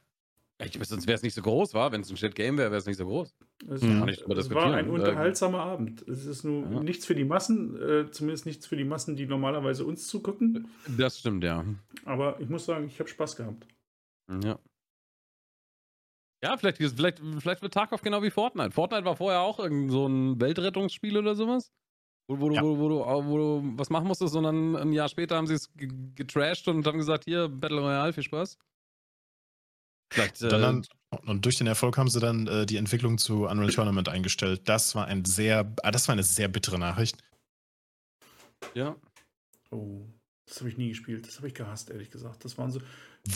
[SPEAKER 2] Ich, sonst wäre es nicht so groß, war. Wenn es ein Shit-Game wäre, wäre es nicht so groß.
[SPEAKER 3] Es,
[SPEAKER 1] Mhm.
[SPEAKER 2] Drüber
[SPEAKER 3] es war ein
[SPEAKER 2] Äh,
[SPEAKER 3] unterhaltsamer Abend. Es ist nur
[SPEAKER 2] Ja.
[SPEAKER 3] nichts für die Massen, äh, zumindest nichts für die Massen, die normalerweise uns zugucken.
[SPEAKER 2] Das stimmt, ja.
[SPEAKER 3] Aber ich muss sagen, ich habe Spaß gehabt.
[SPEAKER 2] Ja. Ja, vielleicht, vielleicht, vielleicht wird Tarkov genau wie Fortnite. Fortnite war vorher auch irgend so ein Weltrettungsspiel oder sowas. Wo, wo, du-
[SPEAKER 1] Ja.
[SPEAKER 2] wo, wo, du, wo du was machen musstest, sondern ein Jahr später haben sie es ge- getrashed und haben gesagt, hier, Battle Royale, viel Spaß. Vielleicht, äh,
[SPEAKER 1] dann- und durch den Erfolg haben sie dann äh, die Entwicklung zu Unreal Tournament eingestellt. Das war ein sehr, ah, das war eine sehr bittere Nachricht.
[SPEAKER 2] ja.
[SPEAKER 3] Oh, das habe ich nie gespielt. Das habe ich gehasst, ehrlich gesagt. Das waren so.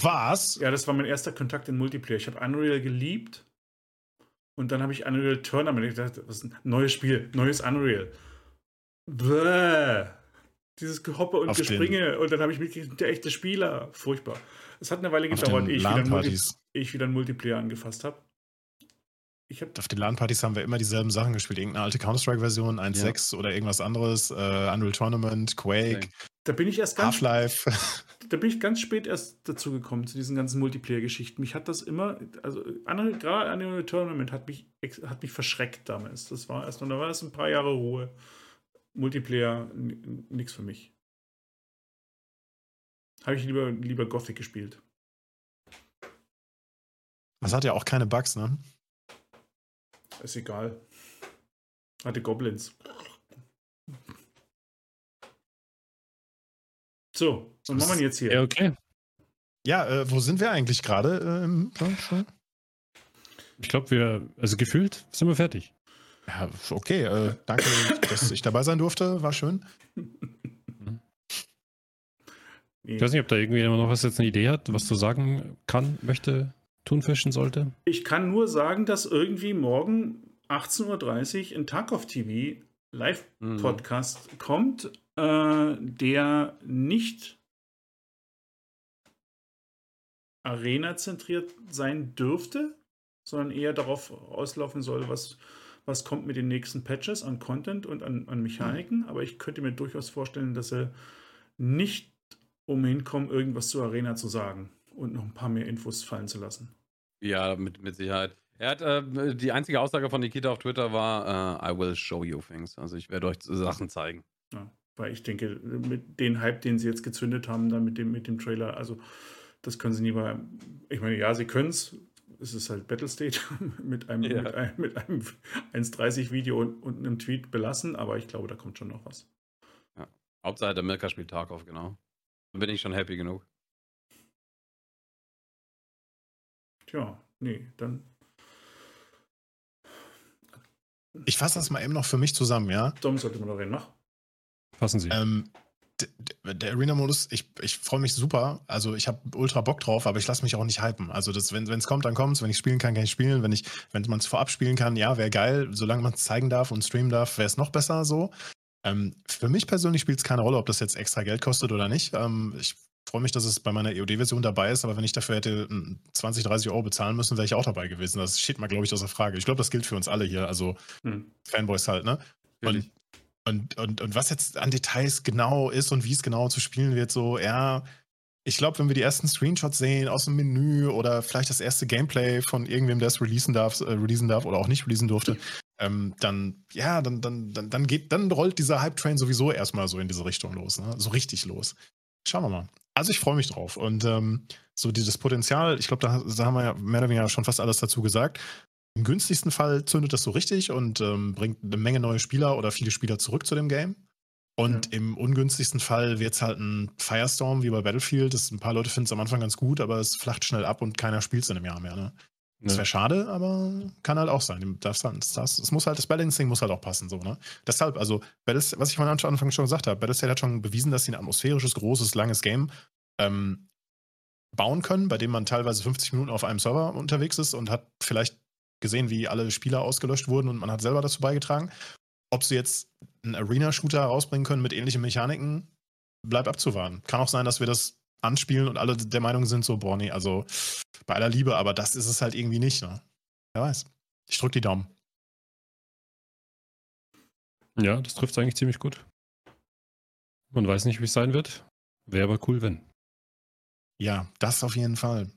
[SPEAKER 1] Was?
[SPEAKER 3] Ja, das war mein erster Kontakt in Multiplayer. Ich habe Unreal geliebt. Und dann habe ich Unreal Tournament. Ich dachte, was ist ein neues Spiel, neues Unreal. Bäh. Dieses Gehoppe und
[SPEAKER 1] Auf den-
[SPEAKER 3] Gespringe. Und dann habe ich mitgekriegt, der echte Spieler. Furchtbar. Es hat eine Weile gedauert,
[SPEAKER 1] den
[SPEAKER 3] ehe ich ich wieder einen Multiplayer angefasst habe. Ich habe
[SPEAKER 1] Auf den LAN-Partys haben wir immer dieselben Sachen gespielt. Irgendeine alte Counter-Strike-Version, 1.6 oder irgendwas anderes, äh, Unreal Tournament, Quake,
[SPEAKER 3] da bin ich erst ganz
[SPEAKER 1] Half-Life.
[SPEAKER 3] da bin ich ganz spät erst dazu gekommen, zu diesen ganzen Multiplayer-Geschichten. Mich hat das immer, also gerade Unreal Tournament hat mich, hat mich verschreckt damals. Das war erst, und da war es ein paar Jahre Ruhe. Multiplayer, n- nix für mich. Habe ich lieber, lieber Gothic gespielt.
[SPEAKER 1] Das hat ja auch keine Bugs, ne?
[SPEAKER 3] Ist egal. Hatte Goblins. So, was machen wir jetzt hier?
[SPEAKER 4] Ja, okay.
[SPEAKER 1] Ja, äh, wo sind wir eigentlich gerade? Ähm?
[SPEAKER 4] Ich glaube, wir, also gefühlt sind wir fertig.
[SPEAKER 1] Ja, okay, äh, danke, dass ich dabei sein durfte. War schön.
[SPEAKER 4] Ich weiß nicht, ob da irgendjemand noch was jetzt eine Idee hat, was du sagen kann, möchte, tun, fischen sollte.
[SPEAKER 3] Ich kann nur sagen, dass irgendwie morgen 18.30 Uhr in Tarkov TV
[SPEAKER 2] Mhm.
[SPEAKER 3] Live-Podcast kommt, äh, der nicht Arena-zentriert sein dürfte, sondern eher darauf auslaufen soll, was, was kommt mit den nächsten Patches an Content und an, an Mechaniken. Aber ich könnte mir durchaus vorstellen, dass sie nicht umhin kommen, irgendwas zu Arena zu sagen und noch ein paar mehr Infos fallen zu lassen.
[SPEAKER 2] Ja, mit, mit Sicherheit. Er hat, äh, die einzige Aussage von Nikita auf Twitter war, uh, I will show you things. Also ich werde euch Sachen zeigen.
[SPEAKER 3] Ja, weil ich denke, mit dem Hype, den sie jetzt gezündet haben, dann mit dem, mit dem Trailer, also das können sie nie mal. Ich meine, ja, sie können es. Es ist halt Battlestate mit einem, ja. mit einem, mit einem 1,30 Video und, und, einem Tweet belassen, aber ich glaube, da kommt schon noch was.
[SPEAKER 2] Ja. Hauptsache der Milka spielt Tarkov, genau. Dann bin ich schon happy genug.
[SPEAKER 3] Tja, nee, dann
[SPEAKER 1] Ich fasse das mal eben noch für mich zusammen, ja?
[SPEAKER 3] Dom sollte man noch reden, mach.
[SPEAKER 4] Fassen Sie.
[SPEAKER 1] Ähm, der Arena-Modus, ich, ich freue mich super. Also ich habe ultra Bock drauf, aber ich lasse mich auch nicht hypen. Also das, wenn es kommt, dann kommt es. Wenn ich spielen kann, kann ich spielen. Wenn, wenn man es vorab spielen kann, ja, wäre geil. Solange man es zeigen darf und streamen darf, wäre es noch besser so. Ähm, für mich persönlich spielt es keine Rolle, ob das jetzt extra Geld kostet oder nicht. Ähm, ich freue mich, dass es bei meiner EOD-Version dabei ist, aber wenn ich dafür hätte 20, hm, 30 Euro bezahlen müssen, wäre ich auch dabei gewesen. Das steht mal, glaube ich, außer Frage. Ich glaube, das gilt für uns alle hier, also hm. Fanboys halt, ne? Und, und, und, und was jetzt an Details genau ist und wie es genau zu spielen wird, so, ja, ich glaube, wenn wir die ersten Screenshots sehen aus dem Menü oder vielleicht das erste Gameplay von irgendwem, der es releasen darf, äh, releasen darf oder auch nicht releasen durfte, ähm, dann, ja, dann, dann, dann, dann geht, dann rollt dieser Hype-Train sowieso erstmal so in diese Richtung los, ne? So richtig los. Schauen wir mal. Also ich freue mich drauf. Und ähm, so dieses Potenzial, ich glaube, da, da, haben wir ja mehr oder weniger schon fast alles dazu gesagt. Im günstigsten Fall zündet das so richtig und ähm, bringt eine Menge neue Spieler oder viele Spieler zurück zu dem Game. Und ja. im ungünstigsten Fall wird es halt ein Firestorm wie bei Battlefield. Das, ein paar Leute finden es am Anfang ganz gut, aber es flacht schnell ab und keiner spielt es in einem Jahr mehr. Ne? Das wäre schade, aber kann halt auch sein. Das, das, das, muss halt, das Balancing muss halt auch passen. So, ne? Deshalb, also, Battles, was ich von Anfang schon gesagt habe, Battlestate hat schon bewiesen, dass sie ein atmosphärisches, großes, langes Game ähm, bauen können, bei dem man teilweise 50 Minuten auf einem Server unterwegs ist und hat vielleicht gesehen, wie alle Spieler ausgelöscht wurden und man hat selber dazu beigetragen. Ob sie jetzt einen Arena-Shooter rausbringen können mit ähnlichen Mechaniken, bleibt abzuwarten. Kann auch sein, dass wir das anspielen und alle der Meinung sind so, boah, nee, also bei aller Liebe, aber das ist es halt irgendwie nicht, ne? Wer weiß. Ich drück die Daumen.
[SPEAKER 4] Ja, das trifft eigentlich ziemlich gut. Man weiß nicht, wie es sein wird. Wäre aber cool, wenn.
[SPEAKER 1] Ja, das auf jeden Fall.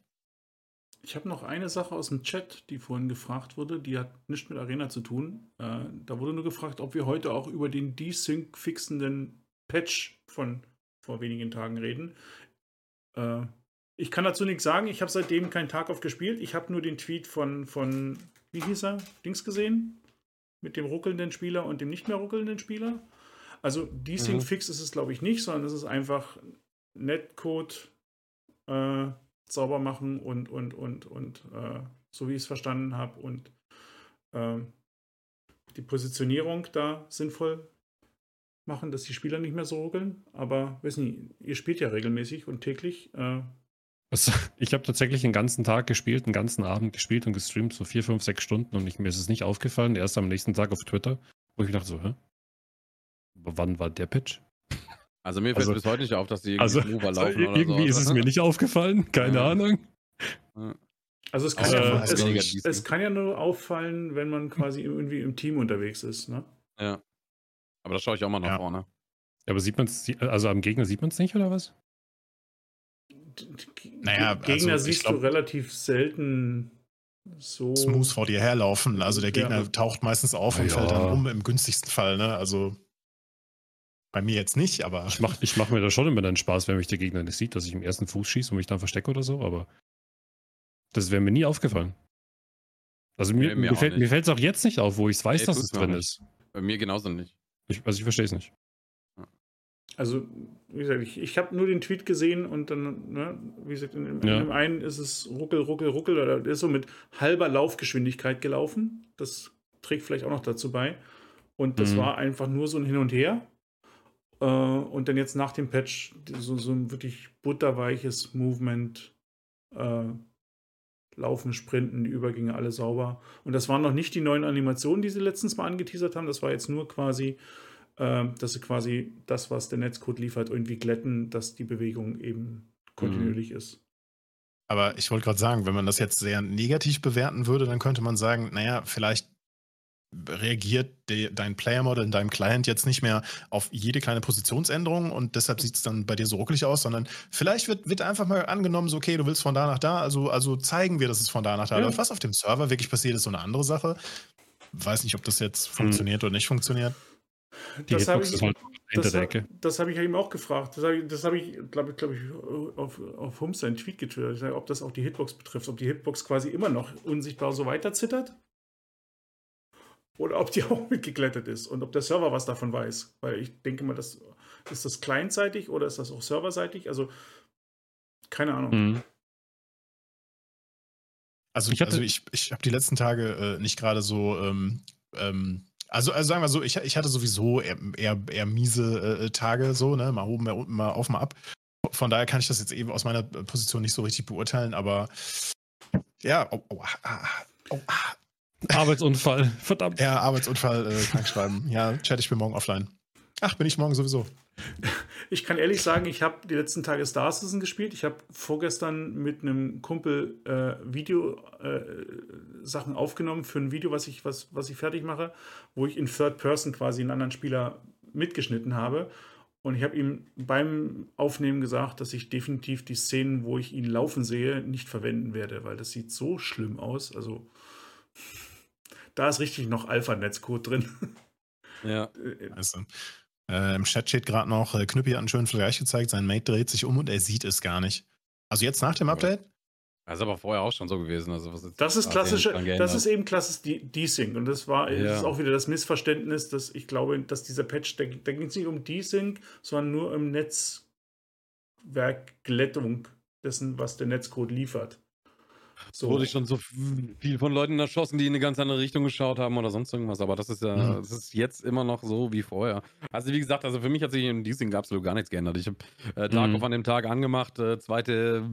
[SPEAKER 3] Ich habe noch eine Sache aus dem Chat, die vorhin gefragt wurde, die hat nichts mit Arena zu tun. Äh, da wurde nur gefragt, ob wir heute auch über den Desync fixenden Patch von vor wenigen Tagen reden. Äh, ich kann dazu nichts sagen. Ich habe seitdem keinen Tag auf gespielt. Ich habe nur den Tweet von, von, wie hieß er, Dings gesehen? Mit dem ruckelnden Spieler und dem nicht mehr ruckelnden Spieler. Also Desync mhm. Fix ist es, glaube ich, nicht, sondern es ist einfach Netcode äh, sauber machen und, und, und, und äh, so wie ich es verstanden habe und äh, die Positionierung da sinnvoll machen, dass die Spieler nicht mehr so ruckeln. Aber weiß nicht, ihr spielt ja regelmäßig und täglich. Äh,
[SPEAKER 4] also, ich habe tatsächlich den ganzen Tag gespielt, den ganzen Abend gespielt und gestreamt, so vier, fünf, sechs Stunden und ich, mir ist es nicht aufgefallen. Erst am nächsten Tag auf Twitter, wo ich dachte so, hä? Wann war der Pitch?
[SPEAKER 2] Also mir fällt also, bis heute nicht auf, dass die
[SPEAKER 4] also, also irgendwie so, ist es mir nicht aufgefallen, keine ja. Ahnung.
[SPEAKER 3] Also es kann, ja, es, es, es kann, ja, nur auffallen, wenn man quasi irgendwie im Team unterwegs ist, ne?
[SPEAKER 2] Ja. Aber da schaue ich auch mal nach ja. vorne.
[SPEAKER 4] Ja, aber sieht man es, also am Gegner sieht man es nicht, oder was?
[SPEAKER 3] Naja, Gegner also, siehst glaub, du relativ selten so
[SPEAKER 1] smooth vor dir herlaufen. Also der Gegner ja. taucht meistens auf und ja. fällt dann um im günstigsten Fall, ne? Also bei mir jetzt nicht, aber.
[SPEAKER 4] Ich mache ich mach mir da schon immer dann Spaß, wenn mich der Gegner nicht sieht, dass ich im ersten Fuß schieße und mich dann verstecke oder so, aber das wäre mir nie aufgefallen. Also mir, nee, mir, mir fällt es auch jetzt nicht auf, wo ich weiß, nee, dass es drin nicht. ist.
[SPEAKER 2] Bei mir genauso nicht.
[SPEAKER 4] Ich, also ich verstehe es nicht.
[SPEAKER 3] Also, wie gesagt, ich, ich habe nur den Tweet gesehen und dann, ne, wie gesagt, in, in ja. dem einen ist es ruckel, ruckel, ruckel, oder der ist so mit halber Laufgeschwindigkeit gelaufen. Das trägt vielleicht auch noch dazu bei. Und das mhm. war einfach nur so ein Hin und Her. Äh, und dann jetzt nach dem Patch so, so ein wirklich butterweiches Movement. Äh, Laufen, Sprinten, die Übergänge alle sauber. Und das waren noch nicht die neuen Animationen, die sie letztens mal angeteasert haben. Das war jetzt nur quasi, äh, dass sie quasi das, was der Netzcode liefert, irgendwie glätten, dass die Bewegung eben kontinuierlich mhm. ist.
[SPEAKER 1] Aber ich wollte gerade sagen, wenn man das jetzt sehr negativ bewerten würde, dann könnte man sagen, naja, vielleicht reagiert de, dein Player-Model in deinem Client jetzt nicht mehr auf jede kleine Positionsänderung und deshalb sieht es dann bei dir so ruckelig aus, sondern vielleicht wird, wird einfach mal angenommen, so okay, du willst von da nach da, also, also zeigen wir, dass es von da nach da ja. läuft. Was auf dem Server wirklich passiert, ist so eine andere Sache. Weiß nicht, ob das jetzt hm. funktioniert hm. oder nicht funktioniert.
[SPEAKER 3] Die das habe ich, halt das, das habe ich ihm auch gefragt. Das habe ich, hab ich glaube glaub ich, auf, auf Humster einen Tweet getwittert, ob das auch die Hitbox betrifft, ob die Hitbox quasi immer noch unsichtbar so weiter zittert oder ob die auch mitgeklettert ist und ob der Server was davon weiß. Weil ich denke mal, das, ist das clientseitig oder ist das auch serverseitig? Also, keine Ahnung. Mhm.
[SPEAKER 1] Also ich, also ich, ich habe die letzten Tage äh, nicht gerade so, ähm, ähm, also, also sagen wir so, ich, ich hatte sowieso eher, eher, eher miese äh, Tage, so, ne, mal oben, mal unten, mal auf, mal ab. Von daher kann ich das jetzt eben aus meiner Position nicht so richtig beurteilen, aber ja, oh, oh, ah,
[SPEAKER 4] oh, ah, Arbeitsunfall, verdammt.
[SPEAKER 1] Ja, Arbeitsunfall, äh, krankschreiben. ja, chat, ich bin morgen offline. Ach, bin ich morgen sowieso.
[SPEAKER 3] Ich kann ehrlich sagen, ich habe die letzten Tage Star Citizen gespielt. Ich habe vorgestern mit einem Kumpel äh, Video-Sachen äh, aufgenommen für ein Video, was ich, was, was ich fertig mache, wo ich in Third Person quasi einen anderen Spieler mitgeschnitten habe. Und ich habe ihm beim Aufnehmen gesagt, dass ich definitiv die Szenen, wo ich ihn laufen sehe, nicht verwenden werde, weil das sieht so schlimm aus. Also da ist richtig noch Alpha-Netzcode drin.
[SPEAKER 2] Ja.
[SPEAKER 1] Also, äh, Im Chat steht gerade noch, äh, Knüppi hat einen schönen Vergleich gezeigt, sein Mate dreht sich um und er sieht es gar nicht. Also jetzt nach dem Update?
[SPEAKER 2] Das ist aber vorher auch schon so gewesen. Also was
[SPEAKER 3] das ist klassische, das ist eben klassisch Desync. Und das war ja. das ist auch wieder das Missverständnis, dass ich glaube, dass dieser Patch, da, da ging es nicht um Desync, sondern nur um Netzwerkglättung dessen, was der Netzcode liefert.
[SPEAKER 2] So. Wurde ich schon so viel von Leuten erschossen, die in eine ganz andere Richtung geschaut haben oder sonst irgendwas. Aber das ist ja, mhm. das ist jetzt immer noch so wie vorher. Also wie gesagt, also für mich hat sich in diesem absolut gar nichts geändert. Ich habe äh, Tarkov mhm. an dem Tag angemacht, äh, zweite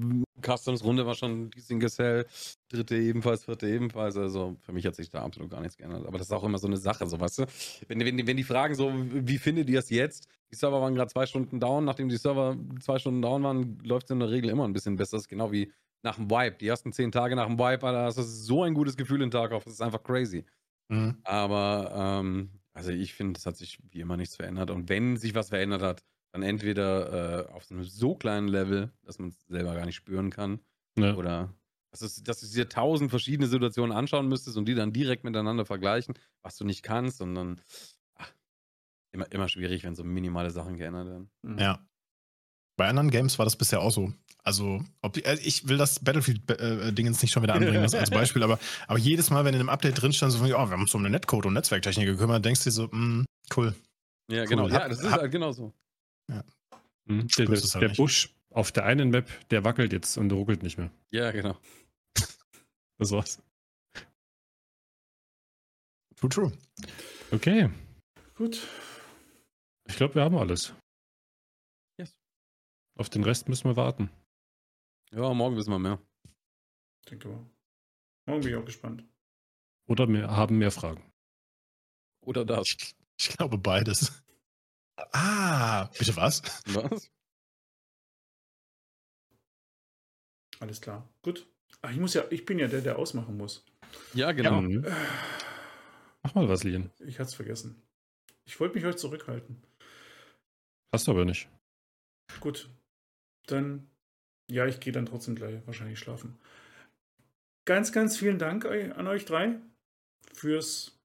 [SPEAKER 2] Customs-Runde war schon Diesing Gesell, dritte ebenfalls, vierte ebenfalls. Also für mich hat sich da absolut gar nichts geändert. Aber das ist auch immer so eine Sache, so weißt du. Wenn, wenn, wenn die fragen so, wie findet ihr es jetzt? Die Server waren gerade zwei Stunden down. Nachdem die Server zwei Stunden down waren, läuft es in der Regel immer ein bisschen besser. Das ist genau wie nach dem Wipe. Die ersten zehn Tage nach dem Wipe, Alter, das ist so ein gutes Gefühl in Tarkov. Das ist einfach crazy. Mhm. Aber, ähm, also ich finde, es hat sich wie immer nichts verändert. Und wenn sich was verändert hat, dann entweder äh, auf so einem so kleinen Level, dass man es selber gar nicht spüren kann. Ja. Oder dass, es, dass du dir tausend verschiedene Situationen anschauen müsstest und die dann direkt miteinander vergleichen, was du nicht kannst. Und dann ach, immer, immer schwierig, wenn so minimale Sachen geändert werden.
[SPEAKER 1] Mhm. Ja. Bei anderen Games war das bisher auch so. Also, die, äh, ich will das Battlefield-Dingens nicht schon wieder anbringen als Beispiel, aber, aber jedes Mal, wenn in einem Update drin stand, so von, oh, wir haben uns um eine Netcode und Netzwerktechnik gekümmert, denkst du dir so, mm, cool.
[SPEAKER 2] Ja, cool. genau. ja, das ist halt genau so.
[SPEAKER 4] Ja. Mhm. Der, der, halt der Busch auf der einen Map, der wackelt jetzt und ruckelt nicht mehr.
[SPEAKER 2] Ja, genau.
[SPEAKER 4] das war's.
[SPEAKER 1] True, true.
[SPEAKER 4] Okay.
[SPEAKER 3] Gut.
[SPEAKER 4] Ich glaube, wir haben alles. Auf den Rest müssen wir warten.
[SPEAKER 2] Ja, morgen wissen wir mehr.
[SPEAKER 3] Ich denke mal. Morgen bin ich auch gespannt.
[SPEAKER 4] Oder wir haben mehr Fragen.
[SPEAKER 2] Oder das.
[SPEAKER 1] Ich, ich glaube beides. Ah, bitte was? Was?
[SPEAKER 3] Alles klar. Gut. Ach, ich muss ja, ich bin ja der, der ausmachen muss.
[SPEAKER 2] Ja, genau.
[SPEAKER 4] Ja. Mach mal was, Lien.
[SPEAKER 3] Ich hatte es vergessen. Ich wollte mich heute zurückhalten.
[SPEAKER 4] Hast du aber nicht.
[SPEAKER 3] Gut dann, ja, ich gehe dann trotzdem gleich wahrscheinlich schlafen. Ganz, ganz vielen Dank an euch drei fürs,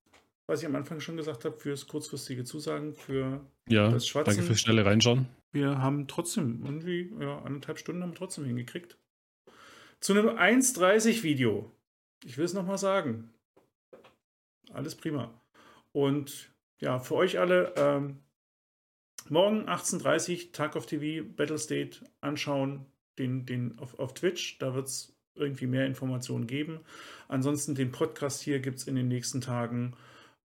[SPEAKER 3] was ich am Anfang schon gesagt habe, fürs kurzfristige Zusagen, für
[SPEAKER 4] ja, das Schwatzen. Danke fürs schnelle Reinschauen.
[SPEAKER 3] Wir haben trotzdem irgendwie, ja, anderthalb Stunden haben wir trotzdem hingekriegt. Zu einem 1,30 Video. Ich will es nochmal sagen. Alles prima. Und ja, für euch alle, ähm, Morgen 18.30 Uhr, Tag of TV, Battle State anschauen, den, den auf, auf Twitch. Da wird es irgendwie mehr Informationen geben. Ansonsten den Podcast hier gibt es in den nächsten Tagen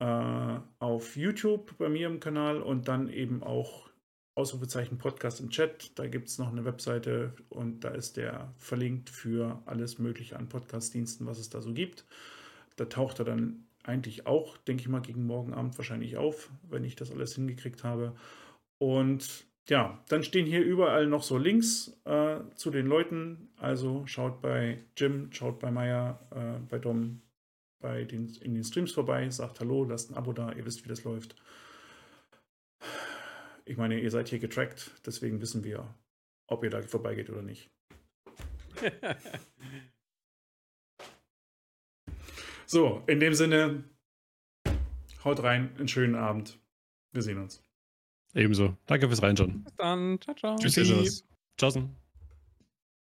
[SPEAKER 3] äh, auf YouTube bei mir im Kanal und dann eben auch Ausrufezeichen Podcast im Chat. Da gibt es noch eine Webseite und da ist der verlinkt für alles Mögliche an Podcast-Diensten, was es da so gibt. Da taucht er dann eigentlich auch, denke ich mal, gegen morgen Abend wahrscheinlich auf, wenn ich das alles hingekriegt habe. Und ja, dann stehen hier überall noch so Links äh, zu den Leuten. Also schaut bei Jim, schaut bei Maya, äh, bei Dom, bei den, in den Streams vorbei, sagt Hallo, lasst ein Abo da, ihr wisst, wie das läuft. Ich meine, ihr seid hier getrackt, deswegen wissen wir, ob ihr da vorbeigeht oder nicht. so, in dem Sinne, haut rein, einen schönen Abend. Wir sehen uns.
[SPEAKER 4] Ebenso. Danke fürs Reinschauen.
[SPEAKER 2] Bis dann. Ciao, ciao.
[SPEAKER 1] Tschüssi.
[SPEAKER 4] Tschüss. Tschüss.